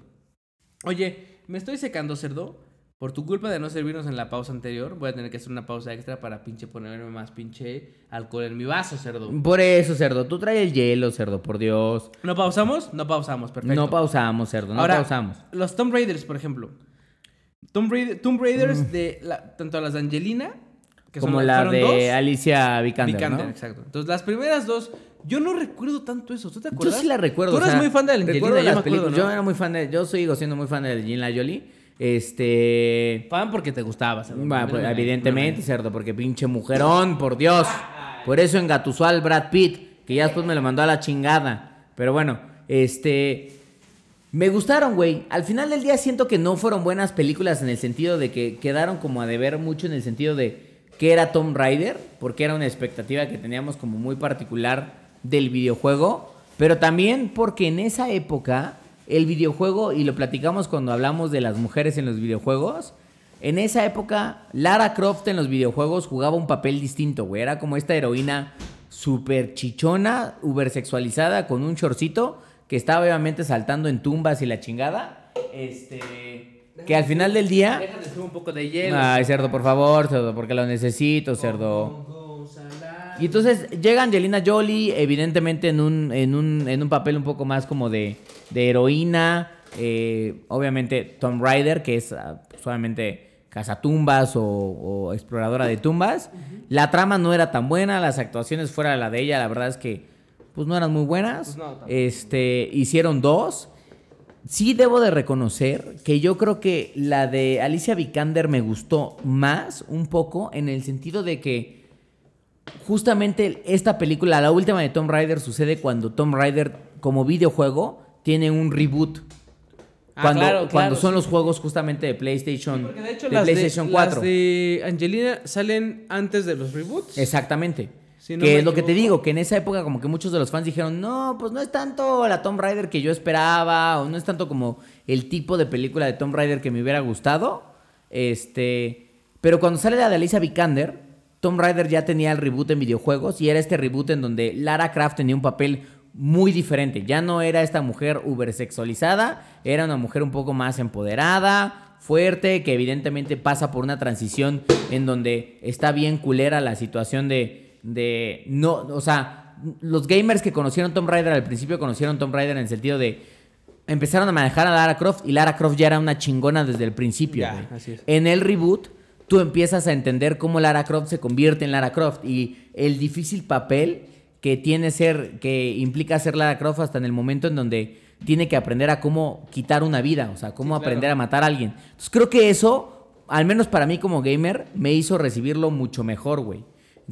Oye, me estoy secando, cerdo. Por tu culpa de no servirnos en la pausa anterior, voy a tener que hacer una pausa extra para pinche ponerme más pinche alcohol en mi vaso, cerdo. Por eso, cerdo, tú traes el hielo, cerdo, por Dios. ¿No pausamos? No pausamos, perfecto. No pausamos, cerdo, no Ahora, pausamos. Los Tomb Raiders, por ejemplo. Tomb, Raider- Tomb Raiders de la- tanto las de Angelina, que son Como la de dos, Alicia Vikander, Vikander, ¿no? exacto. Entonces, las primeras dos, yo no recuerdo tanto eso. ¿Tú te Yo acuerdas? sí la recuerdo. Tú o eres sea, muy fan de Angelina, yo las me acuerdo. ¿no? Yo era muy fan de... Yo sigo siendo muy fan de Angelina Jolie. Este... Fan porque te gustaba. cerdo. Bueno, Mira, pues, evidentemente, cerdo, porque pinche mujerón, por Dios. Por eso engatusó al Brad Pitt, que ya después me lo mandó a la chingada. Pero bueno, este... Me gustaron, güey. Al final del día siento que no fueron buenas películas en el sentido de que quedaron como a deber mucho en el sentido de que era Tomb Raider, porque era una expectativa que teníamos como muy particular del videojuego, pero también porque en esa época el videojuego, y lo platicamos cuando hablamos de las mujeres en los videojuegos, en esa época Lara Croft en los videojuegos jugaba un papel distinto, güey. Era como esta heroína súper chichona, ubersexualizada, con un chorcito, que estaba obviamente saltando en tumbas y la chingada. Este. Que al final del día. Déjame subir un poco de hielo. Ay, cerdo, por favor, cerdo, porque lo necesito, cerdo. Y entonces llega Angelina Jolie, evidentemente en un, en un, en un papel un poco más como de, de heroína. eh, obviamente Tom Rider, que es ah, solamente cazatumbas o, o exploradora de tumbas. La trama no era tan buena, las actuaciones fuera de la de ella, la verdad es que pues no eran muy buenas. Pues no, este, hicieron dos. Sí debo de reconocer que yo creo que la de Alicia Vikander me gustó más un poco en el sentido de que justamente esta película, la última de Tomb Raider, sucede cuando Tomb Raider como videojuego tiene un reboot. Ah, Cuando, claro, cuando claro, son sí. los juegos justamente de PlayStation, Porque de hecho de las, PlayStation de, 4. las de Angelina salen antes de los reboots. Exactamente. Si no que es lo que te digo, que en esa época como que muchos de los fans dijeron, no, pues no es tanto la Tomb Raider que yo esperaba, o no es tanto como el tipo de película de Tomb Raider que me hubiera gustado. Este, pero cuando sale la de Alicia Vikander, Tomb Raider ya tenía el reboot en videojuegos y era este reboot en donde Lara Croft tenía un papel muy diferente. Ya no era esta mujer ubersexualizada, era una mujer un poco más empoderada, fuerte, que evidentemente pasa por una transición en donde está bien culera la situación de, de no, o sea, los gamers que conocieron Tomb Raider al principio conocieron Tomb Raider en el sentido de empezaron a manejar a Lara Croft y Lara Croft ya era una chingona desde el principio. Ya, güey. así es. En el reboot, tú empiezas a entender cómo Lara Croft se convierte en Lara Croft y el difícil papel que tiene ser, que implica ser Lara Croft hasta en el momento en donde tiene que aprender a cómo quitar una vida, o sea, cómo Sí, claro. aprender a matar a alguien. Entonces creo que eso, al menos para mí como gamer, me hizo recibirlo mucho mejor, güey.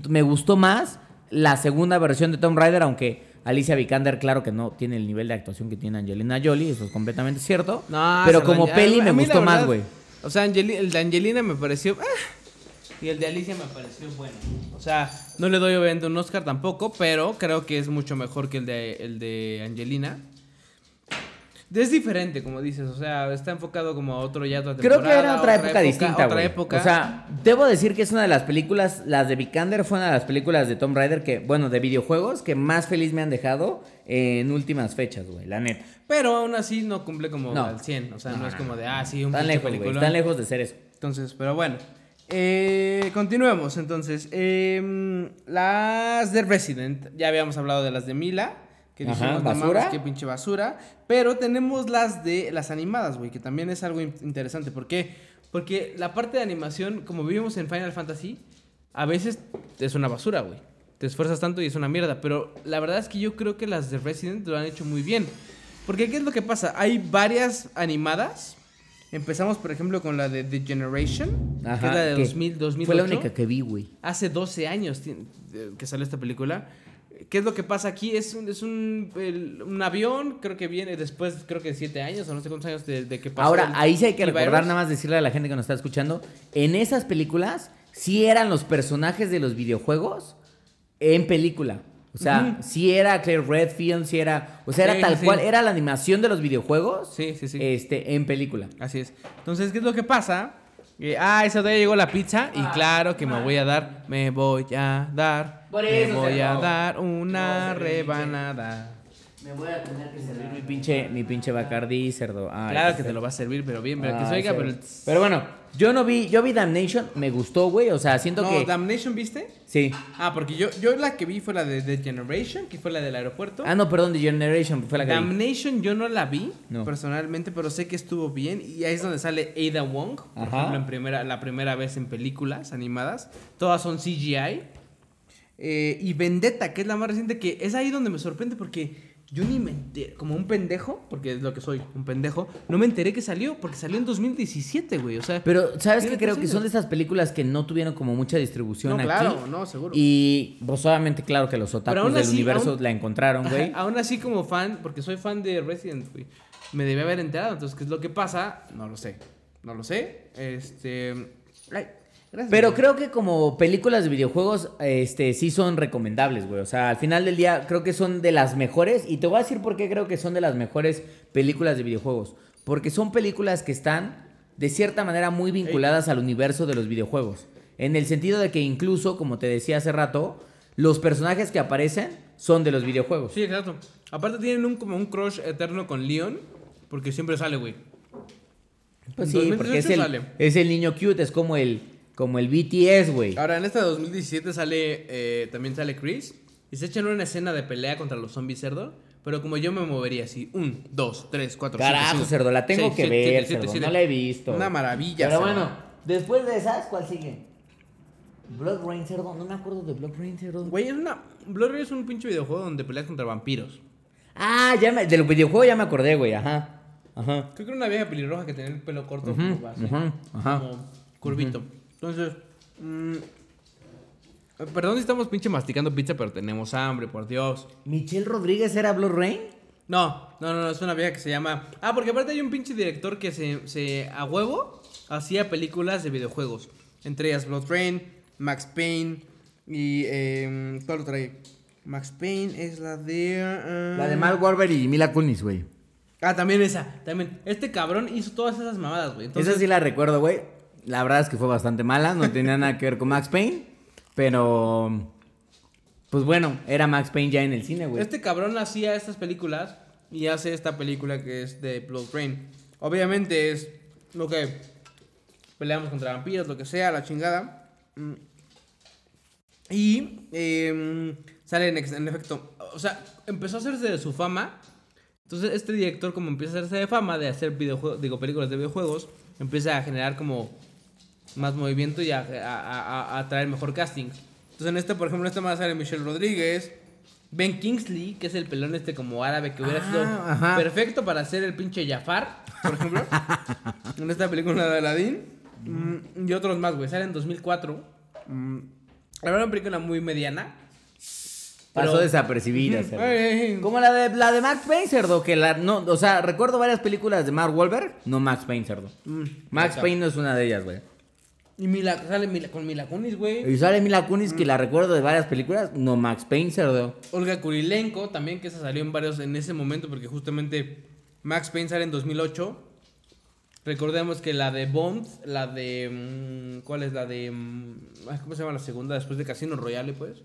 Me gustó más la segunda versión de Tomb Raider, aunque Alicia Vikander, claro que no tiene el nivel de actuación que tiene Angelina Jolie, eso es completamente cierto. No, pero como peli me gustó más, güey. O sea, Angeli- el de Angelina me pareció. ah, y el de Alicia me pareció bueno. O sea, no le doy obviamente un Oscar tampoco, pero creo que es mucho mejor que el de, el de Angelina. Es diferente, como dices, o sea, está enfocado como a otro ya otra Creo que era otra, época, distinta, Otra época. O sea, debo decir que es una de las películas, las de Vikander fue una de las películas de Tomb Raider que, bueno, de videojuegos que más feliz me han dejado en últimas fechas, güey, la neta. pero aún así no cumple como No. al 100. O sea, no, No, es como de, ah, sí, un pinche lejos, peliculón. están lejos de ser eso. Entonces, pero bueno. Eh, continuemos entonces. Em, las de Resident. Ya habíamos hablado de las de Mila. Que dijimos, ¿basura? qué pinche basura. Pero tenemos las de las animadas, güey. Que también es algo in- interesante. ¿Por qué? Porque la parte de animación, como vivimos en Final Fantasy, a veces es una basura, güey. Te esfuerzas tanto y es una mierda. Pero la verdad es que yo creo que las de Resident lo han hecho muy bien. Porque ¿qué es lo que pasa? Hay varias animadas. Empezamos, por ejemplo, con la de The Generation, que es la de que 2000, 2008. Fue la única que vi, güey. Hace 12 años que salió esta película. ¿Qué es lo que pasa aquí? Es un, es un, el- un avión, creo que viene después, creo que 7 años o no sé cuántos años de, de que pasó. Ahora, el- ahí sí hay que recordar, virus. nada más decirle a la gente que nos está escuchando, en esas películas sí eran los personajes de los videojuegos en película. O sea, Ujú. sí era Claire Redfield, sí era, o sea, era Sí, tal sí. cual, era la animación de los videojuegos Sí, sí, sí. este, en película. Así es. Entonces, ¿qué es lo que pasa? Eh, ah, esa todavía llegó la pizza y claro que me voy a dar, me voy a dar, Por me eso, voy a dar una No, rebanada. Me voy a tener que servir mi pinche, mi pinche Bacardí, cerdo. Ay, Claro que te lo va a servir, pero bien, pero que se oiga, pero... Pero bueno, yo no vi, yo vi Damnation, me gustó, güey, o sea, siento No, que... Damnation, ¿viste? Sí. Ah, porque yo, yo la que vi fue la de The Generation, que fue la del aeropuerto. Ah, no, perdón, The Generation fue la que vi. Damnation yo no la vi No. personalmente, pero sé que estuvo bien y ahí es donde sale Ada Wong, por Ajá. ejemplo, en primera, la primera vez en películas animadas. Todas son CGI. Eh, y Vendetta, que es la más reciente, que es ahí donde me sorprende porque yo ni me enteré, como un pendejo, porque es lo que soy, un pendejo, no me enteré que salió, porque salió en 2017, güey, o sea... Pero, ¿sabes qué? Creo que son de esas películas que no tuvieron como mucha distribución no, aquí. claro, no, seguro. Y, pues, obviamente, claro que los otakus del así, universo aún- la encontraron, güey. Aún así como fan, porque soy fan de Resident, güey, me debe haber enterado. Entonces, ¿qué es lo que pasa? No lo sé. No lo sé. Este... Ay, gracias. Pero güey. creo que como películas de videojuegos, este, sí son recomendables, güey. O sea, al final del día creo que son de las mejores. Y te voy a decir por qué creo que son de las mejores películas de videojuegos. Porque son películas que están, de cierta manera, muy vinculadas al universo de los videojuegos. En el sentido de que incluso, como te decía hace rato, los personajes que aparecen son de los videojuegos. Sí, exacto. Aparte tienen un como un crush eterno con Leon, porque siempre sale, güey. Pues sí, porque es 2018 el, sale. es el niño cute, es como el, como el BTS, güey. Ahora, en esta de 2017 sale, eh, también sale Chris, y se echan una escena de pelea contra los zombies cerdo, pero como yo me movería así, un, dos, tres, cuatro, cinco, Carajo, seis, cerdo, la tengo seis, que siete, ver, siete, siete, cerdo, siete. no la he visto. Una maravilla, Pero cerdo. bueno, después de esas, ¿cuál sigue? Blood Rain, cerdo, no me acuerdo de Blood Rain, cerdo. Güey, es una... Blood Rain es un pinche videojuego donde peleas contra vampiros. Ah, ya me, del videojuego ya me acordé, güey, ajá. Ajá. Creo que era una vieja pelirroja que tenía el pelo corto como ujú, ajá. como curvito. Entonces, mm, eh, perdón si estamos pinche masticando pizza, pero tenemos hambre, por Dios. ¿Michelle Rodríguez era Blood Rain? No, no, no, es una vieja que se llama... Ah, porque aparte hay un pinche director que se, se a huevo hacía películas de videojuegos. Entre ellas Blood Rain, Max Payne y... Eh, ¿Cuál otra hay? Max Payne es la de... ah, La de Mark Wahlberg y Mila Kunis, güey. Ah, también esa, también. Este cabrón hizo todas esas mamadas, güey. Entonces, Esa sí la recuerdo, güey. La verdad es que fue bastante mala, no tenía nada que ver con Max Payne. Pero. Pues bueno, era Max Payne ya en el cine, güey. Este cabrón hacía estas películas y hace esta película que es de Blood Rain. Obviamente es lo que peleamos contra vampiros, lo que sea, la chingada. Mm. Y em, sale en, en efecto, o sea, empezó a hacerse de su fama. Entonces este director como empieza a hacerse de fama de hacer videojuegos, digo, películas de videojuegos, empieza a generar como más movimiento y a, a, a- a traer mejor casting. Entonces en este, por ejemplo, en esta más sale Michelle Rodríguez, Ben Kingsley, que es el pelón este como árabe que hubiera Ah, sido ajá. perfecto para ser el pinche Jafar, por ejemplo, en esta película de Aladdin. Mm, y otros más, güey. Sale en 2004. Mm, la verdad, una película muy mediana. Pasó pero- desapercibida, ay. Como la de la de Max Payne, cerdo, que la no, o sea, recuerdo varias películas de Mark Wahlberg, no Max Payne, cerdo. Mm, Max. Payne no es una de ellas, güey. Y Mila, sale Mila, con Mila Kunis, güey. Y sale Mila Kunis, que la recuerdo de varias películas, no Max Payne, cerdo. Olga Kurilenko también, que esa salió en varios en ese momento, porque justamente Max Payne sale en 2008. Recordemos que la de Bond, la de... mm, ¿Cuál es la de...? mm, ¿Cómo se llama la segunda? Después de Casino Royale, pues.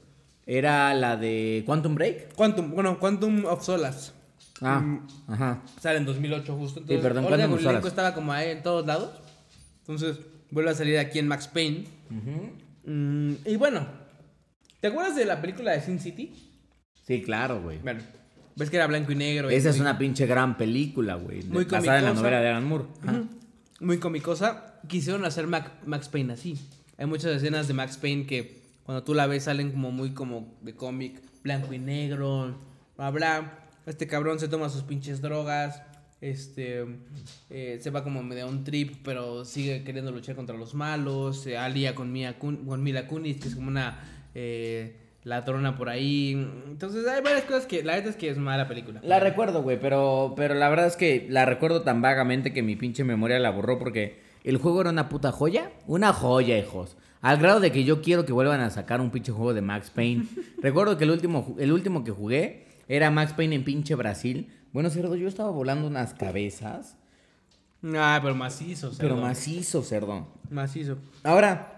Era la de Quantum Break. Quantum, bueno, Quantum of Solace. Ah, Mm. ajá. Sale en 2008 justo. Entonces, perdón, Olga Kurilenko estaba como ahí en todos lados. Entonces, vuelve a salir aquí en Max Payne. Mm, y bueno, ¿te acuerdas de la película de Sin City? Sí, claro, güey. Bueno, ves que era blanco y negro. y Esa es una pinche gran película, güey. Muy Basada en la comicosa. novela de Alan Moore. Muy comicosa. Quisieron hacer Mac- Max Payne así. Hay muchas escenas de Max Payne que cuando tú la ves salen como muy como de cómic, blanco y negro, bla bla. Este cabrón se toma sus pinches drogas. Este eh, se va como medio a un trip, pero sigue queriendo luchar contra los malos. Se alía con Mia, Kun- con Mila Kunis, que es como una eh, ladrona por ahí. Entonces hay varias cosas que la verdad es que es mala película. La recuerdo, güey, pero, pero la verdad es que la recuerdo tan vagamente que mi pinche memoria la borró porque el juego era una puta joya. Una joya, hijos. Al grado de que yo quiero que vuelvan a sacar un pinche juego de Max Payne. recuerdo que el último, el último que jugué era Max Payne en pinche Brasil. Bueno, cerdo, yo estaba volando unas cabezas. Ah, pero macizo, Pero cerdo. macizo, cerdo. Macizo. Ahora,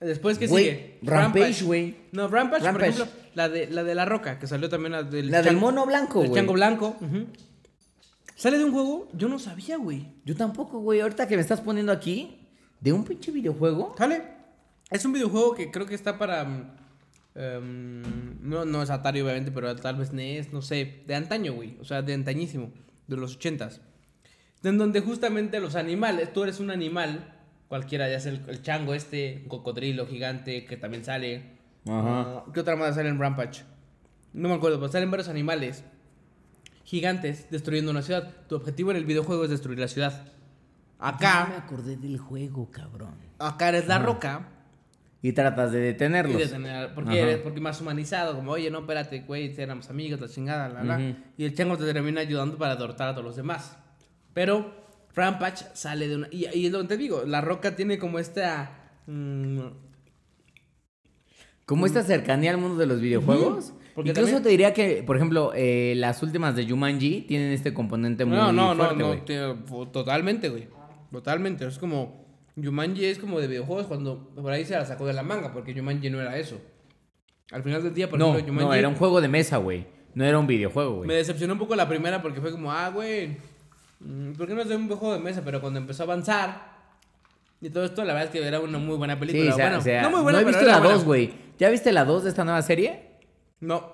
Después, ¿qué sigue? Rampage, güey. No, Rampage, Rampage. por ejemplo, la de, la de La Roca, que salió también la del... la del mono blanco, güey. chango blanco. Sale de un juego, yo no sabía, güey. Yo tampoco, güey. Ahorita que me estás poniendo aquí, de un pinche videojuego. Sale. Es un videojuego que creo que está para... em, no, no es Atari, obviamente, pero tal vez NES, no sé. De antaño, güey. O sea, de antañísimo. De los ochentas. En donde justamente los animales, tú eres un animal, cualquiera, ya sea el, el chango este, un cocodrilo gigante que también sale. Ajá. Ah, ¿Qué otra más sale en Rampage? No me acuerdo, pero salen varios animales gigantes destruyendo una ciudad. Tu objetivo en el videojuego es destruir la ciudad. No me Acá, acordé del juego, cabrón. acá eres la roca Y tratas de y detenerlos. detener, porque eres porque más humanizado, como, oye, no, espérate, güey, éramos amigos, la chingada, la. Y el chango te termina ayudando para derrotar a todos los demás. Pero Rampage sale de una... Y, y es lo que te digo, la roca tiene como esta... mm, Como esta cercanía al mundo de los videojuegos. Porque Incluso también- te diría que, por ejemplo, eh, las últimas de Jumanji tienen este componente muy no, no, fuerte, no, no, fu- totalmente, güey. Totalmente. Es como. Jumanji es como de videojuegos cuando por ahí se la sacó de la manga, porque Jumanji no era eso. Al final del día, por No, ejemplo, no, Jumanji. era un juego de mesa, güey. No era un videojuego, Me güey. decepcionó un poco la primera porque fue como, ah, güey. mm, ¿Por qué no es un juego de mesa? Pero cuando empezó a avanzar. Y todo esto, la verdad es que era una muy buena Sí, película. o sea, bueno, o sea, no muy buena, he pero visto la buena. 2, güey. ¿Ya viste la 2 de esta nueva serie? No.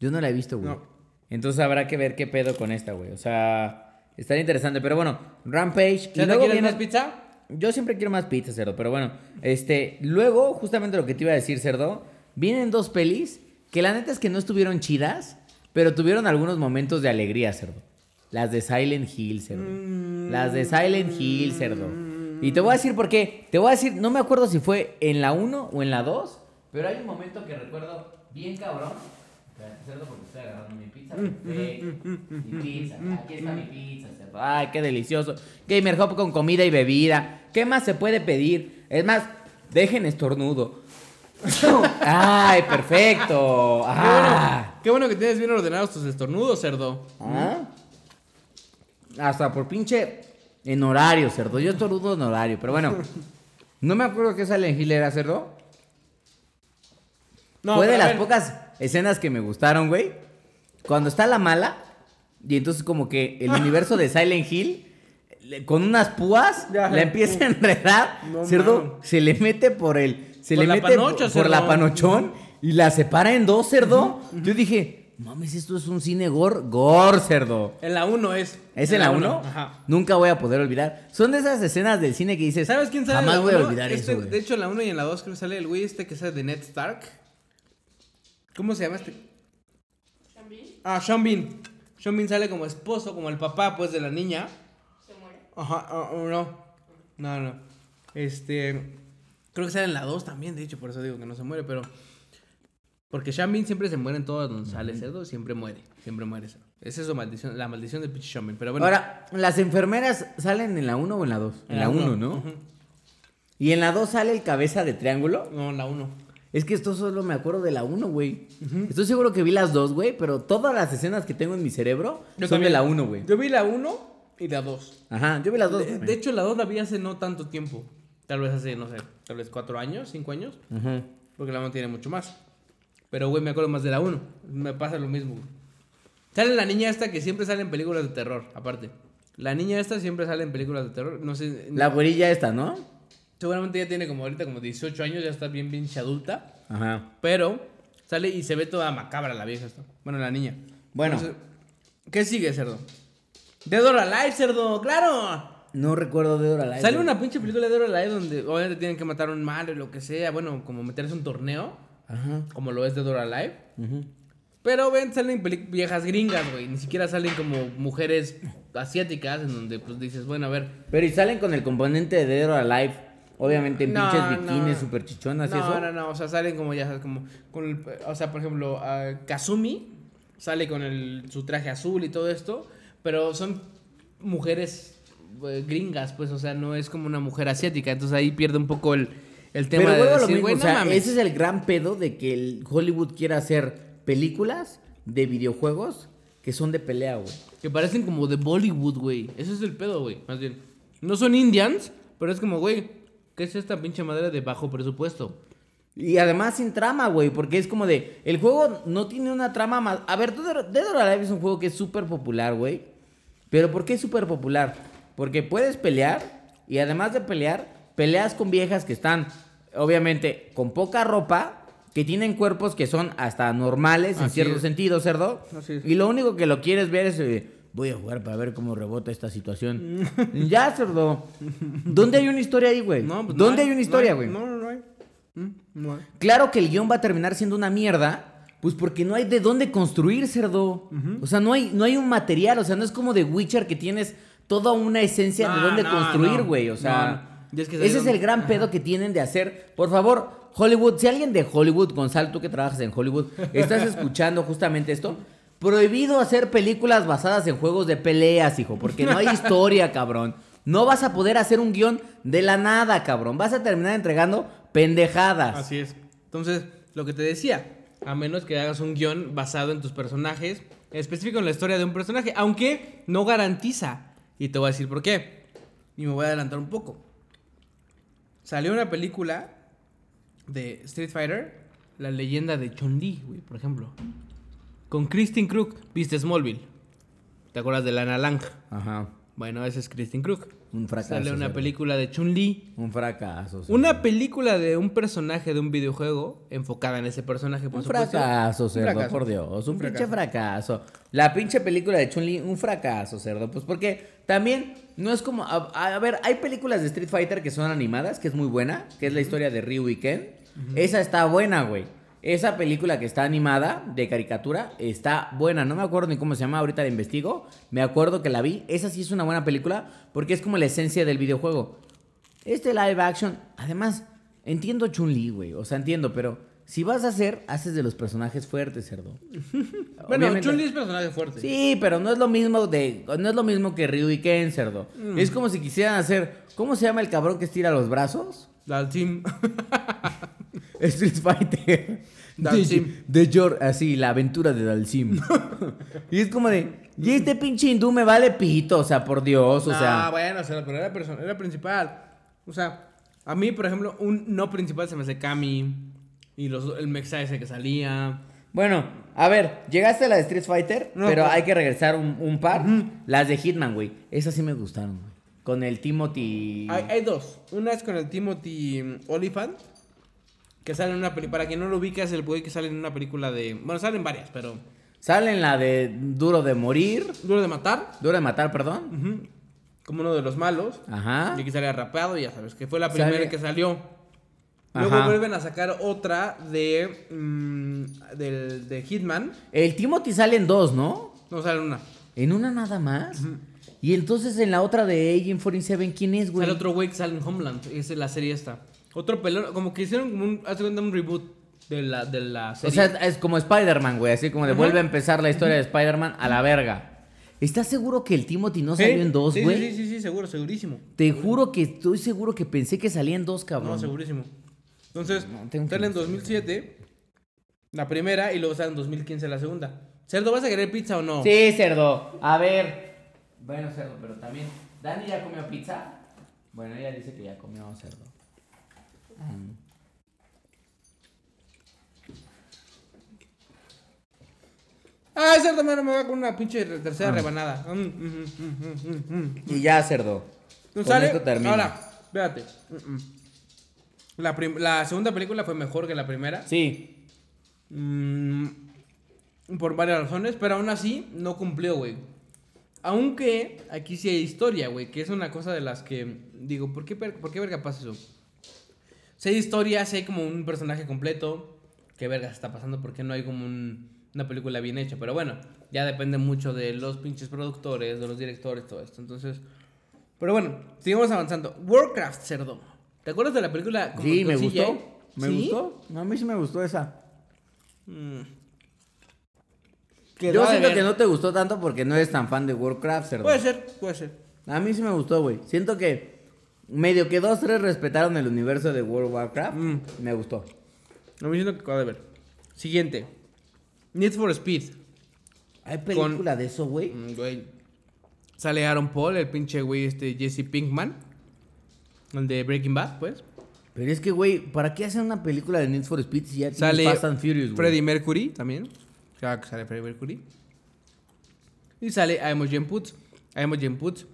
Yo no la he visto, güey. No. Entonces habrá que ver qué pedo con esta, güey. O sea, estaría interesante. Pero bueno, Rampage. Y ¿Ya te quieres viene... más pizza? Yo siempre quiero más pizza, cerdo, pero bueno. Este, luego, justamente lo que te iba a decir, cerdo, vienen dos pelis que la neta es que no estuvieron chidas, pero tuvieron algunos momentos de alegría, cerdo. Las de Silent Hill, cerdo. Las de Silent Hill, cerdo. Y te voy a decir por qué. Te voy a decir, no me acuerdo si fue en la 1 o en la 2, pero hay un momento que recuerdo bien cabrón. Cerdo, porque estoy agarrando mi pizza. perfecto. Mi pizza. Aquí está mi pizza, cerdo. Ay, qué delicioso. Gamer Hop con comida y bebida. ¿Qué más se puede pedir? Es más, dejen estornudo. Ay, perfecto. Ah. Qué bueno que tienes bien ordenados tus estornudos, cerdo. ¿Ah? Hasta por pinche en horario, cerdo. Yo estornudo en horario, pero bueno. No me acuerdo qué Silent Hill era, cerdo. No, Fue de las pocas escenas que me gustaron, güey. Cuando está la mala, y entonces como que el universo de Silent Hill, le- con unas púas, Ya. la empieza a enredar. No, cerdo, man. se le mete por el... Se Por le la mete panocha, por, por la cerdo. panochón y la separa en dos, cerdo. Yo dije, mames, esto es un cine gore, gore, cerdo. En la 1 es. ¿Es en la 1? Ajá. Nunca voy a poder olvidar. Son de esas escenas del cine que dices, ¿Sabes quién sale jamás en la voy a 1? olvidar Este, eso, güey. De hecho, en la 1 y en la 2 creo que sale el güey este que sale de Ned Stark. ¿Cómo se llama este? Ah, Sean Bean. Sean Bean sale como esposo, como el papá, pues, de la niña. Se muere. Ajá, ah, no. No, no. Este. Creo que sale en la 2 también, de hecho, por eso digo que no se muere, pero. Porque Sean Bean siempre se muere en todas donde sale cerdo, siempre muere. Siempre muere cerdo. Esa es su maldición, la maldición de pinche Sean Bean. Pero bueno. Ahora, ¿las enfermeras salen en la 1 o en la 2? En la 1, uno, ¿no? Y en la 2 sale el cabeza de triángulo. No, en la 1. Es que esto solo me acuerdo de la 1, güey. Estoy seguro que vi las dos, güey, pero todas las escenas que tengo en mi cerebro son de la 1, güey. Yo vi la 1 y la 2. Ajá, yo vi las dos. De, de hecho, la 2 la vi hace no tanto tiempo. Tal vez hace, no sé, tal vez 4 años, 5 años. Ujú. Porque la 1 tiene mucho más. Pero, güey, me acuerdo más de la 1. Me pasa lo mismo. güey. Sale la niña esta que siempre sale en películas de terror, aparte. La niña esta siempre sale en películas de terror. No sé. La güerilla esta, ¿no? Seguramente ya tiene como ahorita como 18 años, ya está bien pinche adulta. Ajá. Pero sale y se ve toda macabra la vieja esta. Bueno, la niña. Bueno. Entonces, ¿Qué sigue, cerdo? Dead or Alive, cerdo, claro. No recuerdo de Dora la Sale una pinche película de Dead or Alive donde obviamente tienen que matar a un malo y lo que sea. Bueno, como meterse un torneo, Ajá. como lo es de Dead or Alive. ujú. Pero ven, salen viejas gringas, güey. Ni siquiera salen como mujeres asiáticas en donde pues dices, bueno, a ver. Pero y salen con el componente de Dead or Alive. Obviamente en No, pinches bikinis no. super chichonas y No, eso. no, no, o sea, salen como ya sabes, como con el, o sea, por ejemplo, ah, Kazumi sale con el, su traje azul y todo esto, pero son mujeres eh, gringas, pues, o sea, no es como una mujer asiática, entonces ahí pierde un poco el, el tema Pero de a lo decir, mismo, güey, o no sea, mames. ese es el gran pedo de que el Hollywood quiera hacer películas de videojuegos que son de pelea, güey. Que parecen como de Bollywood, güey. Ese es el pedo, güey. Más bien. No son Indians, pero es como, güey, ¿qué es esta pinche madera de bajo presupuesto? Y además sin trama, güey, porque es como de... El juego no tiene una trama más... A ver, Dead or Alive es un juego que es súper popular, güey. Pero ¿por qué es súper popular? Porque puedes pelear y además de pelear, peleas con viejas que están, obviamente, con poca ropa, que tienen cuerpos que son hasta normales en cierto es. sentido, cerdo. Y lo único que lo quieres ver es... eh, Voy a jugar para ver cómo rebota esta situación. ya, cerdo. ¿Dónde hay una historia ahí, güey? No, pues no ¿Dónde hay, una historia, güey? No, no, no hay. Mm, No hay. Claro que el guion va a terminar siendo una mierda, pues porque no hay de dónde construir, cerdo. O sea, no hay, no hay un material, o sea, no es como de Witcher que tienes toda una esencia de dónde no, construir, güey. O sea, es que ese es el gran pedo que tienen de hacer. Por favor, Hollywood, si alguien de Hollywood, Gonzalo, tú que trabajas en Hollywood, estás escuchando justamente esto, prohibido hacer películas basadas en juegos de peleas, hijo, porque no hay historia, cabrón. No vas a poder hacer un guion de la nada, cabrón. Vas a terminar entregando pendejadas. Así es. Entonces, lo que te decía, a menos que hagas un guion basado en tus personajes, específico en la historia de un personaje, aunque no garantiza. Y te voy a decir por qué. Y me voy a adelantar un poco. Salió una película de Street Fighter, la leyenda de Chun-Li, güey, por ejemplo. Con Kristen Krug, viste Smallville. ¿Te acuerdas de Lana Lang? Ajá. Bueno, ese es Kristen Krug. Un fracaso. Sale una película de Chun-Li, Un fracaso. una película de un personaje de un videojuego enfocada en ese personaje, por Un supuesto. fracaso, Un cerdo, fracaso. por Dios. Un, Un pinche fracaso. fracaso. La pinche película de Chun-Li, un fracaso, cerdo. Pues porque también no es como. A, a ver, hay películas de Street Fighter que son animadas, que es muy buena, que es la historia de Ryu y Ken. Esa está buena, güey. Esa película que está animada, de caricatura, está buena. No me acuerdo ni cómo se llama, ahorita la investigo. Me acuerdo que la vi. Esa sí es una buena película porque es como la esencia del videojuego. Este live action, además, entiendo Chun-Li, güey. O sea, entiendo, pero si vas a hacer, haces de los personajes fuertes, cerdo. Bueno, Chun-Li es personaje fuerte. Sí, pero no es lo mismo de. No es lo mismo que Ryu y Ken, cerdo. Mm. Es como si quisieran hacer. ¿Cómo se llama el cabrón que estira los brazos? La Team. Street Fighter. Dalsim. De, de Jor- así, la aventura de Dalsim. y es como de. Y este pinche hindú me vale pito, o sea, por Dios, o sea. Ah, bueno, o sea, pero era, persona, era principal. O sea, a mí, por ejemplo, un no principal se me hace Kami. Y los, el mexa ese que salía. Bueno, a ver, llegaste a la de Street Fighter, No, pero pues- hay que regresar un, un par. Las de Hitman, güey. Esas sí me gustaron, güey. Con el Timothy. Hay, hay dos. Una es con el Timothy Oliphant. Que sale en una película. Para quien no lo ubica, es el güey que sale en una película de. Bueno, salen varias, pero. Sale en la de Duro de Morir. Duro de matar. Duro de Matar, perdón. Ujú. Como uno de los malos. Ajá. Y aquí sale rapeado, ya sabes, que fue la Sale- primera que salió. Luego Ajá. vuelven a sacar otra de. mm, del, de Hitman. El Timothy sale en dos, ¿no? No sale una. En una nada más. Y entonces en la otra de Agent 47, ¿quién es, güey? Sale otro güey que sale en Homeland. Es la serie esta. Otro pelón. Como que hicieron como un. Hace un reboot de la, de la O serie. sea, es como Spider-Man, güey. Así como de Ajá. vuelve a empezar la historia de Spider-Man a la verga. ¿Estás seguro que el Timothy no salió en dos, Sí, güey? Sí, sí, sí, seguro, segurísimo. Te juro que estoy seguro que pensé que salía en dos, cabrón. No, segurísimo. Entonces, No, que sale en buscar. 2007 la primera y luego sale en 2015 la segunda. Cerdo, ¿vas a querer pizza o no? Sí, cerdo. A ver. Bueno, cerdo, pero también. ¿Dani ya comió pizza? Bueno, ella dice que ya comió cerdo. Ah, cerdo, mano, me va con una pinche tercera rebanada. Mm, mm, mm. Y ya, cerdo. Entonces Con sale. esto termina. Ahora, véate. La, la segunda película fue mejor que la primera. Sí. Por varias razones, pero aún así no cumplió, güey. Aunque aquí sí hay historia, güey, que es una cosa de las que digo, ¿por qué, ¿por qué verga pasa eso? Si hay historia, si hay como un personaje completo, ¿qué verga está pasando? ¿Por qué no hay como un- una película bien hecha? Pero bueno, ya depende mucho de los pinches productores, de los directores, todo esto. Entonces, pero bueno, sigamos avanzando. Warcraft, cerdo. ¿Te acuerdas de la película? como Sí, me CGI? gustó. Me ¿Sí? gustó. A mí sí me gustó esa. Que Yo siento que no te gustó tanto porque no eres tan fan de Warcraft, cerdo. Puede ser, puede ser. A mí sí me gustó, güey. Siento que medio que dos, tres respetaron el universo de World of Warcraft. Mm. Me gustó. No me siento que acabo de ver. Siguiente. Need for Speed. ¿Hay película de eso, güey? Mm, güey. Sale Aaron Paul, el pinche güey este Jesse Pinkman. El de Breaking Bad, pues. Pero es que, güey, ¿para qué hacen una película de Need for Speed si ya Sale Fast and Furious, güey? Freddie Mercury también. Claro que sale Freddie Mercury. Y sale Imogen Putz. Imogen Putz.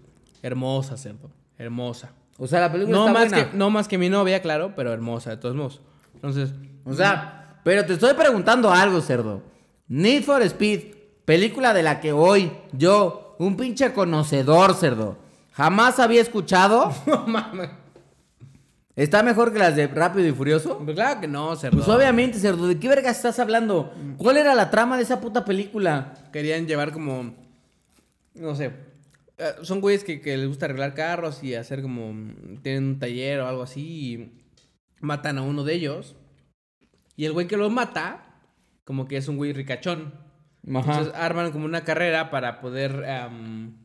Hermosa. Hermosa. O sea, la película No está más, buena. que, no más que mi novia, claro, pero hermosa, de todos modos. Entonces, O sea, pero te estoy preguntando algo, cerdo. Need for Speed, película de la que hoy yo, un pinche conocedor, cerdo, jamás había escuchado. no mames. ¿Está mejor que las de Rápido y Furioso? Pues claro que no, cerdo. Pues obviamente, cerdo, ¿de qué verga estás hablando? ¿Cuál era la trama de esa puta película? querían llevar como. No sé. Eh, Son güeyes que, que les gusta arreglar carros y hacer como. Tienen un taller o algo así y matan a uno de ellos. Y el güey que lo mata, como que es un güey ricachón. Entonces arman como una carrera para poder. am,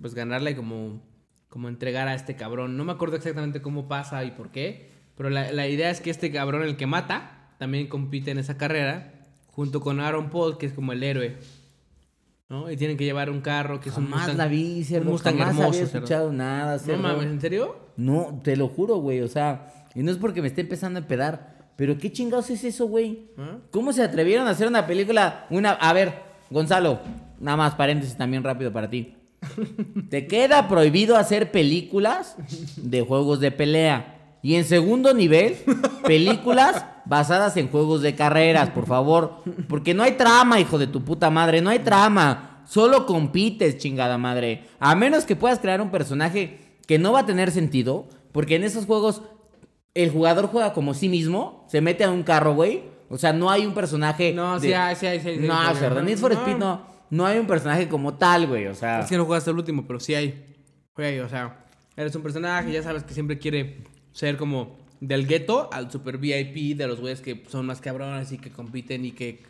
pues ganarle como. Como entregar a este cabrón. No me acuerdo exactamente cómo pasa y por qué. Pero la, la idea es que este cabrón, el que mata, también compite en esa carrera. Junto con Aaron Paul, que es como el héroe. ¿No? Y tienen que llevar un carro que es un Jamás Mustang- la vi, un Mustang jamás hermoso, había escuchado nada. No mames, ¿en serio? No, te lo juro, güey. O sea, y no es porque me esté empezando a empedar. Pero ¿qué chingados es eso, güey? ¿Ah? ¿Cómo se atrevieron a hacer una película? Una. A ver, Gonzalo, nada más paréntesis también rápido para ti. Te queda prohibido hacer películas de juegos de pelea. Y en segundo nivel, películas basadas en juegos de carreras, por favor. Porque no hay trama, hijo de tu puta madre, no hay trama. Solo compites, chingada madre. A menos que puedas crear un personaje que no va a tener sentido. Porque en esos juegos el jugador juega como sí mismo, se mete a un carro, güey. O sea, no hay un personaje. No, de- sí hay, sí hay, sí hay, sí No, hay. cerdo, Need for No. Speed no. No hay un personaje como tal, güey. O sea. Es que no jugaste el último, pero sí hay. Güey, o sea, eres un personaje, ya sabes que siempre quiere ser como del gueto al super VIP de los güeyes que son más cabrones y que compiten y que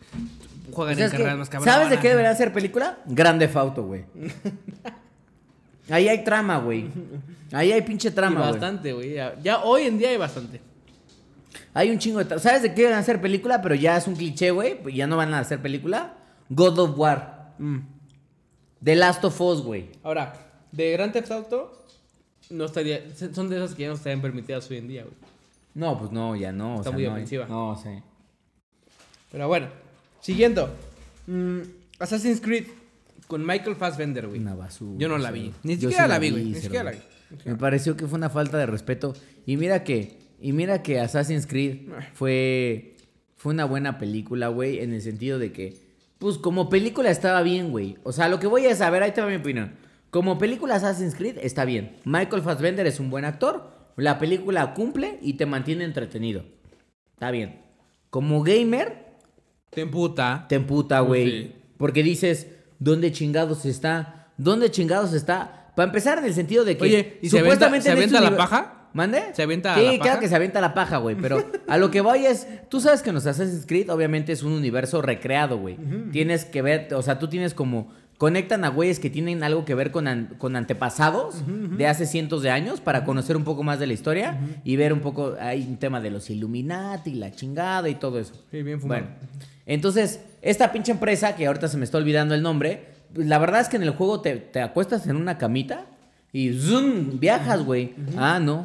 juegan O sea, en que, carreras más cabrones. ¿Sabes de qué debería ser película? Grande Fauto, güey. Ahí hay trama, güey. Ahí hay pinche trama, güey. bastante, güey. Ya, ya hoy en día hay bastante. Hay un chingo de trama. ¿Sabes de qué van a hacer película? Pero ya es un cliché, güey. pues Ya no van a hacer película. God of War. Mm. The Last of Us, güey. Ahora, de Grand Theft Auto, no estaría. Son de esas que ya no estarían permitidas hoy en día, güey. No, pues no, ya no. o Está sea, muy no ofensiva. No, sí. Pero bueno, siguiendo. Mm, Assassin's Creed con Michael Fassbender, güey. Una basura. Yo no la vi. Ni siquiera sí la vi, güey. Ni siquiera la vi. Me pareció que fue una falta de respeto. Y mira que, y mira que Assassin's Creed fue, fue una buena película, güey, en el sentido de que, pues como película estaba bien, güey. O sea, lo que voy a saber, ahí te va mi opinión. Como película Assassin's Creed está bien. Michael Fassbender es un buen actor. La película cumple y te mantiene entretenido. Está bien. Como gamer, Te emputa. te emputa, güey. Sí. Porque dices, ¿dónde chingados está? ¿Dónde chingados está? Para empezar, en el sentido de que. Oye, ¿y se avienta- se en avienta la paja? ¿Mande? ¿Se avienta sí, la claro paja? que se avienta la paja, güey. Pero a lo que voy es. Tú sabes que en los Assassin's Creed, obviamente, es un universo recreado, güey. Tienes que ver. O sea, tú tienes como. Conectan a güeyes que tienen algo que ver con, an- con antepasados de hace cientos de años para conocer un poco más de la historia y ver un poco. Hay un tema de los Illuminati, la chingada y todo eso. Sí, bien fumado. Bueno, entonces, esta pinche empresa, que ahorita se me está olvidando el nombre, la verdad es que en el juego te, te acuestas en una camita y zoom, viajas, güey. Ah, no.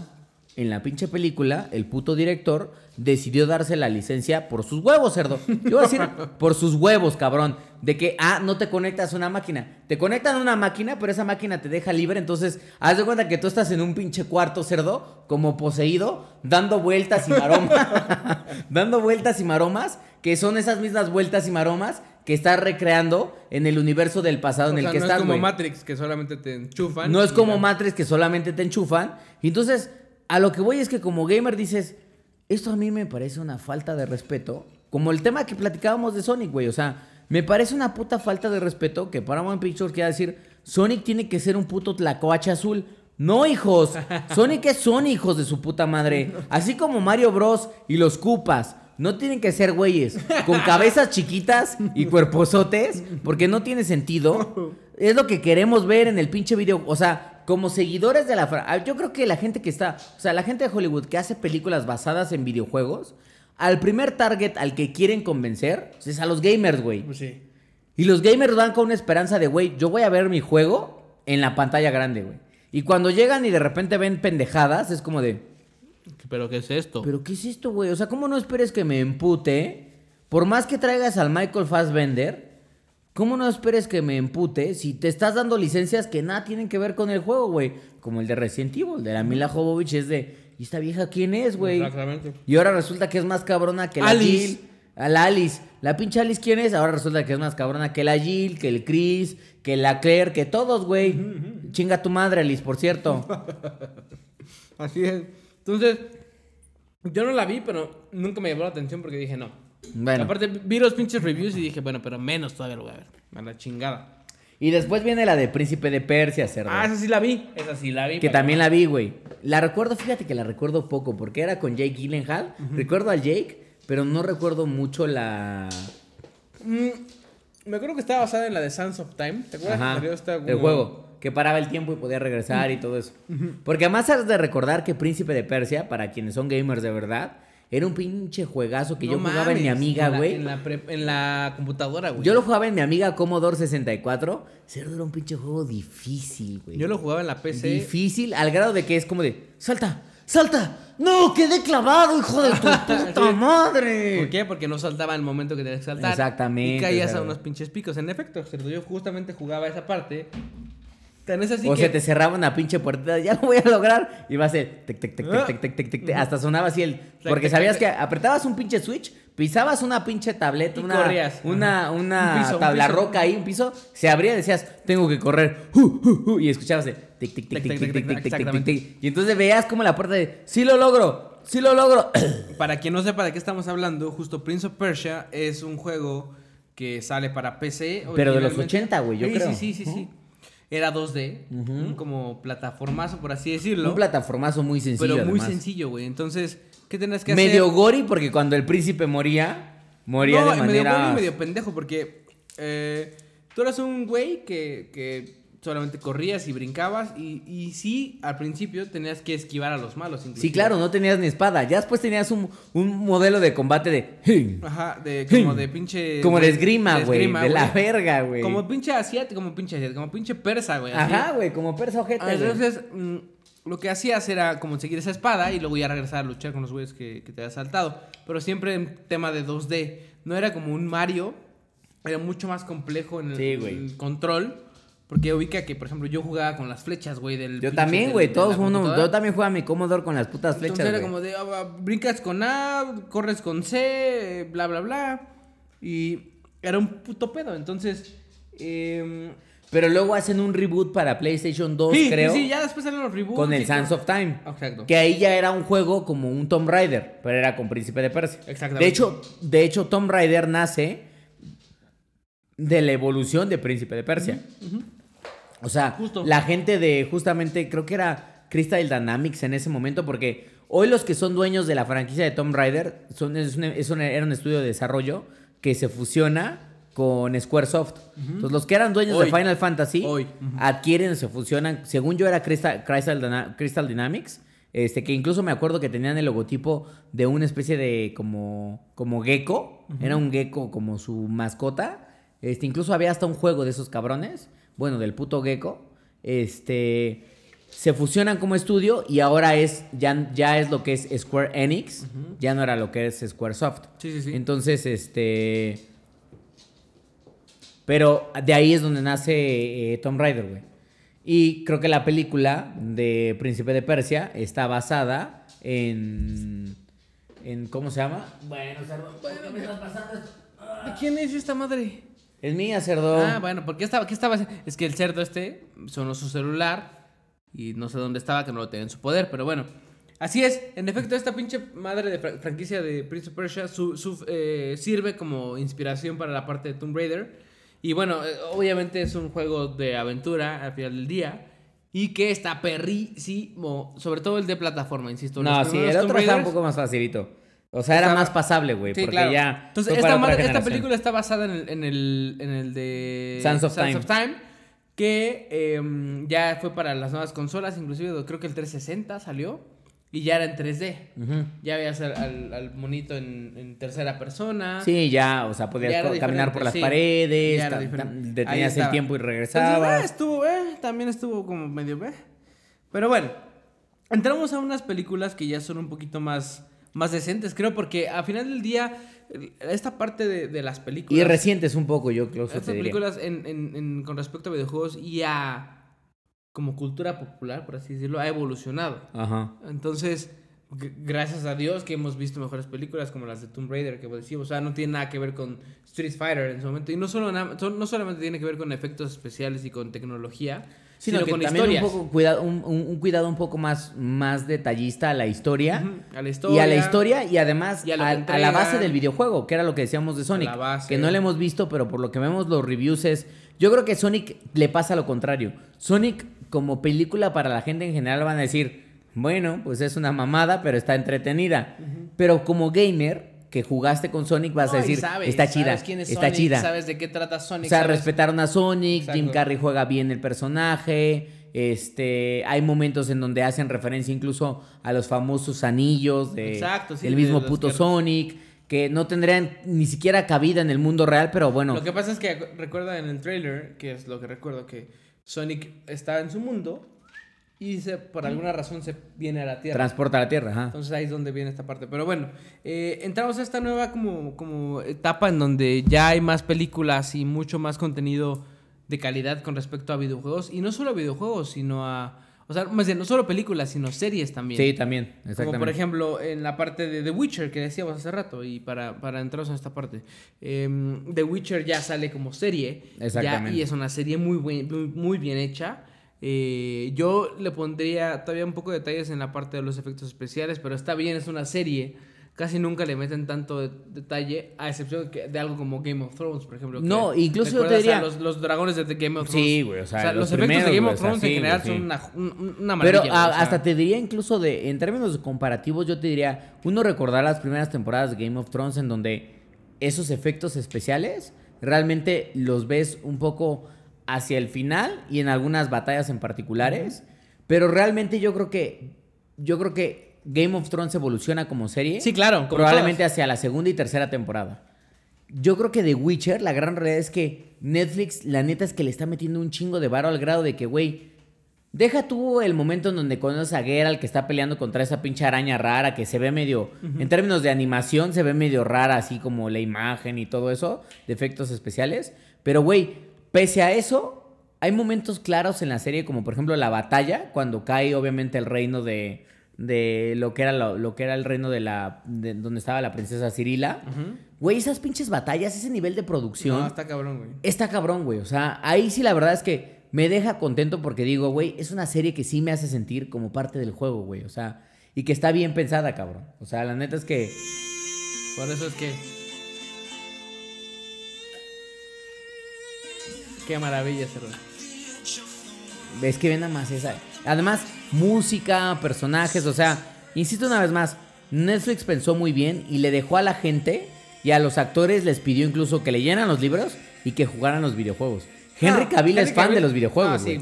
En la pinche película, el puto director decidió darse la licencia por sus huevos, cerdo. Yo voy a decir por sus huevos, cabrón. De que, ah, no te conectas a una máquina. Te conectan a una máquina, pero esa máquina te deja libre. Entonces, haz de cuenta que tú estás en un pinche cuarto, cerdo, como poseído, dando vueltas y maromas. dando vueltas y maromas, que son esas mismas vueltas y maromas que estás recreando en el universo del pasado en el sea, que no estás, es como. Matrix, que solamente te enchufan. No es como ya. Matrix que solamente te enchufan. Y entonces, a lo que voy es que como gamer dices, esto a mí me parece una falta de respeto. Como el tema que platicábamos de Sonic, güey. O sea, me parece una puta falta de respeto que Paramount Pictures quiera decir, Sonic tiene que ser un puto tlacoache azul. No, hijos. Sonic es Sonic, hijos de su puta madre. Así como Mario Bros. y los Cupas. No tienen que ser güeyes con cabezas chiquitas y cuerposotes, porque no tiene sentido. Es lo que queremos ver en el pinche video. O sea, como seguidores de la... fra- ah, Yo creo que la gente que está... O sea, la gente de Hollywood que hace películas basadas en videojuegos, al primer target al que quieren convencer es a los gamers, güey. Pues sí. Y los gamers van con una esperanza de, güey, yo voy a ver mi juego en la pantalla grande, güey. Y cuando llegan y de repente ven pendejadas, es como de... ¿Pero qué es esto? ¿Pero qué es esto, güey? O sea, ¿cómo no esperes que me empute? Por más que traigas al Michael Fassbender, ¿cómo no esperes que me empute si te estás dando licencias que nada tienen que ver con el juego, güey? Como el de Resident Evil, de la Mila Jovovich, es de, ¿y esta vieja quién es, güey? Exactamente. Y ahora resulta que es más cabrona que la Alice. Jill. A la Alice. La pinche Alice, ¿quién es? Ahora resulta que es más cabrona que la Jill, que el Chris, que la Claire, que todos, güey. Chinga tu madre, Alice, por cierto. Así es. Entonces, yo no la vi, pero nunca me llamó la atención porque dije no. Bueno. Aparte, vi los pinches reviews y dije, bueno, pero menos todavía lo voy a ver. A la chingada. Y después viene la de Príncipe de Persia, cerdo. Ah, esa sí la vi. Esa sí la vi. Que también la vi, güey. La recuerdo, fíjate que la recuerdo poco, porque era con Jake Gyllenhaal. Recuerdo al Jake, pero no recuerdo mucho la... Mm, me acuerdo que estaba basada en la de Sands of Time. ¿Te acuerdas? Ajá, el juego. Que paraba el tiempo y podía regresar y todo eso. Porque además has de recordar que Príncipe de Persia, para quienes son gamers de verdad, era un pinche juegazo que No yo jugaba en mi amiga, güey. En, la pre- en la computadora, güey. Yo lo jugaba en mi amiga Commodore 64. Cerdo era un pinche juego difícil, güey. Yo lo jugaba en la PC. Difícil al grado de que es como de, salta, salta. No, quedé clavado, hijo de tu puta madre. ¿Por qué? Porque no saltaba en el momento que tenías que saltar. Exactamente, Y caías a unos pinches picos. En efecto, cerdo, yo justamente jugaba esa parte. Tan es así o que... se te cerraba una pinche puerta, ya lo voy a lograr. Y va a ser tic, tic, tic, tic, tic, tic, tic, tic, tic, Hasta sonaba así el. Porque sabías que apretabas un pinche switch, pisabas una pinche tableta, Y una, corrías. una, una Un piso, un tabla piso. roca ahí, un piso, se abría y decías, tengo que correr. Uh, uh, uh, y escuchabas el tic, tic, tic, tic, tic, tic, tic, tic, tic, tic. Y entonces veías como la puerta de, sí lo logro, sí lo logro. Para quien no sepa de qué estamos hablando, justo Prince of Persia es un juego que sale para PC. Pero de los originalmente. 80, güey, yo creo. Sí, sí, sí, sí. Era 2D, un como plataformazo, por así decirlo. Un plataformazo muy sencillo. pero muy además. sencillo, güey. Entonces, ¿qué tenías que hacer? Medio gori porque cuando el príncipe moría, moría no, de medio manera... güey y medio pendejo, porque eh, tú eras un güey que, que solamente corrías y brincabas. Y, y sí, al principio tenías que esquivar a los malos. Sí, claro, no tenías ni espada. Ya después tenías un, un modelo de combate de... Ajá, de, como de pinche. Como de esgrima, güey. De, la verga, güey. Como pinche asiático, como pinche asiático, como pinche persa, güey. Ajá, güey, como persa ojete. Entonces, mm, lo que hacías era como seguir esa espada y luego ya regresar a luchar con los güeyes que, que te habías saltado. Pero siempre en tema de 2D. No era como un Mario. Era mucho más complejo en el, Sí, el control. Porque ubica que, por ejemplo, yo jugaba con las flechas, güey, del... Yo también, güey. Todos uno, yo también jugaba mi Commodore con las putas flechas, Entonces era como de, ah, ah, brincas con A, corres con C, bla, bla, bla. Y era un puto pedo. Entonces, eh, Pero luego hacen un reboot para PlayStation 2, sí, creo. sí, sí, ya después salieron los reboots. con el Sands of Time. Exacto. Que ahí ya era un juego como un Tomb Raider, pero era con Príncipe de Persia. Exactamente. De hecho, de hecho Tomb Raider nace de la evolución de Príncipe de Persia. O sea, Justo. la gente de justamente, creo que era Crystal Dynamics en ese momento, porque hoy los que son dueños de la franquicia de Tomb Raider son, es un- es un- era un estudio de desarrollo que se fusiona con Squaresoft. Entonces, los que eran dueños Hoy. de Final Fantasy Hoy. adquieren, se fusionan. Según yo era Crystal, Crystal Dynamics. Este, que incluso me acuerdo que tenían el logotipo de una especie de como, como gecko. Era un gecko como su mascota. Este, incluso había hasta un juego de esos cabrones. Bueno, del puto gecko. Este. Se fusionan como estudio y ahora es. Ya, ya es lo que es Square Enix. Ya no era lo que es Squaresoft. Sí, sí, sí. Entonces, este. Pero de ahí es donde nace eh, Tomb Raider, güey. Y creo que la película de Príncipe de Persia está basada en. en ¿Cómo se llama? Bueno, cerdo. ¿por qué me estás pasando esto? ¿De quién es esta madre? Es mía, cerdo. Ah, bueno, porque estaba, ¿qué estaba haciendo? Es que el cerdo este sonó su celular y no sé dónde estaba, que no lo tenía en su poder, pero bueno. Así es, en efecto, esta pinche madre de fra- franquicia de Prince of Persia su- su- eh, sirve como inspiración para la parte de Tomb Raider. Y bueno, eh, obviamente es un juego de aventura al final del día. Y que está perrísimo, sobre todo el de plataforma, insisto. no, sí, el Tomb otro está un poco más facilito. O sea, era Estaba- más pasable, güey. Sí, porque claro. ya. Entonces, fue esta, para otra madre- esta generación. película está basada en el, en el, en el de Sands of Time. que em, ya fue para las nuevas consolas, inclusive creo que el 360 salió y ya era en 3D. Ujú. Ya veías al, al- al monito en, en tercera persona. Sí, ya, o sea, Ya podías era co- caminar por las sí. paredes, Ya era ta- diferente. ta- Ahí detenías el estaba. tiempo y Entonces, regresabas. eh, estuvo, eh, también estuvo como medio, eh. Pero bueno, entramos a unas películas que ya son un poquito más, más decentes, creo, porque al final del día, esta parte de, de las películas... Y recientes un poco, yo creo que Estas películas en, en- en- con respecto a videojuegos y a como cultura popular, por así decirlo, ha evolucionado. Ajá. Entonces, gracias a Dios que hemos visto mejores películas como las de Tomb Raider, que decimos, o sea, no tiene nada que ver con Street Fighter en su momento. Y no, solo no solamente tiene que ver con efectos especiales y con tecnología, Sino, sino, que con también historias. un poco cuidado, un, un- un cuidado un poco más, más detallista a la historia. A la Y historia. a la historia y además Y a la base del videojuego, que era lo que decíamos de Sonic. base. Que no lo hemos visto, pero por lo que vemos los reviews es... Yo creo que Sonic le pasa lo contrario. Sonic como película para la gente en general van a decir, bueno, pues es una mamada, pero está entretenida. Pero como gamer que jugaste con Sonic vas No, a decir, sabes, está chida, sabes quién es está Sonic, chida. Sabes de qué trata Sonic. O sea, sabes- respetaron a Sonic, Jim. Carrey juega bien el personaje, este, hay momentos en donde hacen referencia incluso a los famosos anillos de, Exacto, sí, de mismo puto que- Sonic, que no tendrían ni siquiera cabida en el mundo real, pero bueno, Lo que pasa es que recuerda en el trailer, que es lo que recuerdo, que Sonic está en su mundo y se, por alguna razón se viene a la Tierra. transporta a la Tierra, ajá. Entonces ahí es donde viene esta parte. Pero bueno, eh, entramos a esta nueva como, como etapa en donde ya hay más películas y mucho más contenido de calidad con respecto a videojuegos. Y no solo a videojuegos, sino a... O sea, más bien, no solo películas, sino series también. Sí, también, exactamente. Como por ejemplo en la parte de The Witcher que decíamos hace rato y para, para entraros en esta parte. em, The Witcher ya sale como serie. ya, Exactamente. y es una serie muy, buen- muy, muy bien hecha. Eh, yo le pondría todavía un poco de detalles en la parte de los efectos especiales, pero está bien, es una serie. Casi nunca le meten tanto de- detalle, a excepción de algo como Game of Thrones, por ejemplo. No, incluso yo te diría- Los, los dragones de The Game of Thrones. Sí, güey, o sea, los, los efectos de primeros, Game güey, of o sea, Thrones sí, en general sí. son una, un- una maravilla. Pero güey, a- o sea. hasta te diría incluso de, en términos comparativos, yo te diría, uno recordar las primeras temporadas de Game of Thrones en donde esos efectos especiales realmente los ves un poco hacia el final y en algunas batallas en particulares, pero realmente yo creo que yo creo que Game of Thrones evoluciona como serie. Sí, claro, Probablemente todas. hacia la segunda y tercera temporada. Yo creo que The Witcher, la gran realidad es que Netflix, la neta es que le está metiendo un chingo de varo al grado de que, güey, Deja tú el momento en donde conoces a Geralt que está peleando contra esa pinche araña rara que se ve medio, en términos de animación, se ve medio rara, así como la imagen y todo eso, de efectos especiales. Pero, güey, pese a eso, hay momentos claros en la serie, como por ejemplo la batalla, cuando cae obviamente el reino de, de lo que era lo, lo que era el reino de la de donde estaba la princesa Cirila. Güey, esas pinches batallas, ese nivel de producción. No, está cabrón, güey. Está cabrón, güey. O sea, ahí sí la verdad es que me deja contento porque digo, güey, es una serie que sí me hace sentir como parte del juego, güey. O sea, y que está bien pensada, cabrón. O sea, la neta es que. Por eso es que. Qué maravilla, cerdo. Es que ven nada más esa. Además, música, personajes, o sea, insisto una vez más, Netflix pensó muy bien y le dejó a la gente y a los actores les pidió incluso que leyeran los libros y que jugaran los videojuegos. Henry No, Cavill es Henry fan Cavill- de los videojuegos, Ah, sí,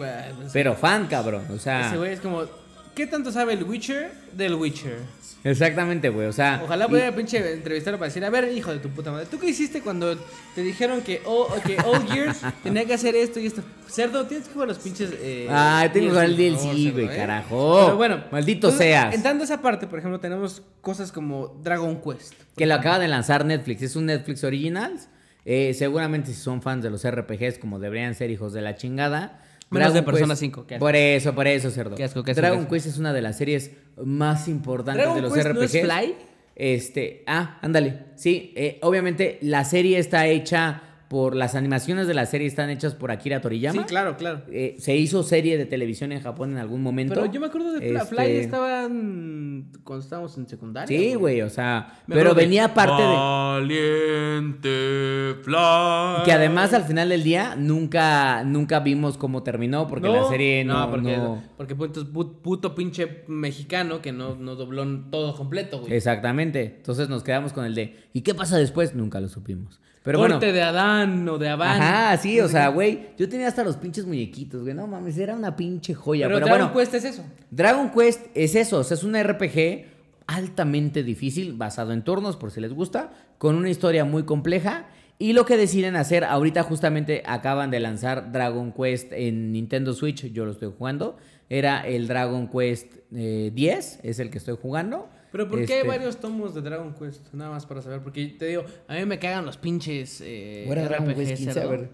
Pero fan, cabrón. O sea, Ese güey es como. ¿Qué tanto sabe el Witcher del Witcher? exactamente, güey. O sea, Ojalá y- pudiera pinche entrevistarlo para decir, a ver, hijo de tu puta madre, ¿tú qué hiciste cuando te dijeron que, oh, que Old Years tenía que hacer esto y esto? Cerdo, tienes que jugar los pinches... Eh, Ay, tengo que jugar el DLC, güey, ¿eh? carajo. Pero bueno. Maldito entonces, seas. Entrando a esa parte, por ejemplo, tenemos cosas como Dragon Quest. Que lo acaba de lanzar Netflix. Es un Netflix Originals. Eh, seguramente si son fans de los RPGs, como deberían ser hijos de la chingada. Menos de Dragon Persona Quest- 5, qué asco. Por eso, por eso, cerdo. Qué asco, qué asco, Dragon qué asco. Quest es una de las series más importantes ¿Dragon de los RPGs. Fly? Este, ah, ándale. Sí, eh, obviamente la serie está hecha por. Las animaciones de la serie están hechas por Akira Toriyama. Sí, claro, claro. Eh, se hizo serie de televisión en Japón en algún momento. Pero yo me acuerdo de Este, Fly estaban cuando estábamos en secundaria. Sí, güey, o sea. Me pero venía parte de. Valiente fly. Que además al final del día nunca, nunca vimos cómo terminó porque la serie no... porque, no- porque puto, puto pinche mexicano que no, no dobló todo completo, güey. Exactamente. Entonces nos quedamos con el de... ¿Y qué pasa después? Nunca lo supimos. Pero Corte bueno... de Adán o de Abán. Ajá, sí, o sea, güey, yo tenía hasta los pinches muñequitos, güey, no mames, era una pinche joya. Pero, Pero, Dragon bueno, Quest es eso. Dragon Quest es eso, o sea, es un RPG altamente difícil, basado en turnos, por si les gusta, con una historia muy compleja. Y lo que deciden hacer, ahorita justamente acaban de lanzar Dragon Quest en Nintendo Switch, yo lo estoy jugando. Era el Dragon Quest eh, 10, es el que estoy jugando. Pero ¿por qué hay Este, varios tomos de Dragon Quest? Nada más para saber. Porque te digo, a mí me cagan los pinches eh, Bueno, Dragon RPG, Quest 15, a cerdo. ver.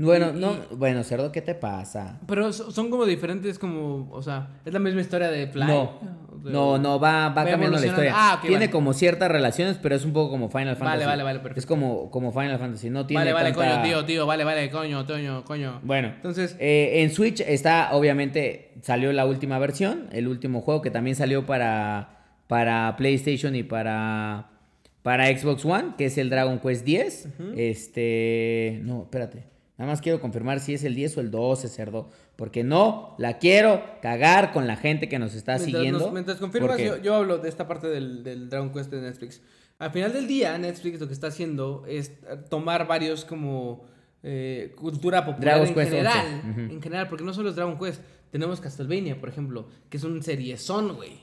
Bueno, Y- no, y- bueno, cerdo, ¿qué te pasa? Pero so- son como diferentes, como, o sea, es la misma historia de Fly. No, De- no, no, va, va cambiando la historia. Ah, ok, Tiene vale. como ciertas relaciones, pero es un poco como Final Fantasy. Vale, vale, vale, perfecto. Es como, como Final Fantasy, no tiene Vale, vale, tanta- coño, tío, tío, vale, vale, coño, coño, coño. Bueno, Entonces, eh, en Switch está, obviamente, salió la última versión, el último juego que también salió para, para PlayStation y para, para Xbox One, que es el Dragon Quest 10. Este, no, espérate. Nada más quiero confirmar si es el 10 o el 12, cerdo. Porque no la quiero cagar con la gente que nos está mientras, siguiendo. nos- mientras confirmas, porque- yo, yo hablo de esta parte del, del Dragon Quest de Netflix. Al final del día, Netflix lo que está haciendo es eh, tomar varios como eh, cultura popular Dragon en Quest general. 11, ujú. En general, porque no solo es Dragon Quest. Tenemos Castlevania, por ejemplo, que es un seriezón, güey.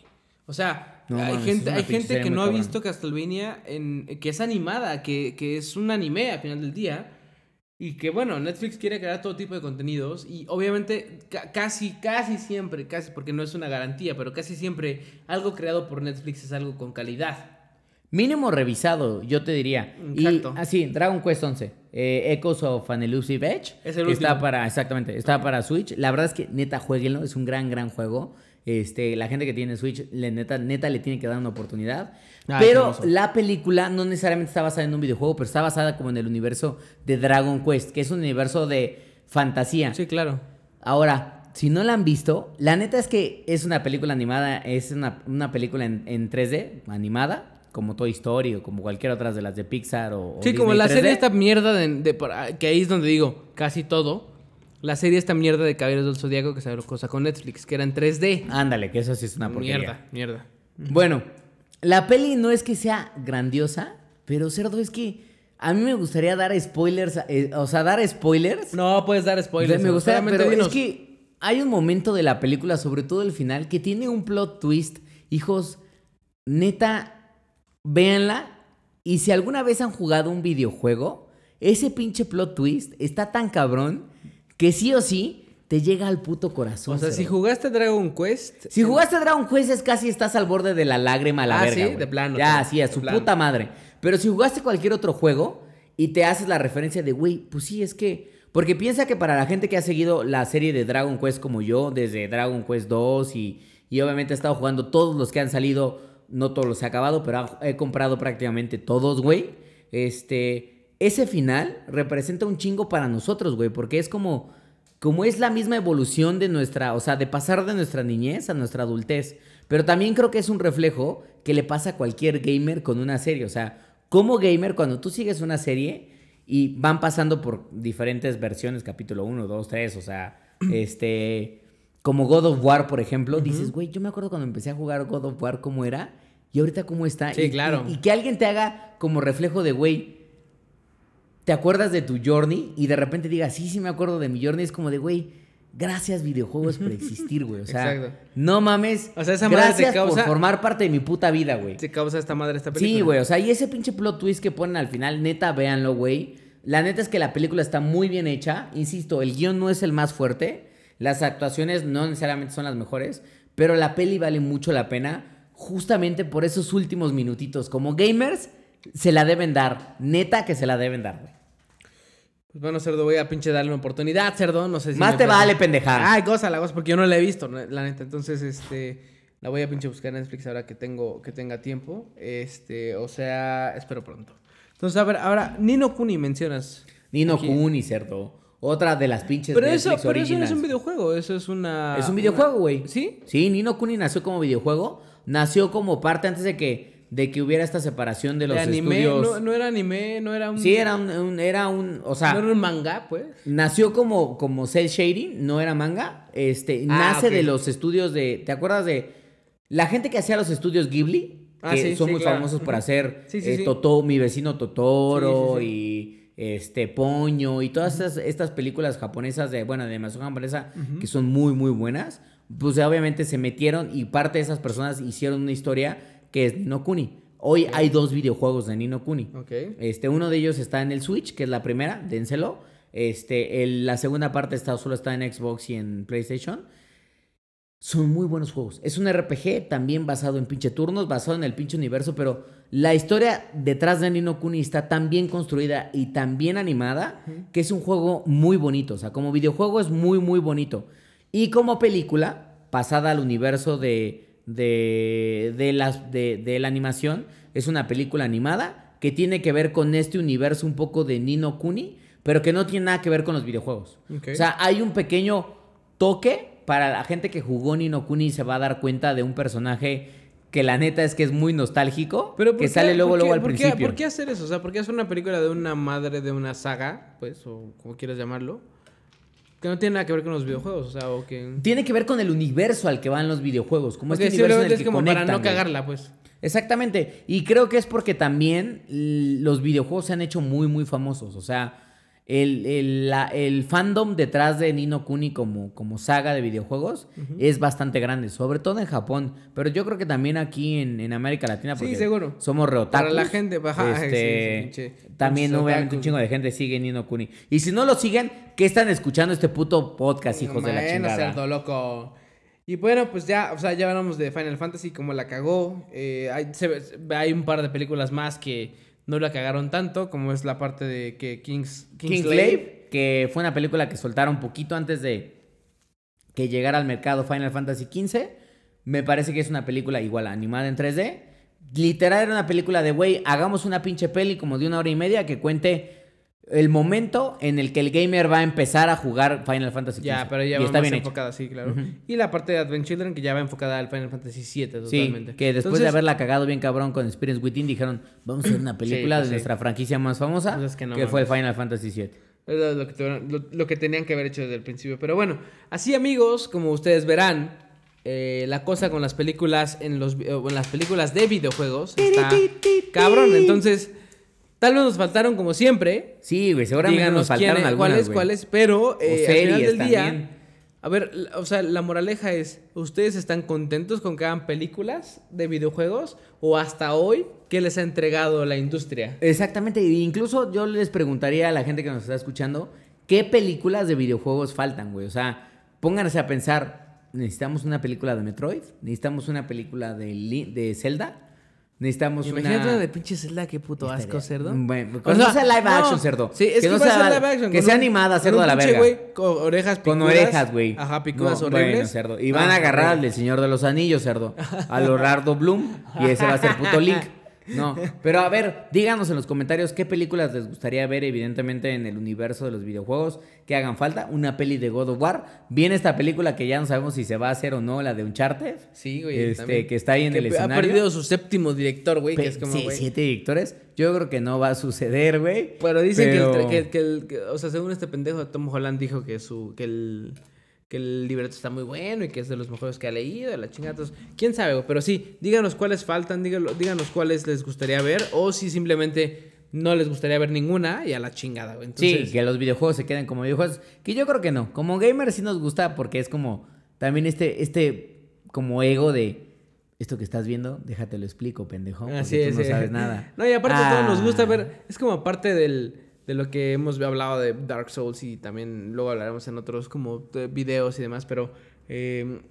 O sea, No hay mames, gente, hay gente que no ha visto Castlevania, en, que es animada, que, que es un anime al final del día. Y que bueno, Netflix quiere crear todo tipo de contenidos y obviamente ca- casi, casi siempre, casi porque no es una garantía, pero casi siempre algo creado por Netflix es algo con calidad. Mínimo revisado, yo te diría. Exacto. Y así, Dragon Quest 11. eh, Echoes of an Elusive Edge. Es el Está último. para, exactamente, está para Switch. La verdad es que neta, jueguenlo. Es un gran, gran juego. Este, la gente que tiene Switch, le, neta, neta le tiene que dar una oportunidad. Ah, pero la película no necesariamente está basada en un videojuego, pero está basada como en el universo de Dragon Quest, que es un universo de fantasía. Sí, claro. Ahora, si no la han visto, la neta es que es una película animada, es una, una película en, en 3D, animada, como Toy Story o como cualquier otra de las de Pixar o, o Sí, como la 3D. serie esta mierda de, de por- que ahí es donde digo, casi todo. La serie esta mierda de Caballeros del Zodíaco que salió cosa con Netflix, que era en 3D. Ándale, que eso sí es una porquería. mierda, mierda. Bueno, la peli no es que sea grandiosa, pero cerdo es que a mí me gustaría dar spoilers, eh, o sea, dar spoilers. No puedes dar spoilers. me gustaría, pero dinos. es que hay un momento de la película, sobre todo el final, que tiene un plot twist. Hijos, neta, véanla. Y si alguna vez han jugado un videojuego, ese pinche plot twist está tan cabrón que sí o sí te llega al puto corazón. O sea, si jugaste Dragon Quest. Si jugaste Dragon Quest es casi estás al borde de la lágrima a la Ah, verga. ¿sí? De plano, Ya, sí, a su plano. puta madre. Pero si jugaste cualquier otro juego y te haces la referencia de, güey, pues sí, es que. Porque piensa que para la gente que ha seguido la serie de Dragon Quest como yo, desde Dragon Quest 2 y, y obviamente he estado jugando todos los que han salido, no todos los he acabado, pero he comprado prácticamente todos, güey. Este. Ese final representa un chingo para nosotros, güey, porque es como como es la misma evolución de nuestra, o sea, de pasar de nuestra niñez a nuestra adultez. Pero también creo que es un reflejo que le pasa a cualquier gamer con una serie. O sea, como gamer, cuando tú sigues una serie y van pasando por diferentes versiones, capítulo 1, 2, 3, o sea, este, como God of War, por ejemplo, dices, güey, yo me acuerdo cuando empecé a jugar God of War cómo era y ahorita cómo está. Sí, Y- claro. Y, y que alguien te haga como reflejo de, güey, te acuerdas de tu journey y de repente digas, sí, sí me acuerdo de mi journey, es como de, güey, gracias videojuegos por existir, güey. O sea, Exacto. no mames. O sea, esa madre te gracias causa- por formar parte de mi puta vida, güey. Se causa esta madre esta película. Sí, güey, o sea, y ese pinche plot twist que ponen al final, neta, véanlo, güey. La neta es que la película está muy bien hecha. Insisto, el guion no es el más fuerte. Las actuaciones no necesariamente son las mejores. Pero la peli vale mucho la pena. Justamente por esos últimos minutitos. Como gamers, se la deben dar. Neta que se la deben dar, güey. Pues bueno, cerdo, voy a pinche darle una oportunidad, cerdo. No sé si. Más te vale, pendeja. Ay, cosa, la cosa, porque yo no la he visto, la neta. Entonces, este. La voy a pinche buscar en Netflix ahora que tengo que tenga tiempo. Este, o sea, espero pronto. Entonces, a ver, ahora, Nino Kuni mencionas. Nino aquí. Kuni, cerdo. Otra de las pinches Pero eso, pero eso no es un videojuego, eso es una. Es un videojuego, güey. ¿Sí? Sí, Nino Kuni nació como videojuego. Nació como parte antes de que, de que hubiera esta separación de los De anime, estudios. no, no era anime, no era un. Sí, era un, un- era un, o sea, No era un manga, pues. nació como, como cel shading, no era manga. Este, Ah, nace de los estudios de, ¿te acuerdas de la gente que hacía los estudios Ghibli? Ah, que sí, son sí, muy claro. famosos por hacer Sí, sí, eh. Totó- mi vecino Totoro y este Poño y todas estas, estas películas japonesas de, bueno, de animación japonesa que son muy, muy buenas. Pues obviamente se metieron y parte de esas personas hicieron una historia que es Nino Kuni. Hoy hay dos videojuegos de Nino Kuni. Ok. Este, uno de ellos está en el Switch, que es la primera, dénselo. Este, el- la segunda parte está, solo está en Xbox y en PlayStation. Son muy buenos juegos. Es un RPG también basado en pinche turnos, basado en el pinche universo, pero la historia detrás de Nino Kuni está tan bien construida y tan bien animada que es un juego muy bonito. O sea, como videojuego es muy, muy bonito. Y como película, pasada al universo de, de, de, las, de, de la animación, es una película animada que tiene que ver con este universo un poco de Nino Kuni, pero que no tiene nada que ver con los videojuegos. O sea, hay un pequeño toque para la gente que jugó Nino Kuni se va a dar cuenta de un personaje que la neta es que es muy nostálgico, Pero ¿por que qué- sale luego qué- luego al por qué- principio. ¿Por qué hacer eso? O sea, ¿por qué hacer una película de una madre de una saga, pues, o como quieras llamarlo, que no tiene nada que ver con los videojuegos? O sea, o que... Tiene que ver con el universo al que van los videojuegos, como Ok, este universo en el es que como para conectan, no güey. cagarla, pues. Exactamente. Y creo que es porque también los videojuegos se han hecho muy, muy famosos. O sea, el, el- la- el fandom detrás de Nino Kuni como, como saga de videojuegos es bastante grande, sobre todo en Japón. Pero yo creo que también aquí en, en América Latina, Sí, porque seguro. somos reotakus. Para la gente, ajá, este, sí, sí, pinche- también pinches obviamente un chingo de gente sigue Nino Kuni. Y si no lo siguen, ¿qué están escuchando este puto podcast, hijos de la chingada? cerdo loco. Y bueno, pues ya, o sea, ya hablamos de Final Fantasy, como la cagó. Eh, hay, se hay un par de películas más que no la cagaron tanto, como es la parte de que Kings, Kingslave, que fue una película que soltaron poquito antes de que llegara al mercado Final Fantasy XV. Me parece que es una película igual animada en 3D. Literal era una película de, güey, hagamos una pinche peli como de una hora y media que cuente el momento en el que el gamer va a empezar a jugar Final Fantasy XV. Ya, pero ya y va está más bien hecho. enfocada, sí, claro. Y la parte de Advent Children, que ya va enfocada al Final Fantasy VII, Sí, totalmente. que después de haberla cagado bien cabrón con Experience Within, dijeron, vamos a hacer una película pues de sí. nuestra franquicia más famosa, Pues es que que, no fue. Final Fantasy VII. Es lo que, tuvieron- lo, lo que tenían que haber hecho desde el principio. Pero bueno, así amigos, como ustedes verán, eh, la cosa con las películas en los o en las películas de videojuegos está cabrón. Entonces, tal vez nos faltaron como siempre. Sí, güey, seguramente Díganos nos faltaron quién- algunas, cuáles, cuáles, pero eh, al final del día, también. a ver, o sea, la moraleja es, ¿ustedes están contentos con que hagan películas de videojuegos o hasta hoy qué les ha entregado la industria? Exactamente, e incluso yo les preguntaría a la gente que nos está escuchando, ¿qué películas de videojuegos faltan, güey? O sea, pónganse a pensar, ¿necesitamos una película de Metroid? ¿Necesitamos una película de, de Zelda? ¿Necesitamos Imagínate una... de pinche Zelda, qué puto asco, cerdo. Bueno, O que no sea, sea live no, action, cerdo. Sí, es que, no va a sea, live action. Que sea un- animada, cerdo a la verga. con orejas picudas. Con orejas, güey. Ajá, picudas No, horribles. Bueno, cerdo. Y van Ah, a agarrar al Señor de los Anillos, cerdo. A Leonardo Bloom. Y ese va a ser puto Link. No. Pero a ver, díganos en los comentarios qué películas les gustaría ver, evidentemente, en el universo de los videojuegos que hagan falta. Una peli de God of War. Viene esta película que ya no sabemos si se va a hacer o no, la de Uncharted. Sí, güey. Este, también. que está ahí en Que el Ha escenario. perdido su séptimo director, güey, que es como, sí, güey. siete directores. Yo creo que no va a suceder, güey. Pero dicen Pero- que, el, que, que el- que- o sea, según este pendejo, Tom Holland dijo que su, que el, que el libreto está muy bueno y que es de los mejores que ha leído, la chingada. Entonces, quién sabe, pero sí, díganos cuáles faltan, díganos, díganos cuáles les gustaría ver o si simplemente no les gustaría ver ninguna y a la chingada, güey. Entonces, sí, que los videojuegos se queden como videojuegos. Que yo creo que no. Como gamer sí nos gusta porque es como también este, este como ego de esto que estás viendo, déjate lo explico, pendejo. Porque Así tú es, no sabes nada. No, y aparte a todos nos gusta Ah. ver, es como parte del, de lo que hemos hablado de Dark Souls y también luego hablaremos en otros como eh, videos y demás, pero... eh,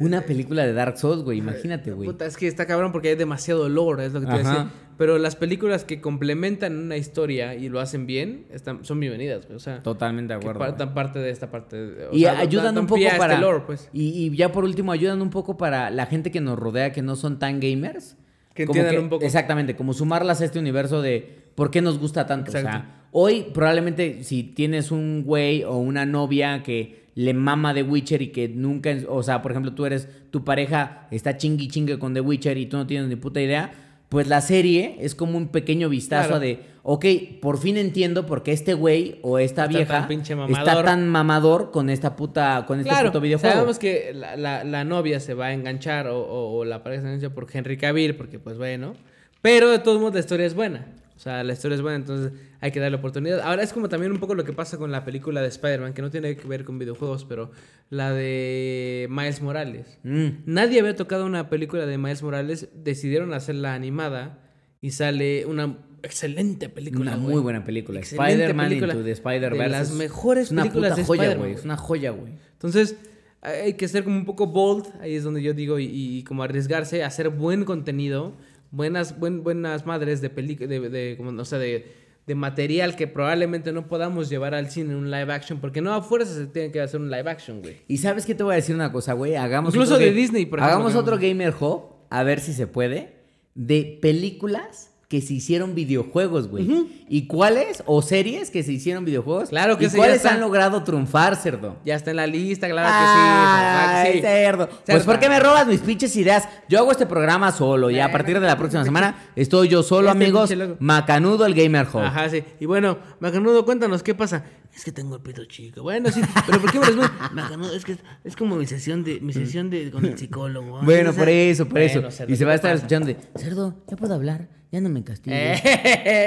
Una película de Dark Souls, güey, imagínate, güey. Puta, es que está cabrón porque hay demasiado lore, es lo que te voy a Ajá. decir. Pero las películas que complementan una historia y lo hacen bien, están, son bienvenidas, güey. O sea, Totalmente de que acuerdo. güey. partan parte de esta parte. o Y sea, ayudan dan un poco este para. lore, pues. y, y ya por último, ayudan un poco para la gente que nos rodea que no son tan gamers. Que entiendan un poco. Exactamente, como sumarlas a este universo de por qué nos gusta tanto. O sea, hoy probablemente si tienes un güey o una novia que le mama The Witcher y que nunca, o sea, por ejemplo, tú eres, tu pareja está chingui chingue con The Witcher y tú no tienes ni puta idea, pues la serie es como un pequeño vistazo Claro. de, ok, por fin entiendo por qué este güey o esta Está vieja tan está tan mamador con esta puta, con este Claro, puto videojuego. sabemos que la, la- la novia se va a enganchar o, o- o la pareja se engancha por Henry Cavill, porque pues bueno. Pero de todos modos la historia es buena. O sea, la historia es buena, entonces hay que darle oportunidad. Ahora es como también un poco lo que pasa con la película de Spider-Man, que no tiene que ver con videojuegos, pero la de Miles Morales. Mm. Nadie había tocado una película de Miles Morales, decidieron hacerla animada y sale una excelente película. Una muy buena película. Spider-Man. Into the Spider-Verse. De las es- mejores es una películas puta de joya, Spider-Man, güey. Es una joya, güey. Entonces, hay que ser como un poco bold, ahí es donde yo digo, y, y como arriesgarse a hacer buen contenido, buenas, buen, buenas madres de película, de, de, como, o sea, de, de material que probablemente no podamos llevar al cine en un live action, porque no a fuerza se tiene que hacer un live action, güey. Y sabes qué te voy a decir una cosa, güey. Hagamos Incluso otro de Disney, por ejemplo, Hagamos otro Gamer Hub, a ver si se puede, de películas que se hicieron videojuegos, güey. ¿Y cuáles? O series que se hicieron videojuegos. Claro que ¿Y sí, cuáles está. han logrado triunfar, cerdo? Ya está en la lista, claro Ay, que sí. que sí. cerdo. Pues. ¿por qué me robas mis pinches ideas? Yo hago este programa solo y a partir de la próxima semana estoy yo solo, Este amigos. Macanudo el Gamer Hub. Ajá, sí. Y bueno, Macanudo, cuéntanos qué pasa. Es que tengo el pito chico. Bueno, sí, pero ¿por qué me respondes? Macanudo, es que es como mi sesión de mi sesión de con el psicólogo. Ay, Bueno, por eso, por Bueno, eso. cerdo, y se ¿qué va a estar pasa? escuchando de, cerdo, ya puedo hablar, ya no me castigues. te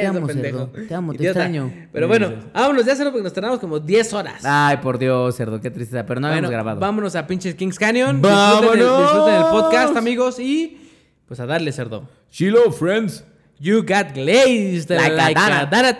Te amo, cerdo, te amo, te extraño. Pero bueno, vámonos, ya solo porque nos tardamos como 10 horas. Ay, por Dios, cerdo, qué tristeza, pero no bueno, habíamos grabado. vámonos a pinches Kings Canyon. ¡Vámonos! Disfruten el, disfruten el podcast, amigos, y pues a darle cerdo. Chilo, friends. You got glazed Like a donut. donut.